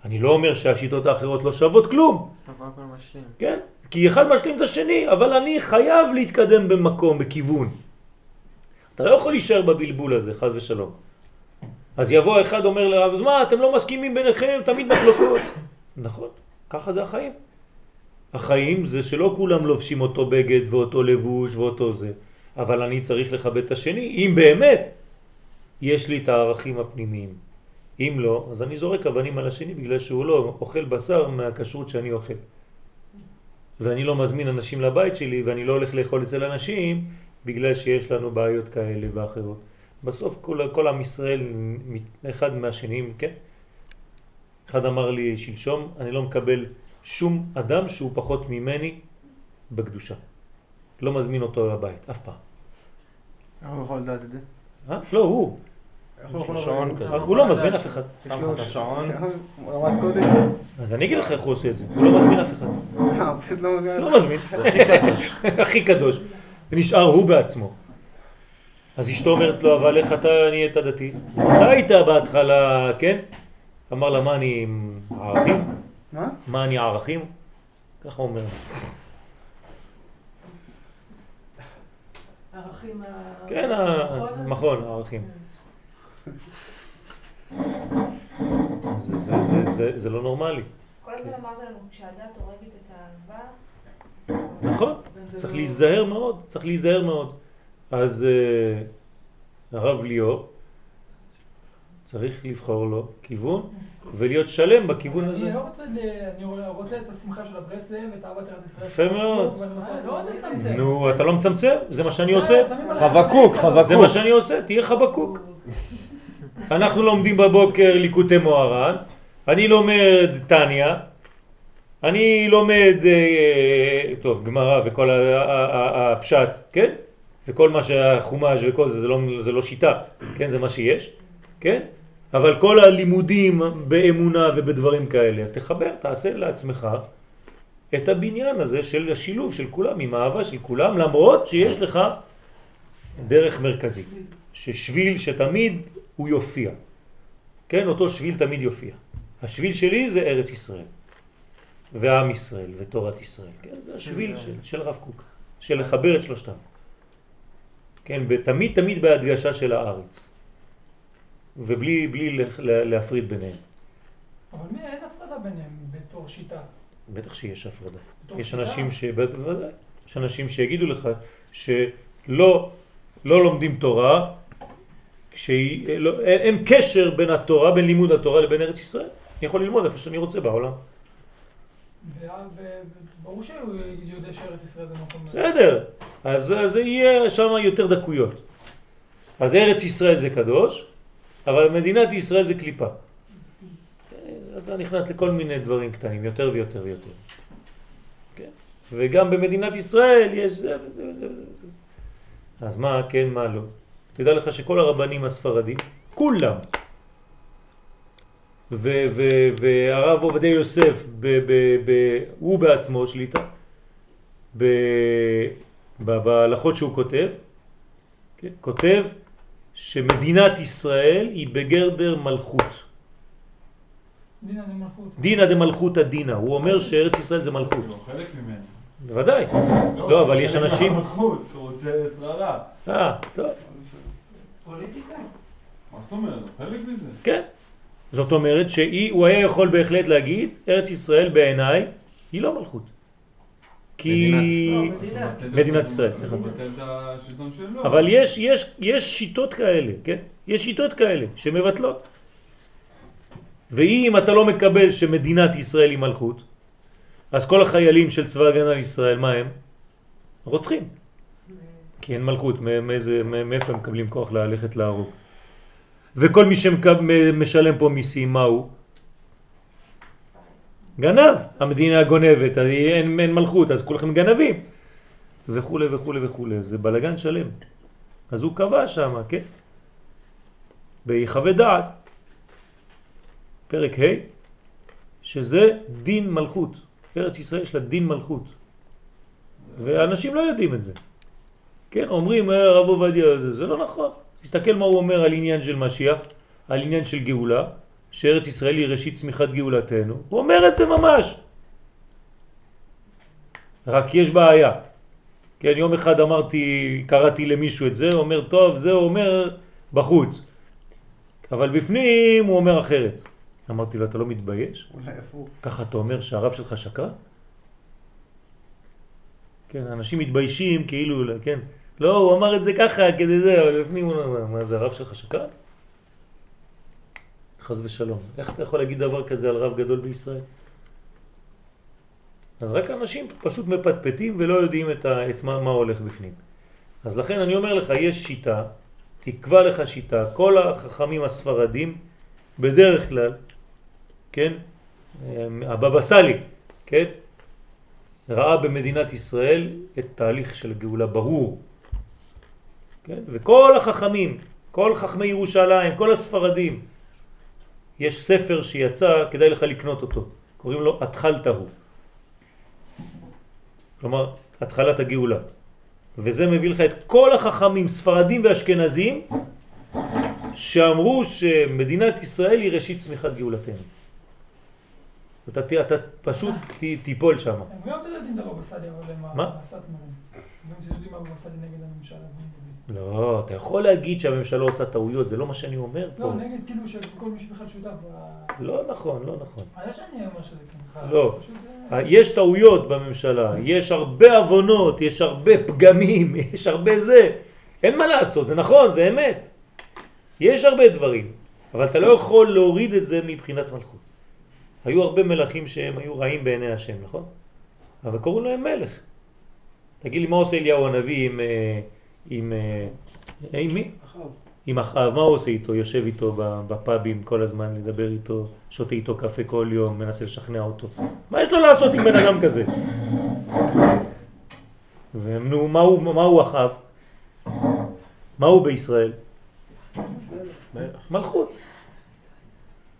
אני לא אומר שהשיטות האחרות לא שוות כלום, הכל משלים. כן? כי אחד משלים את השני, אבל אני חייב להתקדם במקום, בכיוון. אתה לא יכול להישאר בבלבול הזה, חז ושלום. אז יבוא אחד אומר לרב, אז מה, אתם לא מסכימים ביניכם, תמיד מחלוקות. נכון, ככה זה החיים. החיים זה שלא כולם לובשים אותו בגד ואותו לבוש ואותו זה, אבל אני צריך לכבד את השני, אם באמת יש לי את הערכים הפנימיים. אם לא, אז אני זורק אבנים על השני בגלל שהוא לא אוכל בשר מהכשרות שאני אוכל. ואני לא מזמין אנשים לבית שלי ואני לא הולך לאכול אצל אנשים בגלל שיש לנו בעיות כאלה ואחרות. בסוף כל, כל עם ישראל אחד מהשני, כן? אחד אמר לי שלשום, אני לא מקבל שום אדם שהוא פחות ממני בקדושה. לא מזמין אותו לבית, אף פעם. איך הוא יכול לדעת את זה? אה? לא, הוא. הוא לא מזמין אף אחד. שם לך את השעון. אז אני אגיד לך איך הוא עושה את זה. הוא לא מזמין אף אחד. לא מבין. לא מזמין. הכי קדוש. ונשאר הוא בעצמו. אז אשתו אומרת לו, אבל איך אתה נהיית דתי? אתה היית בהתחלה, כן? אמר לה, מה אני עם ערכים? מה? מה אני ערכים? ככה הוא אומר. הערכים ה... כן, המכון, הערכים. זה- זה- זה- זה- זה לא נורמלי. כל הזמן אמרת לנו, כשהדת הורגת את האהבה, נכון, צריך לא- להיזהר מאוד, צריך להיזהר מאוד. אז אה, הרב ליאור צריך לבחור לו כיוון ולהיות שלם בכיוון הזה. אני לא רוצה, ל- אני רוצה את השמחה של הברסלב, את אהבת ארץ ישראל. יפה מאוד. לא. נו, אתה לא מצמצם? זה מה שאני אה, עושה? עליי- חבקוק, זה מה חבקוק. שאני עושה, תהיה חבקוק. אנחנו לומדים בבוקר ליקוטי מוהר"ן, אני לומד טניה, אני לומד, אה, טוב, גמרא וכל הפשט, כן? וכל מה שהחומש וכל זה, זה לא, זה לא שיטה, כן? זה מה שיש, כן? אבל כל הלימודים באמונה ובדברים כאלה, אז תחבר, תעשה לעצמך את הבניין הזה של השילוב של כולם, עם האהבה של כולם, למרות שיש לך דרך מרכזית, ששביל שתמיד הוא יופיע. כן, אותו שביל תמיד יופיע. השביל שלי זה ארץ ישראל, ועם ישראל, ותורת ישראל. כן, זה השביל של, של הרב קוק, של לחבר את שלושתם. כן, תמיד תמיד בהדגשה של הארץ, ובלי בלי לח- לה- להפריד ביניהם. אבל מי, אין הפרדה ביניהם בתור שיטה. בטח שיש הפרדה. יש שיטה. אנשים ש... בוודאי. יש אנשים שיגידו לך שלא לא לומדים תורה, כשהיא, לא, אין, אין קשר בין התורה, בין לימוד התורה לבין ארץ ישראל. אני יכול ללמוד איפה שאני רוצה בעולם. ברור שהוא יודע שארץ ישראל זה מקום... בסדר, אז, אז יהיה שם יותר דקויות. אז ארץ ישראל זה קדוש, אבל מדינת ישראל זה קליפה. אתה נכנס לכל מיני דברים קטנים, יותר ויותר ויותר. כן? וגם במדינת ישראל יש זה וזה וזה וזה. אז מה כן, מה לא? תדע לך שכל הרבנים הספרדים, כולם, והרב עובדיה יוסף, ב- ב- ב- הוא בעצמו שליטה, בהלכות שהוא כותב, כן? כותב שמדינת ישראל היא בגרדר מלכות. דינא דמלכות. דינא דמלכותא דינא, הוא אומר שארץ ישראל זה מלכות. לא, חלק ממנו. בוודאי. לא, אבל יש אנשים... מהמלכות, הוא רוצה שררה. אה, טוב, פוליטיקה. מה זאת אומרת? חלק מזה. כן. זאת אומרת שהוא היה יכול בהחלט להגיד, ארץ ישראל בעיניי היא לא מלכות. כי... מדינת ישראל, סליחה. השלטון שלו. אבל יש, יש, יש שיטות כאלה, כן? יש שיטות כאלה שמבטלות. ואם אתה לא מקבל שמדינת ישראל היא מלכות, אז כל החיילים של צבא הגנה לישראל, מה הם? רוצחים. כי אין מלכות, מאיפה הם מקבלים כוח ללכת להרוג? וכל מי שמשלם פה מיסים, מה הוא? גנב. המדינה גונבת, אין, אין מלכות, אז כולכם גנבים. וכו' וכו' וכו'. זה בלגן שלם. אז הוא קבע שם, כן? ביחווה דעת, פרק ה', שזה דין מלכות. ארץ ישראל יש לה דין מלכות. ואנשים לא יודעים את זה. כן, אומרים, "אה, הרב עובדיה, זה, זה לא נכון. תסתכל מה הוא אומר על עניין של משיח, על עניין של גאולה, שארץ ישראל היא ראשית צמיחת גאולתנו. הוא אומר את זה ממש. רק יש בעיה. כן, יום אחד אמרתי, קראתי למישהו את זה, הוא אומר, טוב, זה הוא אומר בחוץ. אבל בפנים הוא אומר אחרת. אמרתי לו, אתה לא מתבייש? אולי הפוך. ככה אתה אומר שהרב שלך שקרן? כן, אנשים מתביישים כאילו, כן. לא, הוא אמר את זה ככה כדי זה, אבל בפנים הוא אומר, מה זה הרב שלך שקרן? חז ושלום. איך אתה יכול להגיד דבר כזה על רב גדול בישראל? אז רק אנשים פשוט מפטפטים ולא יודעים את, ה, את מה, מה הולך בפנים. אז לכן אני אומר לך, יש שיטה, תקבע לך שיטה, כל החכמים הספרדים בדרך כלל, כן, הבבא סאלי, כן, ראה במדינת ישראל את תהליך של גאולה ברור, כן, וכל החכמים, כל חכמי ירושלים, כל הספרדים, יש ספר שיצא, כדאי לך לקנות אותו, קוראים לו התחלת הוא. כלומר, התחלת הגאולה. וזה מביא לך את כל החכמים, ספרדים ואשכנזים, שאמרו שמדינת ישראל היא ראשית צמיחת גאולתנו. אתה, ת- אתה פשוט ת, תיפול שם. הם גם צודדים את הבבא סאלי, אבל הם מה? הסאטמרים. גם צודדים הבבא סאלי נגד הממשלה. לא, אתה יכול להגיד שהממשלה עושה טעויות, זה לא מה שאני אומר פה. לא, נגד כאילו שכל מי שבכלל שותף. לא נכון, לא נכון. היה שאני אומר שזה כן. לא. זה- יש טעויות בממשלה, יש הרבה אבונות, יש הרבה פגמים, יש הרבה זה. אין מה לעשות, זה נכון, זה אמת. יש הרבה דברים. אבל אתה לא יכול להוריד את זה מבחינת מלכות. היו הרבה מלכים שהם היו רעים בעיני השם, נכון? אבל קראו להם מלך. תגיד לי, מה עושה אליהו הנביא עם... אה, עם, אה, עם מי? עם אחאב, מה הוא עושה איתו? יושב איתו בפאבים כל הזמן, לדבר איתו, שותה איתו קפה כל יום, מנסה לשכנע אותו. מה יש לו לעשות עם בן אדם כזה? ונו, מה הוא אחאב? מה הוא בישראל? מלכות.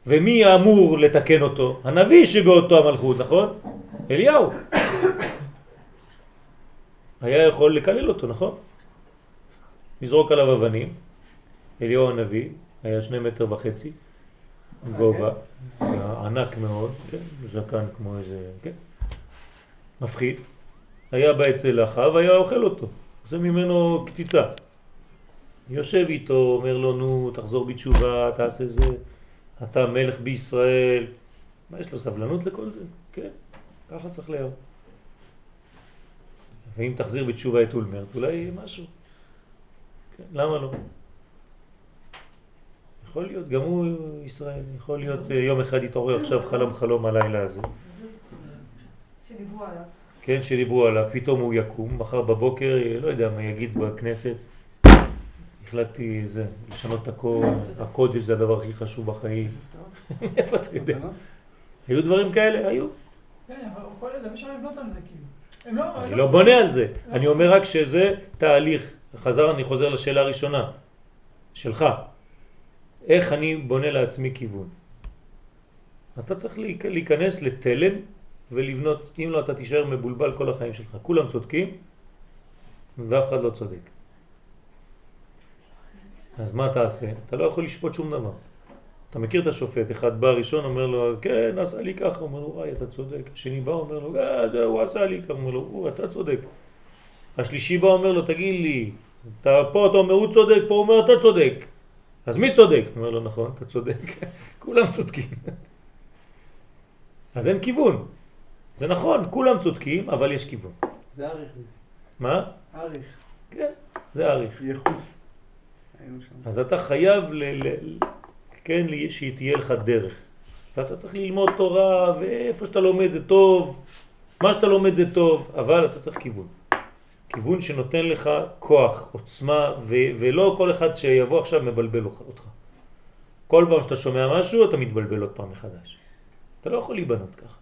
ומי אמור לתקן אותו? הנביא שבאותו המלכות, נכון? אליהו. היה יכול לקלל אותו, נכון? לזרוק עליו אבנים. אליהו הנביא היה שני מטר וחצי גובה, היה ענק מאוד, כן? זקן כמו איזה, כן? מפחיד. היה בא אצל אחאב, היה אוכל אותו, עושה ממנו קציצה. יושב איתו, אומר לו, נו, תחזור בתשובה, תעשה זה, אתה מלך בישראל. מה, יש לו סבלנות לכל זה? כן, ככה צריך להיות. ואם תחזיר בתשובה את אולמרט, אולי משהו. למה לא? יכול להיות, גם הוא ישראל, יכול להיות אה, יום אחד יתעורר עכשיו חלום חלום הלילה הזה. שדיברו עליו. כן, שדיברו עליו, פתאום הוא יקום, מחר בבוקר, אה, לא יודע מה יגיד בכנסת, החלטתי זה, לשנות את הכל, הקודש זה הדבר הכי חשוב בחיים. איפה אתה יודע? היו דברים כאלה? היו. כן, אבל יכול להיות, אפשר לבנות על זה כאילו. לא... אני לא בונה על זה, אני אומר רק שזה תהליך. חזר, אני חוזר לשאלה הראשונה, שלך. איך אני בונה לעצמי כיוון? אתה צריך להיכנס לתלם ולבנות, אם לא אתה תישאר מבולבל כל החיים שלך. כולם צודקים ואף אחד לא צודק. אז מה תעשה? אתה לא יכול לשפוט שום דבר. אתה מכיר את השופט, אחד בא ראשון, אומר לו, כן, עשה לי ככה, אומר לו, וואי, אתה צודק. השני בא, אומר לו, אה, הוא עשה לי ככה, אומר לו, אתה צודק. השלישי בא, אומר לו, תגיד לי, אתה, פה אתה אומר, הוא צודק, פה הוא אומר, אתה צודק. אז מי צודק? אומר לו, נכון, אתה צודק. כולם צודקים. אז אין כיוון. זה נכון, כולם צודקים, אבל יש כיוון. זה אריך. מה? אריך. כן, זה אריך. יחוס. אז אתה חייב, ל, ל, כן, שתהיה לך דרך. ואתה צריך ללמוד תורה, ואיפה שאתה לומד זה טוב, מה שאתה לומד זה טוב, אבל אתה צריך כיוון. כיוון שנותן לך כוח, עוצמה, ולא כל אחד שיבוא עכשיו מבלבל אותך. כל פעם שאתה שומע משהו, אתה מתבלבל עוד פעם מחדש. אתה לא יכול להיבנות ככה.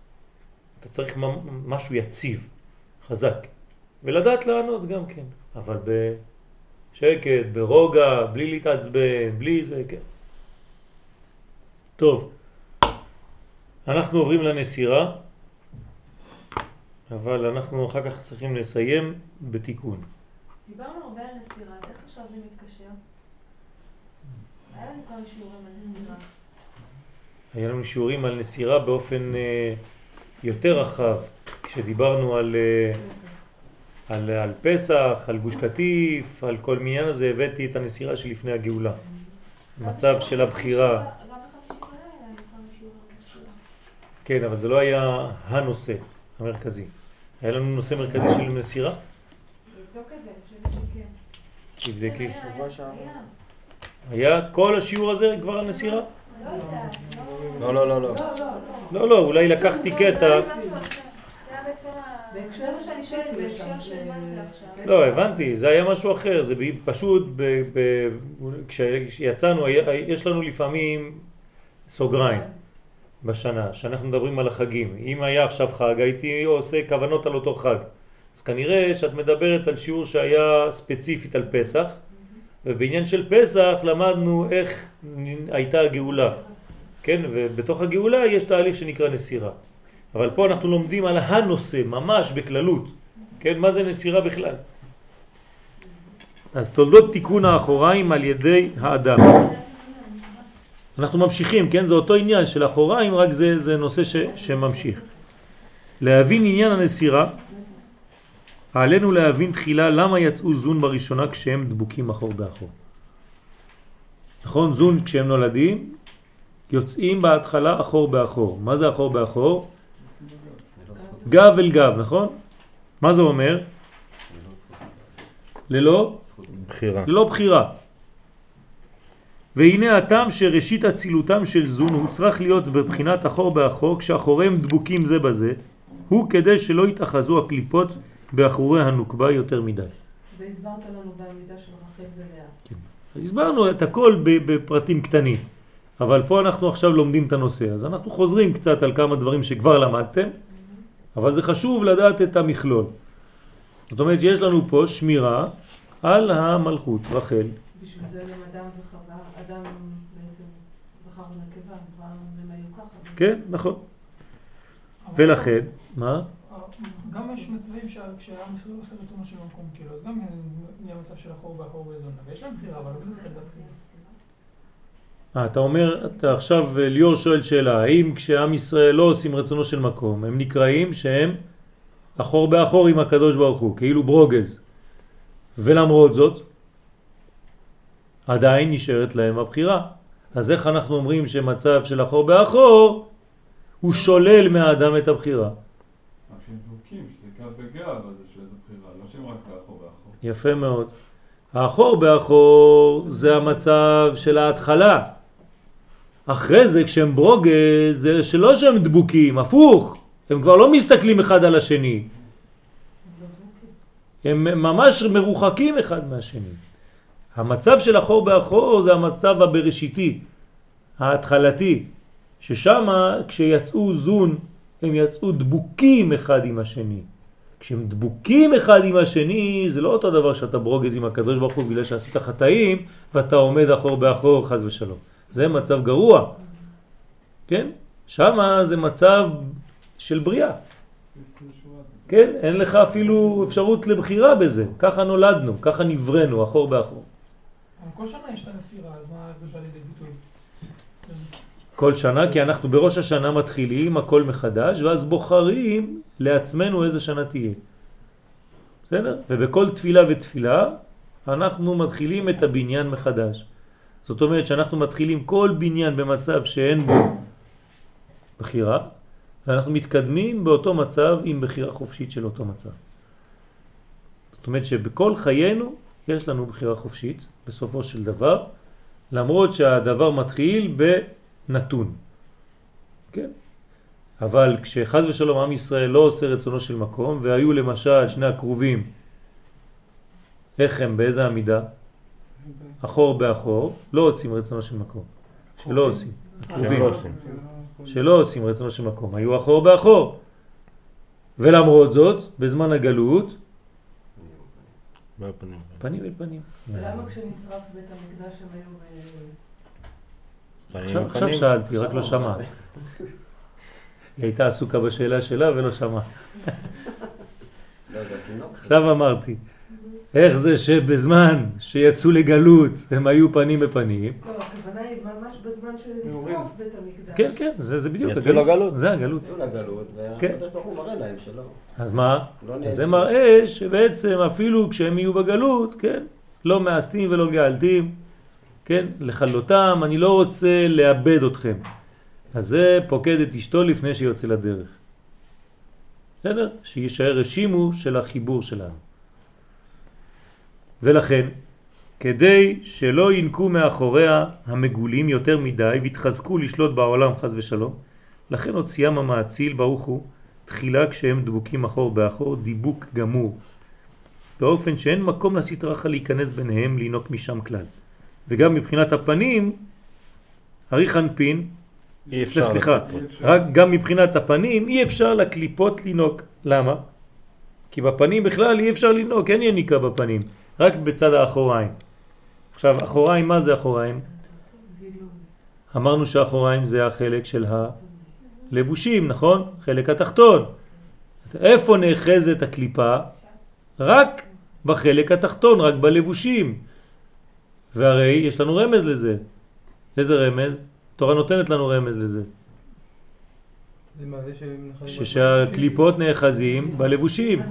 אתה צריך משהו יציב, חזק, ולדעת לענות גם כן, אבל בשקט, ברוגע, בלי להתעצבן, בלי זה, כן. טוב, אנחנו עוברים לנסירה. אבל אנחנו אחר כך צריכים לסיים בתיקון. דיברנו הרבה על נסירה, איך עכשיו זה מתקשר? היה לנו כמה שיעורים על נסירה. היה לנו שיעורים על נסירה באופן אה, יותר רחב, כשדיברנו על, אה, על, על פסח, על גוש קטיף, על כל מיניין הזה, הבאתי את הנסירה שלפני הגאולה. מצב של הבחירה. כן, אבל זה לא היה הנושא המרכזי. היה לנו נושא מרכזי של מסירה? לבדוק את זה, אני חושבת שכן. תבדקי. היה כל השיעור הזה כבר על נסירה? לא, לא, לא, לא. לא, לא, אולי לקחתי קטע. בהקשר שאני שואלת, בהקשר של מה זה עכשיו? לא, הבנתי, זה היה משהו אחר, זה פשוט, כשיצאנו, יש לנו לפעמים סוגריים. בשנה, שאנחנו מדברים על החגים. אם היה עכשיו חג, הייתי עושה כוונות על אותו חג. אז כנראה שאת מדברת על שיעור שהיה ספציפית על פסח, ובעניין של פסח למדנו איך הייתה הגאולה, כן? ובתוך הגאולה יש תהליך שנקרא נסירה. אבל פה אנחנו לומדים על הנושא, ממש בכללות, כן? מה זה נסירה בכלל? אז תולדות תיקון האחוריים על ידי האדם. אנחנו ממשיכים, כן? זה אותו עניין של אחוריים, רק זה, זה נושא ש, שממשיך. להבין עניין הנסירה, עלינו להבין תחילה למה יצאו זון בראשונה כשהם דבוקים אחור באחור. נכון? זון כשהם נולדים, יוצאים בהתחלה אחור באחור. מה זה אחור באחור? גב אל גב, נכון? מה זה אומר? ללא? בחירה. ללא בחירה. והנה הטעם שראשית אצילותם של זון הוא צריך להיות בבחינת אחור באחור כשאחוריהם דבוקים זה בזה הוא כדי שלא יתאחזו הקליפות באחורי הנוקבה יותר מדי. זה הסברת לנו בעמידה של רחל ולאה. הסברנו את הכל בפרטים קטנים, אבל פה אנחנו עכשיו לומדים את הנושא, אז אנחנו חוזרים קצת על כמה דברים שכבר למדתם, אבל זה חשוב לדעת את המכלול. זאת אומרת, יש לנו פה שמירה על המלכות, רחל. בשביל זה גם אדם וחווה, אדם בעצם זכר ונקבה, הם היו ככה. כן, נכון. ולכן, מה? גם יש מצבים שכשעם ישראל עושה רצונו של המקום, כאילו, אז גם נהיה מצב של אחור באחור באזונה, ויש להם בחירה, אבל לא בזה כזה. אה, אתה אומר, אתה עכשיו, אה, ליאור שואל שאלה, האם כשעם ישראל לא עושים רצונו של מקום, הם נקראים שהם אחור באחור עם הקדוש ברוך הוא, כאילו ברוגז. ולמרות זאת, עדיין נשארת להם הבחירה. אז איך אנחנו אומרים שמצב של אחור באחור, הוא שולל מהאדם את הבחירה? יפה מאוד. האחור באחור זה המצב של ההתחלה. אחרי זה כשהם ברוגז זה שלא שהם דבוקים, הפוך. הם כבר לא מסתכלים אחד על השני. הם ממש מרוחקים אחד מהשני. המצב של אחור באחור זה המצב הבראשיתי, ההתחלתי, ששם כשיצאו זון הם יצאו דבוקים אחד עם השני. כשהם דבוקים אחד עם השני זה לא אותו דבר שאתה ברוגז עם הקדוש ברוך הוא בגלל שעשית חטאים ואתה עומד אחור באחור חז ושלום. זה מצב גרוע, כן? שם זה מצב של בריאה. כן, אין לך אפילו אפשרות לבחירה בזה, ככה נולדנו, ככה נבראנו, אחור באחור. כל שנה יש את הנסירה, אז מה זה בא לידי ביטוי? כל שנה, כי אנחנו בראש השנה מתחילים הכל מחדש, ואז בוחרים לעצמנו איזה שנה תהיה. בסדר? ובכל תפילה ותפילה אנחנו מתחילים את הבניין מחדש. זאת אומרת שאנחנו מתחילים כל בניין במצב שאין בו בחירה, ואנחנו מתקדמים באותו מצב עם בחירה חופשית של אותו מצב. זאת אומרת שבכל חיינו יש לנו בחירה חופשית בסופו של דבר, למרות שהדבר מתחיל בנתון. כן? אבל כשחז ושלום עם ישראל לא עושה רצונו של מקום, והיו למשל שני הקרובים, איך הם, באיזה עמידה? אחור באחור, לא עושים רצונו של מקום. שלא עושים. שהם הקרובים. לא עושים. שלא עושים רצונו של מקום, היו אחור באחור. ולמרות זאת, בזמן הגלות. פנים אל פנים. ולמה כשנשרף בית המקדש הם היו. פנים עכשיו, עכשיו. שאלתי, רק לא שמעת. היא הייתה עסוקה בשאלה שלה ולא שמעה. עכשיו אמרתי, איך זה שבזמן שיצאו לגלות הם היו פנים בפנים? לא, הכוונה היא ממש בזמן. לשרוף בית המקדש. כן, כן, זה, זה בדיוק יצאו לגלות. זה הגלות. יצאו לגלות, כן. והקדוש ברוך הוא מראה להם שלא. אז מה? לא. זה מראה שבעצם אפילו כשהם יהיו בגלות, כן, לא מאסתים ולא גאלתים, כן, לכלותם, אני לא רוצה לאבד אתכם. אז זה פוקד את אשתו לפני שיוצא לדרך. בסדר? שישאר רשימו של החיבור שלנו. ולכן, כדי שלא ינקו מאחוריה המגולים יותר מדי והתחזקו לשלוט בעולם חז ושלום, לכן הוציאם המאציל ברוך הוא תחילה כשהם דבוקים אחור באחור דיבוק גמור באופן שאין מקום לסטרחה להיכנס ביניהם לינוק משם כלל וגם מבחינת הפנים אנפין אי אפשר. סליחה. רק גם מבחינת הפנים אי אפשר לקליפות לינוק למה? כי בפנים בכלל אי אפשר לינוק אין יניקה בפנים רק בצד האחוריים עכשיו אחוריים מה זה אחוריים? אמרנו שהאחוריים זה החלק של הלבושים, נכון? חלק התחתון. איפה נאחזת הקליפה? רק בחלק התחתון, רק בלבושים. והרי יש לנו רמז לזה. איזה רמז? תורה נותנת לנו רמז לזה. ששהקליפות נאחזים בלבושים. אתה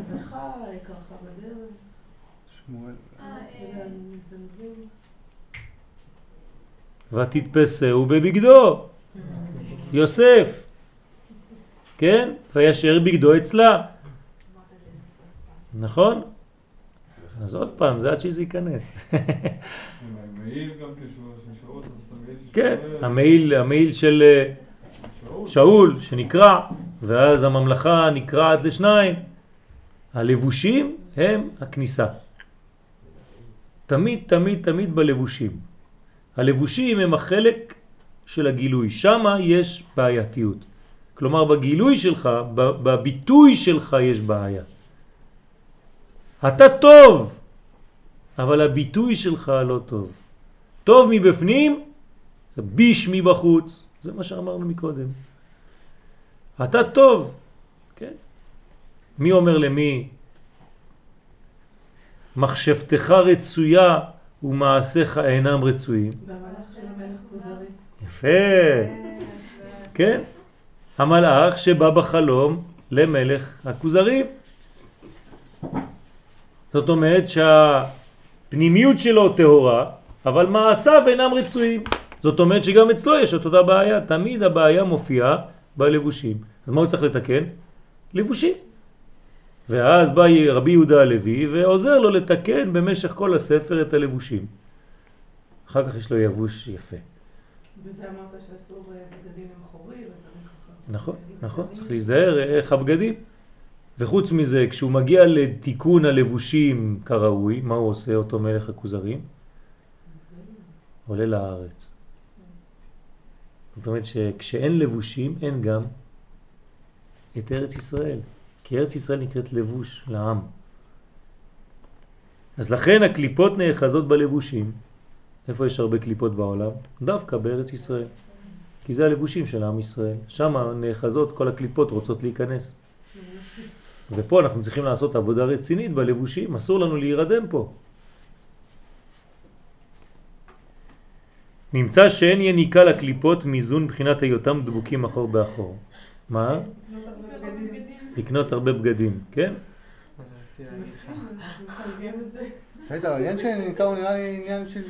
יודע, מזדנבים. ותתפסהו בבגדו. יוסף. כן? וישאר בגדו אצלה. נכון? אז עוד פעם, זה עד שזה ייכנס. גם. כן, המעיל, המעיל של אה, שאול שנקרע, ואז הממלכה נקרעת לשניים. הלבושים הם הכניסה. תמיד, תמיד, תמיד בלבושים. הלבושים הם החלק של הגילוי, שם יש בעייתיות. כלומר בגילוי שלך, בביטוי שלך יש בעיה. אתה טוב, אבל הביטוי שלך לא טוב. טוב מבפנים, ביש מבחוץ. זה מה שאמרנו מקודם. אתה טוב, כן? מי אומר למי? מחשבתך רצויה ומעשיך אינם רצויים. יפה, כן? המלאך שבא בחלום למלך הכוזרים. זאת אומרת שהפנימיות שלו טהורה, אבל מעשיו אינם רצויים. זאת אומרת שגם אצלו יש את אותה בעיה, תמיד הבעיה מופיעה בלבושים. אז מה הוא צריך לתקן? לבושים. ואז בא רבי יהודה הלוי ועוזר לו לתקן במשך כל הספר את הלבושים. אחר כך יש לו יבוש יפה. וזה אמרת שאסור אה, בגדים עם חורי ודברים ככה. נכון, נכון, צריך להיזהר איך הבגדים. וחוץ מזה, כשהוא מגיע לתיקון הלבושים כראוי, מה הוא עושה אותו מלך הכוזרים? עולה לארץ. זאת אומרת שכשאין לבושים, אין גם את ארץ ישראל. כי ארץ ישראל נקראת לבוש לעם. אז לכן הקליפות נאחזות בלבושים. איפה יש הרבה קליפות בעולם? דווקא בארץ ישראל. כי זה הלבושים של עם ישראל. שם נאחזות כל הקליפות רוצות להיכנס. ופה אנחנו צריכים לעשות עבודה רצינית בלבושים, אסור לנו להירדם פה. נמצא שאין יניקה לקליפות מיזון מבחינת היותם דבוקים אחור באחור. מה? לקנות הרבה בגדים, כן? רגע, העניין של יניקה הוא נראה לי עניין של,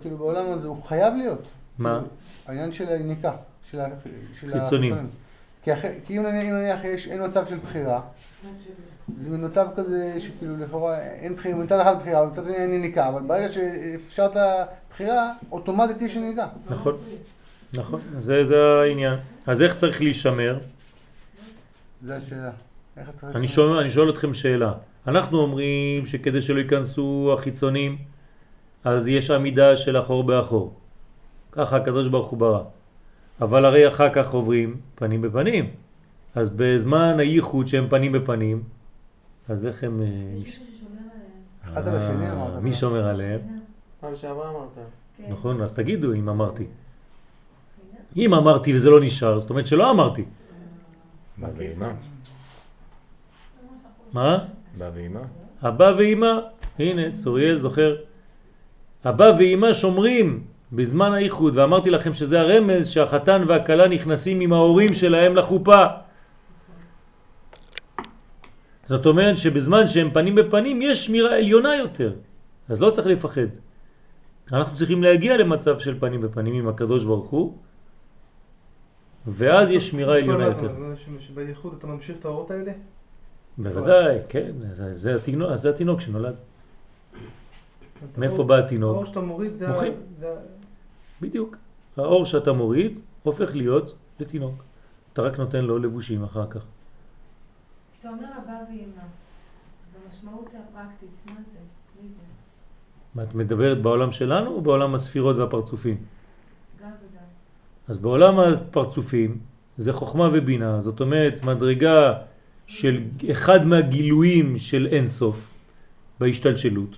כאילו בעולם הזה, הוא חייב להיות. מה? העניין של היניקה. של. החיצונים. כי אם נניח- אין מצב של בחירה, זה מצב כזה שכאילו לכאורה אין בחירה, מצד אחד בחירה, ומצד שני אין יניקה, אבל ברגע שאפשרת בחירה, אוטומטית יש יניקה. נכון, נכון, זה, זה העניין. אז איך צריך להישמר? זו השאלה. איך צריך... אני שואל, אני שואל אתכם שאלה. אנחנו אומרים שכדי שלא ייכנסו החיצונים, אז יש עמידה של אחור באחור. ככה הקדוש ברוך הוא ברא. אבל הרי אחר כך עוברים פנים בפנים. אז בזמן הייחוד שהם פנים בפנים, אז איך הם... אה, נש- אחד על השני אה, אמרת. מי שומר עליהם? פעם שעברה אמרת. נכון, אז תגידו אם אמרתי. אם אמרתי וזה לא נשאר, זאת אומרת שלא אמרתי. מה? אבא ואמא. אבא ואמא, הנה צוריאל זוכר. אבא ואמא שומרים בזמן האיחוד, ואמרתי לכם שזה הרמז שהחתן והכלה נכנסים עם ההורים שלהם לחופה. זאת אומרת שבזמן שהם פנים בפנים יש שמירה עליונה יותר, אז לא צריך לפחד. אנחנו צריכים להגיע למצב של פנים בפנים עם הקדוש ברוך הוא, ואז יש שמירה עליונה יותר. שבייחוד אתה ממשיך את האורות האלה? בוודאי, כן, זה, זה, התינוק, זה התינוק שנולד. מאיפה בא התינוק? האור שאתה מוריד זה... בדיוק. האור שאתה מוריד הופך להיות לתינוק. אתה רק נותן לו לבושים אחר כך. כשאתה אומר אבא ואמא, במשמעות הפרקטית, מה זה? את מדברת בעולם שלנו או בעולם הספירות והפרצופים? גם וגם. אז בעולם הפרצופים זה חוכמה ובינה, זאת אומרת מדרגה של אחד מהגילויים של אין סוף בהשתלשלות.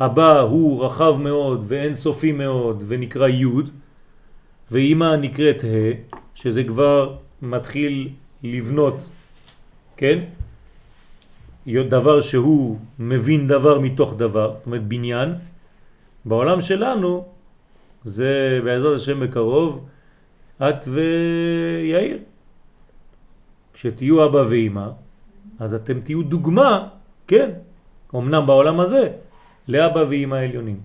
הבא הוא רחב מאוד ואין סופי מאוד ונקרא י' ואימא נקראת ה' שזה כבר מתחיל לבנות, כן? דבר שהוא מבין דבר מתוך דבר, זאת אומרת בניין. בעולם שלנו זה בעזרת השם בקרוב את ויאיר. כשתהיו אבא ואימא, אז אתם תהיו דוגמה, כן, אמנם בעולם הזה, לאבא ואימא העליונים.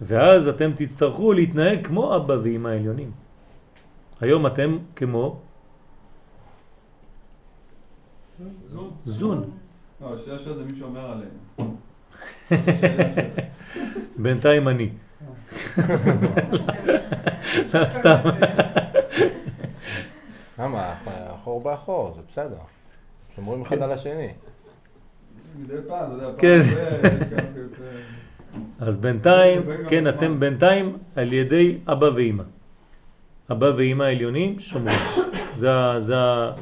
ואז אתם תצטרכו להתנהג כמו אבא ואימא העליונים. היום אתם כמו זון. זון. לא, השאלה שלה זה מי שאומר עליהם. בינתיים אני. לא, סתם. למה? אחור באחור, זה בסדר. שומרים אחד על השני. מדי פעם, אתה יודע, פעם כן. זה, ככה יותר. אז בינתיים, כן, אתם בינתיים על ידי אבא ואימא. אבא ואימא העליונים שומרים. זה,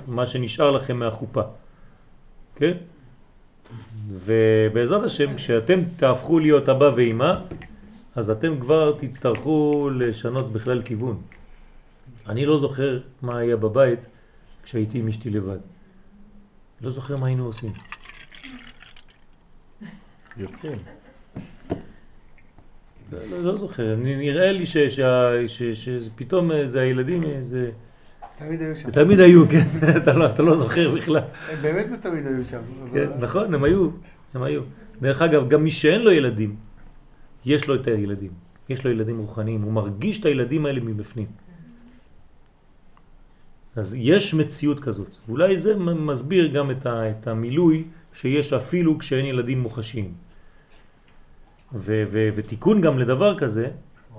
מה שנשאר לכם מהחופה. כן? ובעזרת השם, כשאתם תהפכו להיות אבא ואימא, אז אתם כבר תצטרכו לשנות בכלל כיוון. אני לא זוכר מה היה בבית כשהייתי עם אשתי לבד. לא זוכר מה היינו עושים. יוצאים. לא, לא, לא זוכר, אני- נראה לי שפתאום אה, זה הילדים, אה, זה... תמיד היו שם. תמיד היו, כן, אתה לא, אתה לא זוכר בכלל. הם באמת תמיד היו שם. אבל- כן, נכון, הם היו, הם היו. דרך אגב, גם מי שאין לו ילדים, יש לו את הילדים. יש לו ילדים רוחניים, הוא מרגיש את הילדים האלה מבפנים. אז יש מציאות כזאת. ואולי זה מסביר גם את, ה, את המילוי שיש אפילו כשאין ילדים מוחשיים. ו, ו, ותיקון גם לדבר כזה,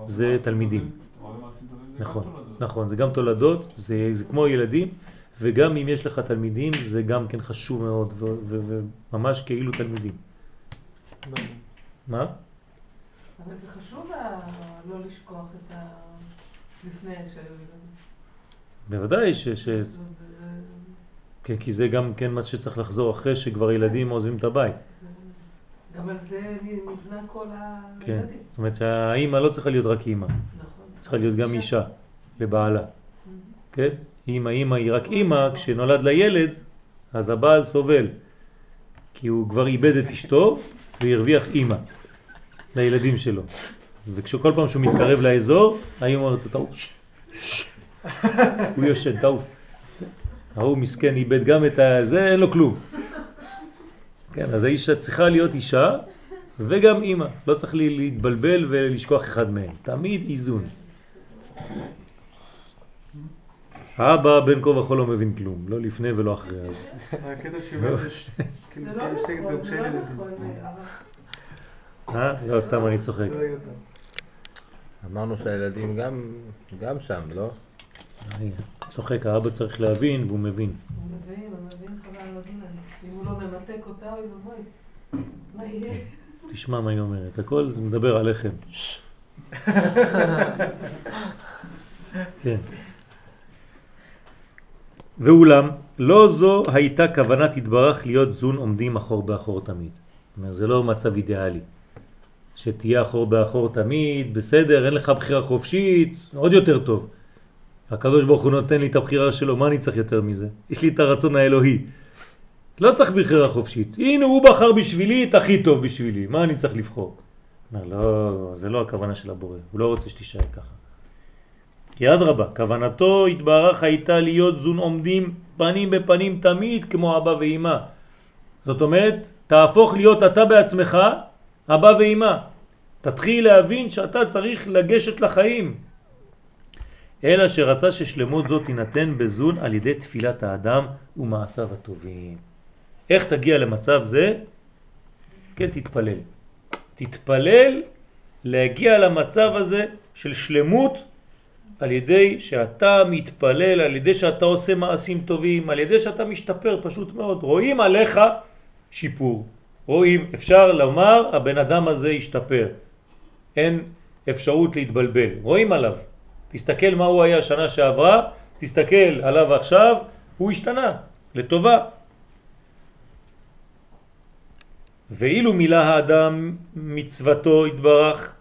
זה תלמידים. נכון, תולדות. נכון, זה גם תולדות, זה, זה כמו ילדים, וגם אם יש לך תלמידים זה גם כן חשוב מאוד, וממש כאילו תלמידים. מה? אבל זה חשוב לא לשכוח את ה... לפני שהיו ילדים. בוודאי ש... ש... כן, כי זה גם כן מה שצריך לחזור אחרי שכבר ילדים עוזבים את הבית. גם על זה נבנה כל כן, הילדים. זאת אומרת שהאימא לא צריכה להיות רק אימא, נכון. צריכה להיות גם אישה לבעלה. כן? אם האימא היא רק אימא, כשנולד לילד, אז הבעל סובל. כי הוא כבר איבד את אשתו והרוויח אימא לילדים שלו. וכשכל פעם שהוא מתקרב לאזור, האימא אומרת, תעוף. שט, שט. הוא יושן, תעוף. ההוא מסכן איבד גם את. זה, אין לו כלום. כן, אז האישה צריכה להיות אישה וגם אימא. לא צריך להתבלבל ולשכוח אחד מהם. תמיד איזון. האבא בין כה וכה לא מבין כלום, לא לפני ולא אחרי. אז הקטע שהוא זה ש- כאילו זה לא כאילו נכון, לא. נכון, אבל- אה? לא, סתם אני צוחק. לא. אמרנו שהילדים גם, גם שם, לא? צוחק, האבא צריך להבין והוא מבין. הוא מבין, הוא מבין חבל על הזמן. אם הוא לא ממתק אותה, אוי ואבוי. מה יהיה? תשמע מה היא אומרת, הכל זה מדבר עליכם. כן. ואולם, לא זו הייתה כוונת התברך להיות זון עומדים אחור באחור תמיד. זאת אומרת, זה לא מצב אידיאלי. שתהיה אחור באחור תמיד, בסדר, אין לך בחירה חופשית, עוד יותר טוב. הקדוש ברוך הוא נותן לי את הבחירה שלו, מה אני צריך יותר מזה? יש לי את הרצון האלוהי. לא צריך בחירה חופשית. הנה הוא בחר בשבילי את הכי טוב בשבילי, מה אני צריך לבחור? לא, זה לא הכוונה של הבורא, הוא לא רוצה שתישאר ככה. כי אדרבה, כוונתו התברך הייתה להיות זון עומדים פנים בפנים תמיד כמו אבא ואימא. זאת אומרת, תהפוך להיות אתה בעצמך אבא ואימא. תתחיל להבין שאתה צריך לגשת לחיים. אלא שרצה ששלמות זאת תינתן בזון על ידי תפילת האדם ומעשיו הטובים. איך תגיע למצב זה? כן, תתפלל. תתפלל להגיע למצב הזה של שלמות על ידי שאתה מתפלל, על ידי שאתה עושה מעשים טובים, על ידי שאתה משתפר פשוט מאוד. רואים עליך שיפור. רואים, אפשר לומר, הבן אדם הזה השתפר. אין אפשרות להתבלבל. רואים עליו. תסתכל מה הוא היה שנה שעברה, תסתכל עליו עכשיו, הוא השתנה, לטובה. ואילו מילא האדם מצוותו התברך,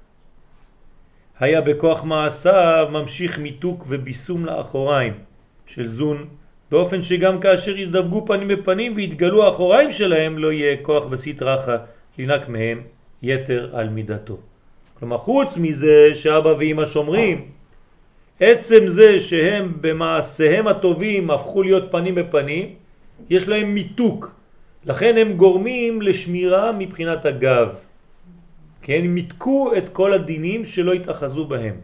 היה בכוח מעשיו ממשיך מיתוק וביסום לאחוריים של זון, באופן שגם כאשר יזדווגו פנים בפנים והתגלו האחוריים שלהם לא יהיה כוח רחה לנק מהם יתר על מידתו. כלומר חוץ מזה שאבא ואמא שומרים, עצם זה שהם במעשיהם הטובים הפכו להיות פנים בפנים, יש להם מיתוק. לכן הם גורמים לשמירה מבחינת הגב. כן, מיתקו את כל הדינים שלא התאחזו בהם.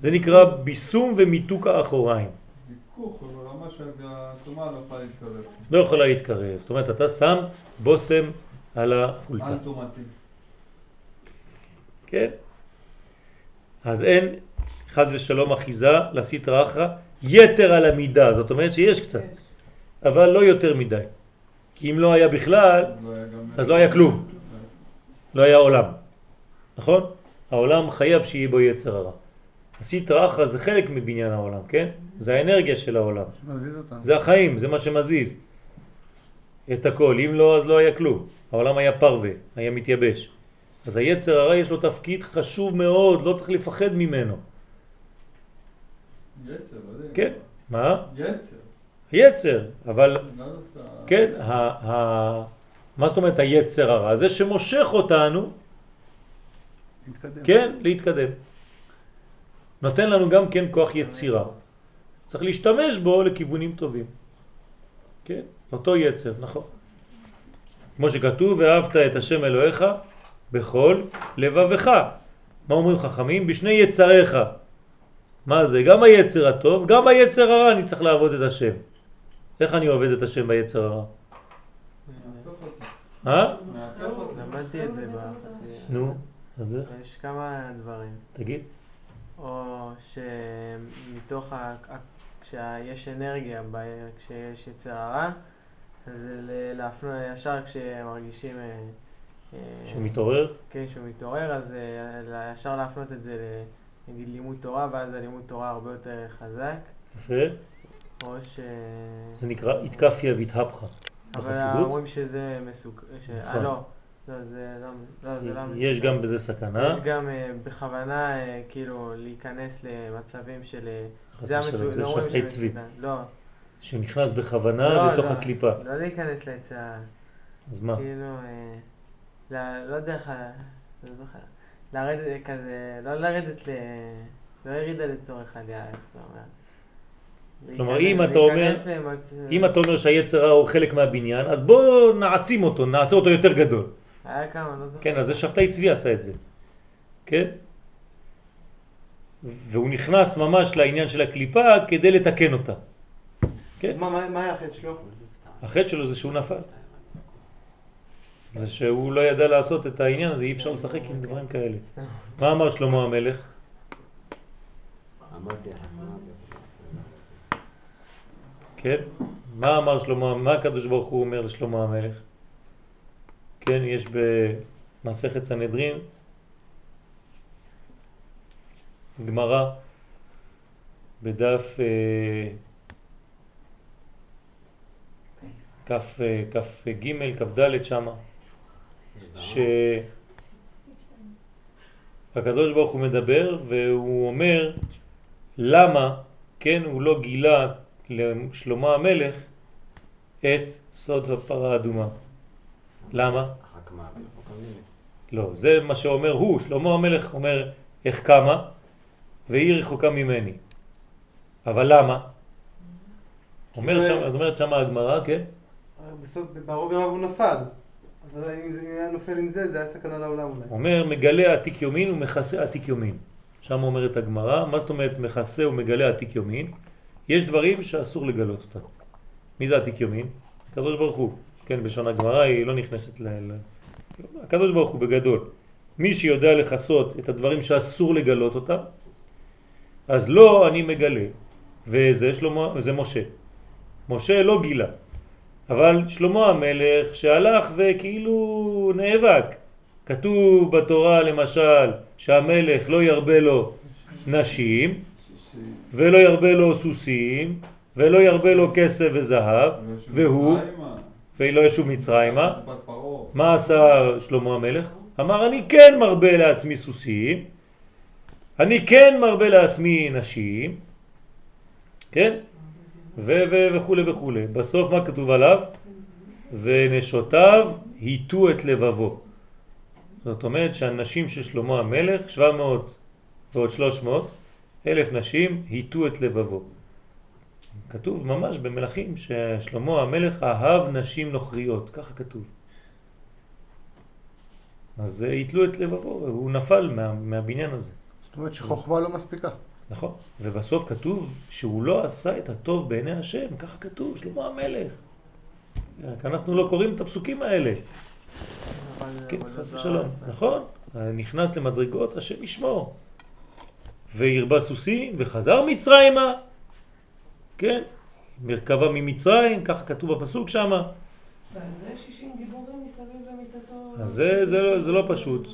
זה נקרא ביסום ומיתוק האחוריים. לא יכולה להתקרב. לא יכולה להתקרב. זאת אומרת, אתה שם בושם על החולצה. כן? אז אין חז ושלום אחיזה לסטרא אחרא יתר על המידה, זאת אומרת שיש קצת, אבל לא יותר מדי. כי אם לא היה בכלל, לא אז לא היה כלום. לא היה עולם. נכון? העולם חייב שיהיה בו יצר הרע. הסטרא אחרא זה חלק מבניין העולם, כן? זה האנרגיה של העולם. זה החיים, זה מה שמזיז את הכל. אם לא, אז לא היה כלום. העולם היה פרווה, היה מתייבש. אז היצר הרע יש לו תפקיד חשוב מאוד, לא צריך לפחד ממנו. יצר. כן. מה? יצר. יצר, אבל כן, ה, ה, מה זאת אומרת היצר הרע? זה שמושך אותנו, נתקדם. כן, להתקדם. נותן לנו גם כן כוח יצירה. צריך להשתמש בו לכיוונים טובים. כן, אותו יצר, נכון. כמו שכתוב, ואהבת את השם אלוהיך בכל לבבך. מה אומרים חכמים? בשני יצריך. מה זה? גם היצר הטוב, גם היצר הרע אני צריך לעבוד את השם. איך אני עובד את השם ביצר הרע? אה? למדתי את זה בחצי... נו, אז איך? יש כמה דברים. תגיד. או שמתוך כשיש אנרגיה, כשיש יצר הרע, אז זה להפנות ישר כשמרגישים... אה, אה, שהוא מתעורר? כן, שהוא מתעורר, אז אה, ישר להפנות את זה. נגיד לימוד תורה, ואז הלימוד תורה הרבה יותר חזק. יפה. או ש... זה נקרא התקפיה והתהפכה. אבל? אומרים שזה מסוכן. לא. לא, זה לא, לא, זה לא מסוכן. יש גם בזה סכנה. יש גם אה, בכוונה, אה, כאילו, להיכנס למצבים של... אה, זה המסוכן. זה צבי. לא. שנכנס בכוונה לא, לתוך לא. הקליפה. לא להיכנס ליצר. אז מה? כאילו, לא- לא יודע איך... לא זוכר. לרדת כזה, לא לרדת ל... לא ירידה לצורך עלייה, איך אומר. כלומר, אם אתה אומר, אם אתה אומר שהיצר הרע הוא חלק מהבניין, אז בוא נעצים אותו, נעשה אותו יותר גדול. היה כמה, לא זוכר. כן, אז זה שבתאי צבי עשה את זה. כן? והוא נכנס ממש לעניין של הקליפה כדי לתקן אותה. כן? מה- מה היה החטא שלו? החטא שלו זה שהוא נפל. זה שהוא לא ידע לעשות את העניין הזה, אי אפשר לשחק עם דברים כאלה. מה אמר שלמה המלך? כן? מה אמר שלמה, מה הקדוש ברוך הוא אומר לשלמה המלך? כן, יש במסכת סנהדרין גמרא בדף אה, כף אה, כף ג' כף ד' שמה שהקדוש ברוך הוא מדבר והוא אומר למה כן הוא לא גילה לשלמה המלך את סוד הפרה האדומה למה? לא, זה מה שאומר הוא, שלמה המלך אומר איך קמה והיא רחוקה ממני. אבל למה? אומר שם, אומרת שם הגמרא, כן? בסוף, בערוב ימיו הוא נפל. אז אולי אם זה היה נופל עם זה, זה היה סכנה לעולם אולי. אומר מגלה עתיק יומין ומכסה עתיק יומין. שם אומרת הגמרא, מה זאת אומרת מכסה ומגלה עתיק יומין? יש דברים שאסור לגלות אותם. מי זה עתיק יומין? הקדוש ברוך הוא. כן, בלשון הגמרא היא לא נכנסת ל... הקדוש ברוך הוא בגדול. מי שיודע לכסות את הדברים שאסור לגלות אותם, אז לא אני מגלה. וזה שלמה, זה משה. משה לא גילה. אבל שלמה המלך שהלך וכאילו נאבק. כתוב בתורה למשל שהמלך לא ירבה לו נשים ולא ירבה לו סוסים ולא ירבה לו כסף וזהב והוא ולא ישוב מצרימה מה עשה שלמה המלך? אמר אני כן מרבה לעצמי סוסים אני כן מרבה לעצמי נשים כן? וכו' וכו'. בסוף מה כתוב עליו? ונשותיו היטו את לבבו. זאת אומרת שהנשים של שלמה המלך, 700 ועוד 300, אלף נשים היטו את לבבו. כתוב ממש במלכים ששלמה המלך אהב נשים נוכריות, ככה כתוב. אז היטלו את לבבו, והוא נפל מה, מהבניין הזה. זאת אומרת שחוכמה לא מספיקה. נכון, ובסוף כתוב שהוא לא עשה את הטוב בעיני השם, ככה כתוב, שלמה המלך. רק אנחנו לא קוראים את הפסוקים האלה. אבל כן, חס ושלום, עשה. נכון, נכנס למדרגות, השם ישמור. והרבה סוסים וחזר מצרימה, כן, מרכבה ממצרים, ככה כתוב בפסוק שם, ועל זה 60 גיבורים מסביב למיטתו. אז זה, זה, זה לא פשוט.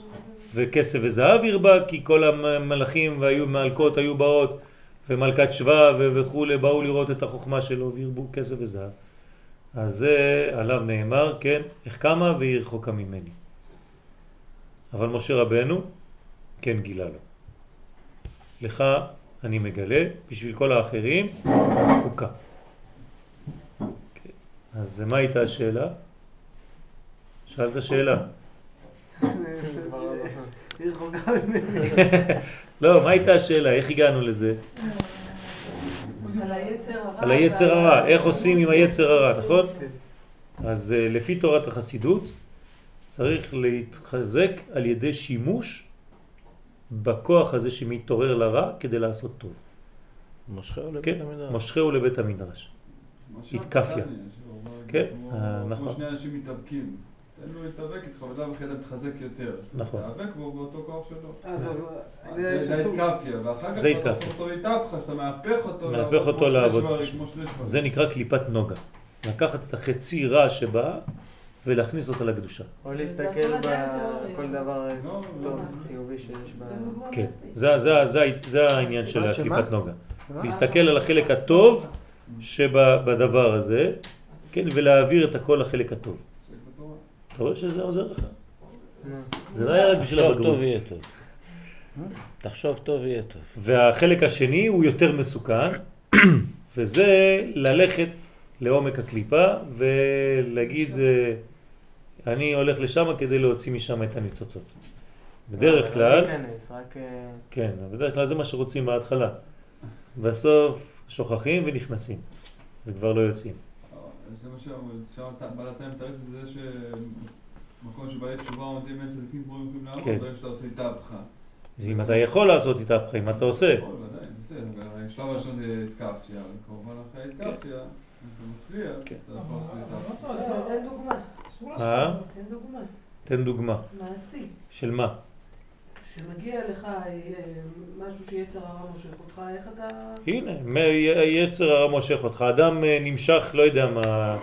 וכסף וזהב הרבה, כי כל המלאכים והיו מלכות היו באות, ומלכת ו- וכולי, באו לראות את החוכמה שלו והרבו כסף וזהב. אז זה עליו נאמר, כן, החכמה והיא רחוקה ממני. אבל משה רבנו כן גילה לו. לך אני מגלה, בשביל כל האחרים, חוקה. כן. אז מה הייתה השאלה? שאלת שאלה. לא, מה הייתה השאלה? איך הגענו לזה? על היצר הרע. איך עושים עם היצר הרע, נכון? אז אה, לפי תורת החסידות צריך להתחזק על ידי שימוש בכוח הזה שמתעורר לרע כדי לעשות טוב. מושכהו לבית כן, המדרש. מושכהו לבית המדרש. התקפיה. כן, אה, נכון. כמו שני אנשים מתאבקים. תן לו להתאבק איתך, ולאו הכי אתה מתחזק יותר. נכון. תאבק בו באותו כוח שלו. אז אני- זה ההתקפיה, ואחר כך זה אתה התקפיה. הופך אותו להתהפכה, שאתה מהפך אותו. מהפך אותו לעבוד. זה נקרא קליפת נוגה. לקחת את החצי רע שבא ולהכניס אותה לקדושה. או להסתכל בכל. דבר לא, טוב, לא. חיובי שיש ב... כן. זה, זה, זה, זה העניין של? הקליפת נוגה. להסתכל על החלק הטוב שבדבר הזה, כן, ולהעביר את הכל לחלק הטוב. אתה רואה שזה עוזר לך? זה לא היה רק בשביל תחשוב הבגרות. טוב יהיה טוב. תחשוב טוב יהיה טוב. והחלק השני הוא יותר מסוכן, וזה ללכת לעומק הקליפה ולהגיד, אה, אני הולך לשם כדי להוציא משם את הניצוצות. בדרך לא, כלל, לא להיכנס, רק... אה, כן, בדרך כלל זה מה שרוצים בהתחלה. בסוף שוכחים ונכנסים, וכבר לא יוצאים. זה מה שאומרים, שם בעל התנאים מתארץ את זה שמקום שבעלי תשובה עומדים בין צדיקים גבוהים יכולים לעמוד, כן. ברגע שאתה עושה התהפכה. אז אם אתה יכול לעשות איתך, אם אתה עושה, השלב הראשון זה התקפציה, וכמובן אחרי ההתקפציה, אם אתה מצליח, כן. אתה יכול לעשות התהפכה. תן דוגמה. לעשות. אה? תן דוגמה. תן דוגמה. מעשי. של מה? שמגיע לך אה, משהו שיצר הרע מושך אותך, איך אתה... הנה, יצר הרע מושך אותך. אדם אה, נמשך, לא יודע מה,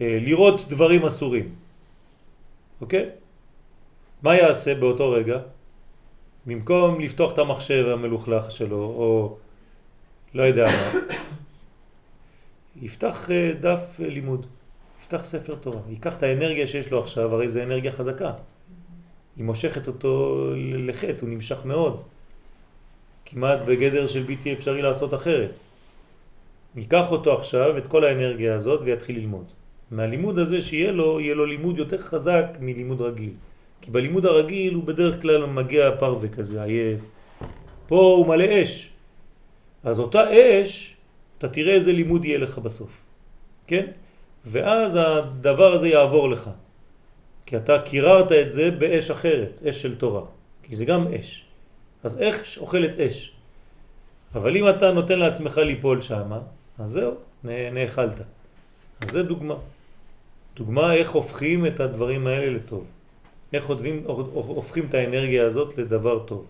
לראות דברים אסורים. אוקיי? מה יעשה באותו רגע? במקום לפתוח את המחשב המלוכלך שלו, או לא יודע מה, יפתח דף לימוד, יפתח ספר תורה, ייקח את האנרגיה שיש לו עכשיו, הרי זה אנרגיה חזקה. היא מושכת אותו לחטא, הוא נמשך מאוד. כמעט בגדר של בלתי אפשרי לעשות אחרת. ייקח אותו עכשיו, את כל האנרגיה הזאת, ויתחיל ללמוד. מהלימוד הזה שיהיה לו, יהיה לו לימוד יותר חזק מלימוד רגיל. כי בלימוד הרגיל הוא בדרך כלל מגיע פרווה כזה, עייף. פה הוא מלא אש. אז אותה אש, אתה תראה איזה לימוד יהיה לך בסוף. כן? ואז הדבר הזה יעבור לך. כי אתה קיררת את זה באש אחרת, אש של תורה. כי זה גם אש. אז אש אוכלת אש. אבל אם אתה נותן לעצמך ליפול שמה, אז זהו, נאכלת. אז זה דוגמה. דוגמה איך הופכים את הדברים האלה לטוב. איך הופכים, הופכים את האנרגיה הזאת לדבר טוב.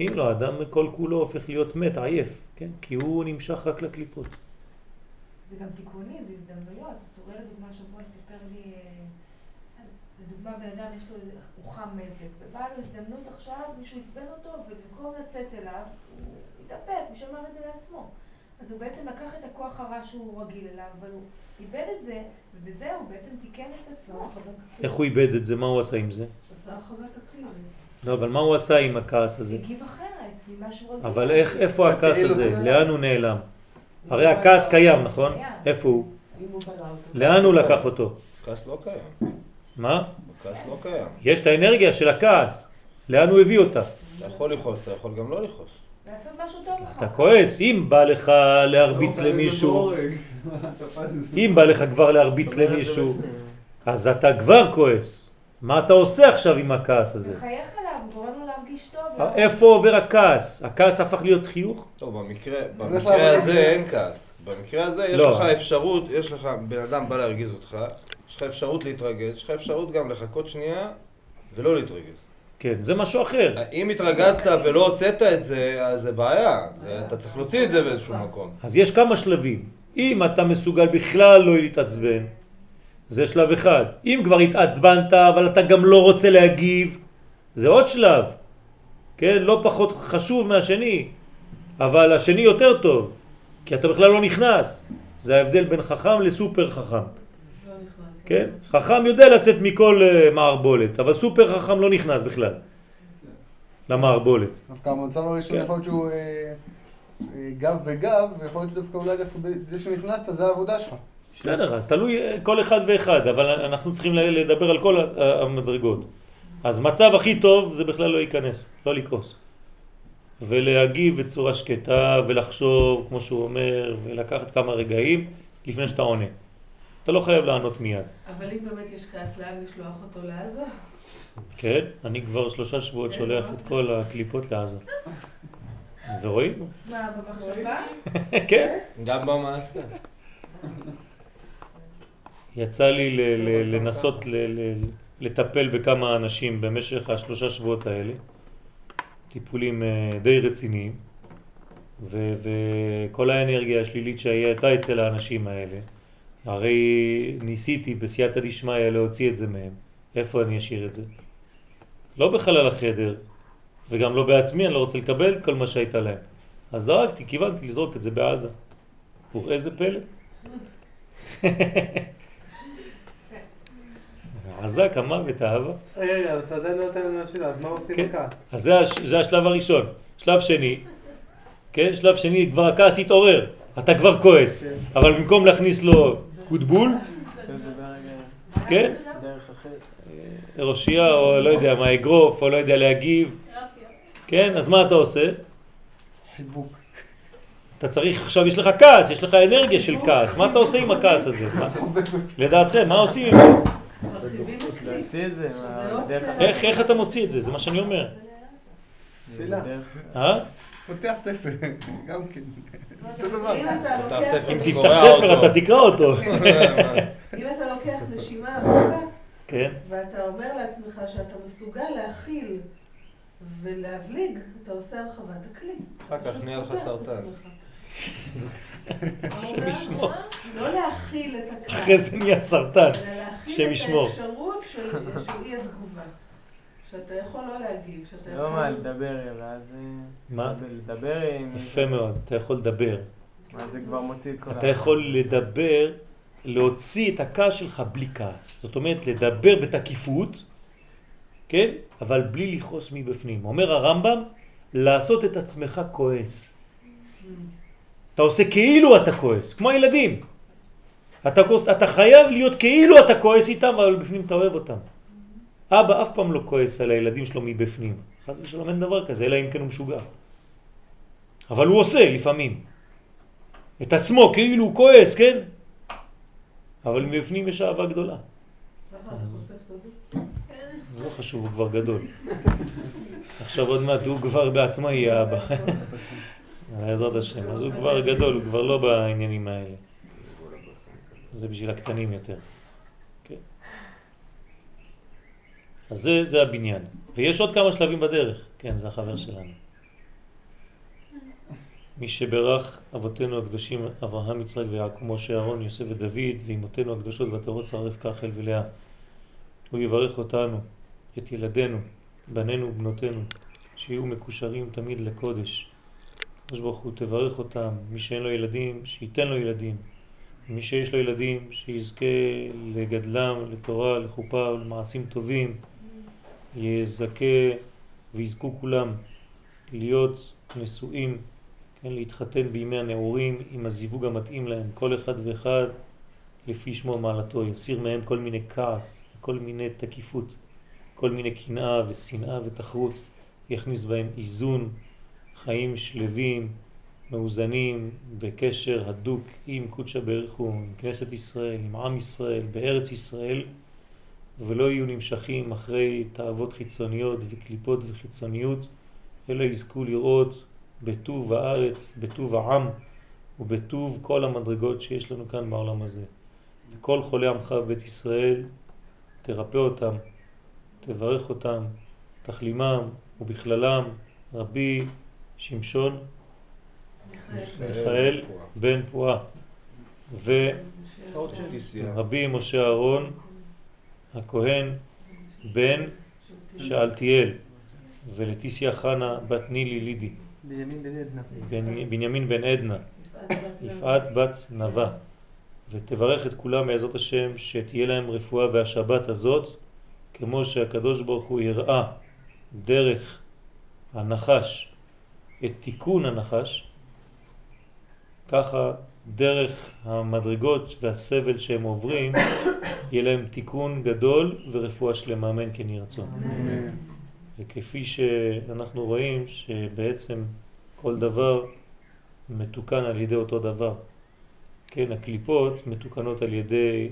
אם לא, האדם כל כולו הופך להיות מת, עייף, כן? כי הוא נמשך רק לקליפות. זה גם תיקונים, זה הזדמנויות. צורי לדוגמה שבוע סיפר לי, אה, לדוגמה בן אדם יש לו, איזה- הוא חם מזג, ובאה לו הזדמנות עכשיו, מישהו עצבן אותו, ובמקום לצאת אליו, הוא התאפק, הוא שמר את זה לעצמו. אז הוא בעצם לקח את הכוח הרע שהוא רגיל אליו, אבל הוא איבד את זה, ובזה הוא בעצם תיקן את עצמו. איך הוא איבד את זה? מה הוא עשה עם זה? עשה הרחבת הכלי. לא, אבל מה הוא עשה עם הכעס הזה? הגיב אחרת ממה שהוא רגיל. אבל איך, איפה הכעס הזה? לאן הוא נעלם? הרי הכעס קיים, נכון? איפה הוא? לאן הוא לקח אותו? הכעס לא קיים. מה? הכעס לא קיים. יש את האנרגיה של הכעס. לאן הוא הביא אותה? אתה יכול לכעוס, אתה יכול גם לא לכעוס. לעשות משהו טוב אחר אתה. כועס, אם בא לך להרביץ לא, למישהו, אם בא לך כבר להרביץ למישהו, אז אתה כבר כועס. מה אתה עושה עכשיו עם הכעס הזה? מחייך לו להרגיש טוב. איפה עובר הכעס? הכעס הפך להיות חיוך? לא, במקרה, במקרה הזה אין כעס. במקרה הזה יש לא. לך אפשרות, יש לך, בן אדם בא להרגיז אותך, יש לך אפשרות להתרגז, יש לך אפשרות גם לחכות שנייה ולא להתרגז. כן, זה משהו אחר. אם התרגזת ולא הוצאת את זה, אז זה בעיה. אתה צריך להוציא את זה באיזשהו מקום. אז יש כמה שלבים. אם אתה מסוגל בכלל לא להתעצבן, זה שלב אחד. אם כבר התעצבנת אבל אתה גם לא רוצה להגיב, זה עוד שלב. כן, לא פחות חשוב מהשני, אבל השני יותר טוב, כי אתה בכלל לא נכנס. זה ההבדל בין חכם לסופר חכם. כן? חכם יודע לצאת מכל אה, מערבולת, אבל סופר חכם לא נכנס בכלל למערבולת. דווקא המצב הראשון כן. יכול להיות שהוא אה, אה, גב בגב, ויכול להיות שדווקא אולי דווקא בזה שנכנסת זה העבודה שלך. בסדר, אז תלוי כל אחד ואחד, אבל אנחנו צריכים לדבר על כל המדרגות. אז מצב הכי טוב זה בכלל לא להיכנס, לא לכעוס. ולהגיב בצורה שקטה ולחשוב, כמו שהוא אומר, ולקחת כמה רגעים לפני שאתה עונה. אתה לא חייב לענות מיד. אבל אם באמת יש כעס, לאן לשלוח אותו לעזה? כן, אני כבר שלושה שבועות שולח את כל הקליפות לעזה. ורואים? מה, במחשבה? כן. גם במעשה. יצא לי ל- ל- לנסות ל- ל- לטפל בכמה אנשים במשך השלושה שבועות האלה, טיפולים אה, די רציניים, וכל האנרגיה השלילית שהייתה אצל האנשים האלה, הרי ניסיתי בסייעתא דשמיא להוציא את זה מהם, איפה אני אשאיר את זה? לא בחלל החדר, וגם לא בעצמי, אני לא רוצה לקבל כל מה שהייתה להם. אז זרקתי, כיוונתי לזרוק את זה בעזה. וראה זה פלא. עזק המוות, האהבה. רגע, אתה עדיין לא נותן לנו השאלה, אז מה עושים כן. בכעס? אז זה, הש- זה השלב הראשון. שלב שני, כן, שלב שני, כבר הכעס התעורר, אתה כבר כועס, אבל במקום להכניס לו קוטבול, כן, דרך אחרת. ראשייה או לא יודע מה, אגרוף או לא יודע להגיב, כן, אז מה אתה עושה? חיבוק. אתה צריך, עכשיו יש לך כעס, יש לך אנרגיה של כעס, מה אתה עושה עם הכעס הזה? לדעתכם, מה עושים עם זה? איך, איך אתה מוציא את זה? זה מה שאני אומר. תפילה. דרך- אה? פותח ספר, גם כן. אותו דבר. אם קורע תפתח ספר. אתה תקרא אותו. אם אתה לוקח נשימה עמוקה, כן. ואתה אומר לעצמך שאתה מסוגל להכיל ולהבליג, אתה עושה הרחבת הכלי. אחר כך נהיה לך סרטן. השם ישמור. לא להכיל את הכעס, אחרי זה נהיה סרטן. אלא להכיל השם את ישמור. האפשרות של אי התגובה. שאתה יכול לא להגיב, שאתה יכול... לא מה, לדבר, ואז... אה, מה? לדבר עם... יפה מאוד, אתה יכול לדבר. אז זה כבר מוציא את כל אתה יכול לדבר, להוציא את הכעס שלך בלי כעס. זאת אומרת, לדבר בתקיפות, כן? אבל בלי לכעוס מבפנים. אומר הרמב"ם, לעשות את עצמך כועס. אתה עושה כאילו אתה כועס, כמו הילדים. אתה, כועס, אתה חייב להיות כאילו אתה כועס איתם, אבל בפנים אתה אוהב אותם. אבא אף פעם לא כועס על הילדים שלו מבפנים. חס ושלום אין דבר כזה, אלא אם כן הוא משוגע. אבל הוא עושה לפעמים. את עצמו כאילו הוא כועס, כן? אבל מבפנים יש אהבה גדולה. סודות? לא חשוב, הוא כבר גדול. עכשיו עוד מעט הוא כבר בעצמו יהיה אבא. בעזרת השם. אז הוא כבר גדול, הוא כבר לא בעניינים האלה. זה בשביל הקטנים יותר. כן. אז זה, זה הבניין. ויש עוד כמה שלבים בדרך. כן, זה החבר שלנו. מי שברך אבותינו הקדושים אברהם, יצחק ויעקב, משה, אהרון, יוסף ודוד, ואמותינו הקדושות ותורות צרף כחל ולאה. הוא יברך אותנו, את ילדינו, בנינו ובנותינו, שיהיו מקושרים תמיד לקודש. הקדוש ברוך הוא תברך אותם, מי שאין לו ילדים, שייתן לו ילדים. מי שיש לו ילדים, שיזכה לגדלם, לתורה, לחופה ולמעשים טובים. יזכה ויזכו כולם להיות נשואים, כן, להתחתן בימי הנעורים עם הזיווג המתאים להם, כל אחד ואחד לפי שמו ומעלתו, יסיר מהם כל מיני כעס, כל מיני תקיפות, כל מיני קנאה ושנאה ותחרות, יכניס בהם איזון, חיים שלווים, מאוזנים, בקשר הדוק עם קודשא בריך הוא, עם כנסת ישראל, עם עם ישראל, בארץ ישראל, ולא יהיו נמשכים אחרי תאוות חיצוניות וקליפות וחיצוניות, אלא יזכו לראות בטוב הארץ, בטוב העם ובטוב כל המדרגות שיש לנו כאן בעולם הזה. וכל חולי עמך בבית ישראל, תרפא אותם, תברך אותם, תחלימם ובכללם רבי שמשון מיכאל. בן פועה. ורבי משה אהרון הכהן בן שאלתיאל. ולטיסיה חנה בת נילי לידי. בנימין בן עדנה. יפעת בת נווה. ותברך את כולם בעזרת השם שתהיה להם רפואה והשבת הזאת כמו שהקדוש ברוך הוא הראה דרך הנחש את תיקון הנחש ככה דרך המדרגות והסבל שהם עוברים יהיה להם תיקון גדול ורפואה שלמה אמן כן יהי רצון וכפי שאנחנו רואים שבעצם כל דבר מתוקן על ידי אותו דבר. כן, הקליפות מתוקנות על ידי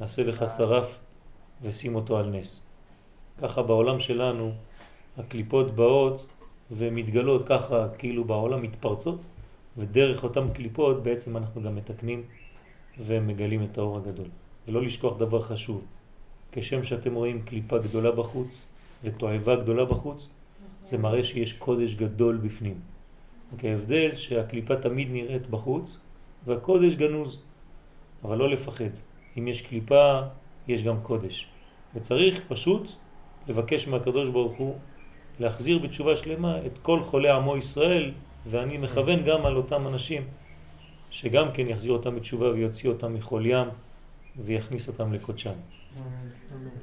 עשה לך שרף ושים אותו על נס. ככה בעולם שלנו הקליפות באות ומתגלות ככה כאילו בעולם מתפרצות ודרך אותם קליפות בעצם אנחנו גם מתקנים ומגלים את האור הגדול. ולא לשכוח דבר חשוב, כשם שאתם רואים קליפה גדולה בחוץ ותועבה גדולה בחוץ, זה מראה שיש קודש גדול בפנים. רק ההבדל שהקליפה תמיד נראית בחוץ והקודש גנוז, אבל לא לפחד. אם יש קליפה, יש גם קודש. וצריך פשוט לבקש מהקדוש ברוך הוא להחזיר בתשובה שלמה את כל חולי עמו ישראל, ואני מכוון גם על אותם אנשים שגם כן יחזיר אותם בתשובה ויוציא אותם מחול הים ויכניס אותם לקודשם.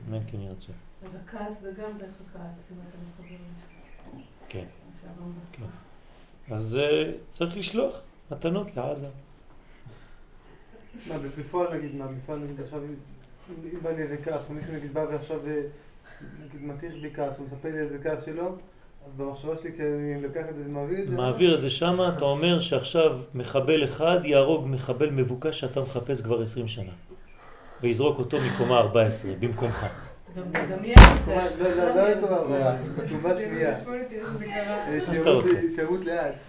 אמן כן ירצה. אז הכעס זה גם דרך הכעס, אם אתה מחבר. כן. שהרמב"ם. כן. אז uh, צריך לשלוח מתנות לעזה. מה, בפועל נגיד, מה, בפועל נגיד עכשיו, אם בא לי איזה כעס, מישהו נגיד בא ועכשיו, אה, נגיד מטיח בי כעס, הוא מספר לי איזה כעס שלו, אז במחשבה שלי, כי אני לוקח את זה ומעביר את זה. מעביר את זה שמה, אתה אומר שעכשיו מחבל אחד יהרוג מחבל מבוקש שאתה מחפש כבר 20 שנה. ויזרוק אותו מקומה 14 במקומך.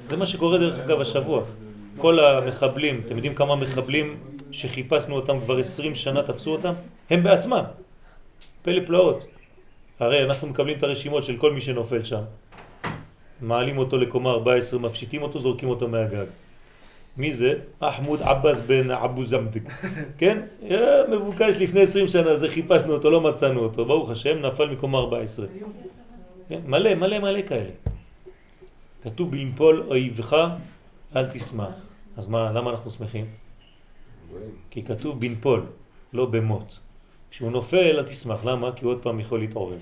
זה מה שקורה דרך אגב השבוע. כל המחבלים, אתם יודעים כמה מחבלים שחיפשנו אותם כבר 20 שנה תפסו אותם? הם בעצמם. פלא פלאות. הרי אנחנו מקבלים את הרשימות של כל מי שנופל שם. מעלים אותו לקומה 14, מפשיטים אותו, זורקים אותו מהגג. מי זה? אחמוד עבאס בן אבו זמדק. כן? היה מבוקש לפני 20 שנה, זה חיפשנו אותו, לא מצאנו אותו. ברוך השם, נפל מקומה 14. כן? מלא, מלא, מלא כאלה. כתוב בנפול אויבך אל תשמח. אז מה, למה אנחנו שמחים? כי כתוב בנפול, לא במות. כשהוא נופל אל תשמח, למה? כי הוא עוד פעם יכול להתעורר.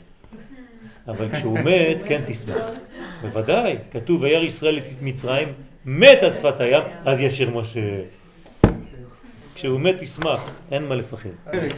אבל כשהוא מת, כן תשמח. בוודאי, כתוב וירא ישראל את מצרים, מת על שפת הים, אז ישיר משה. כשהוא מת תשמח, אין מה לפחד. אני...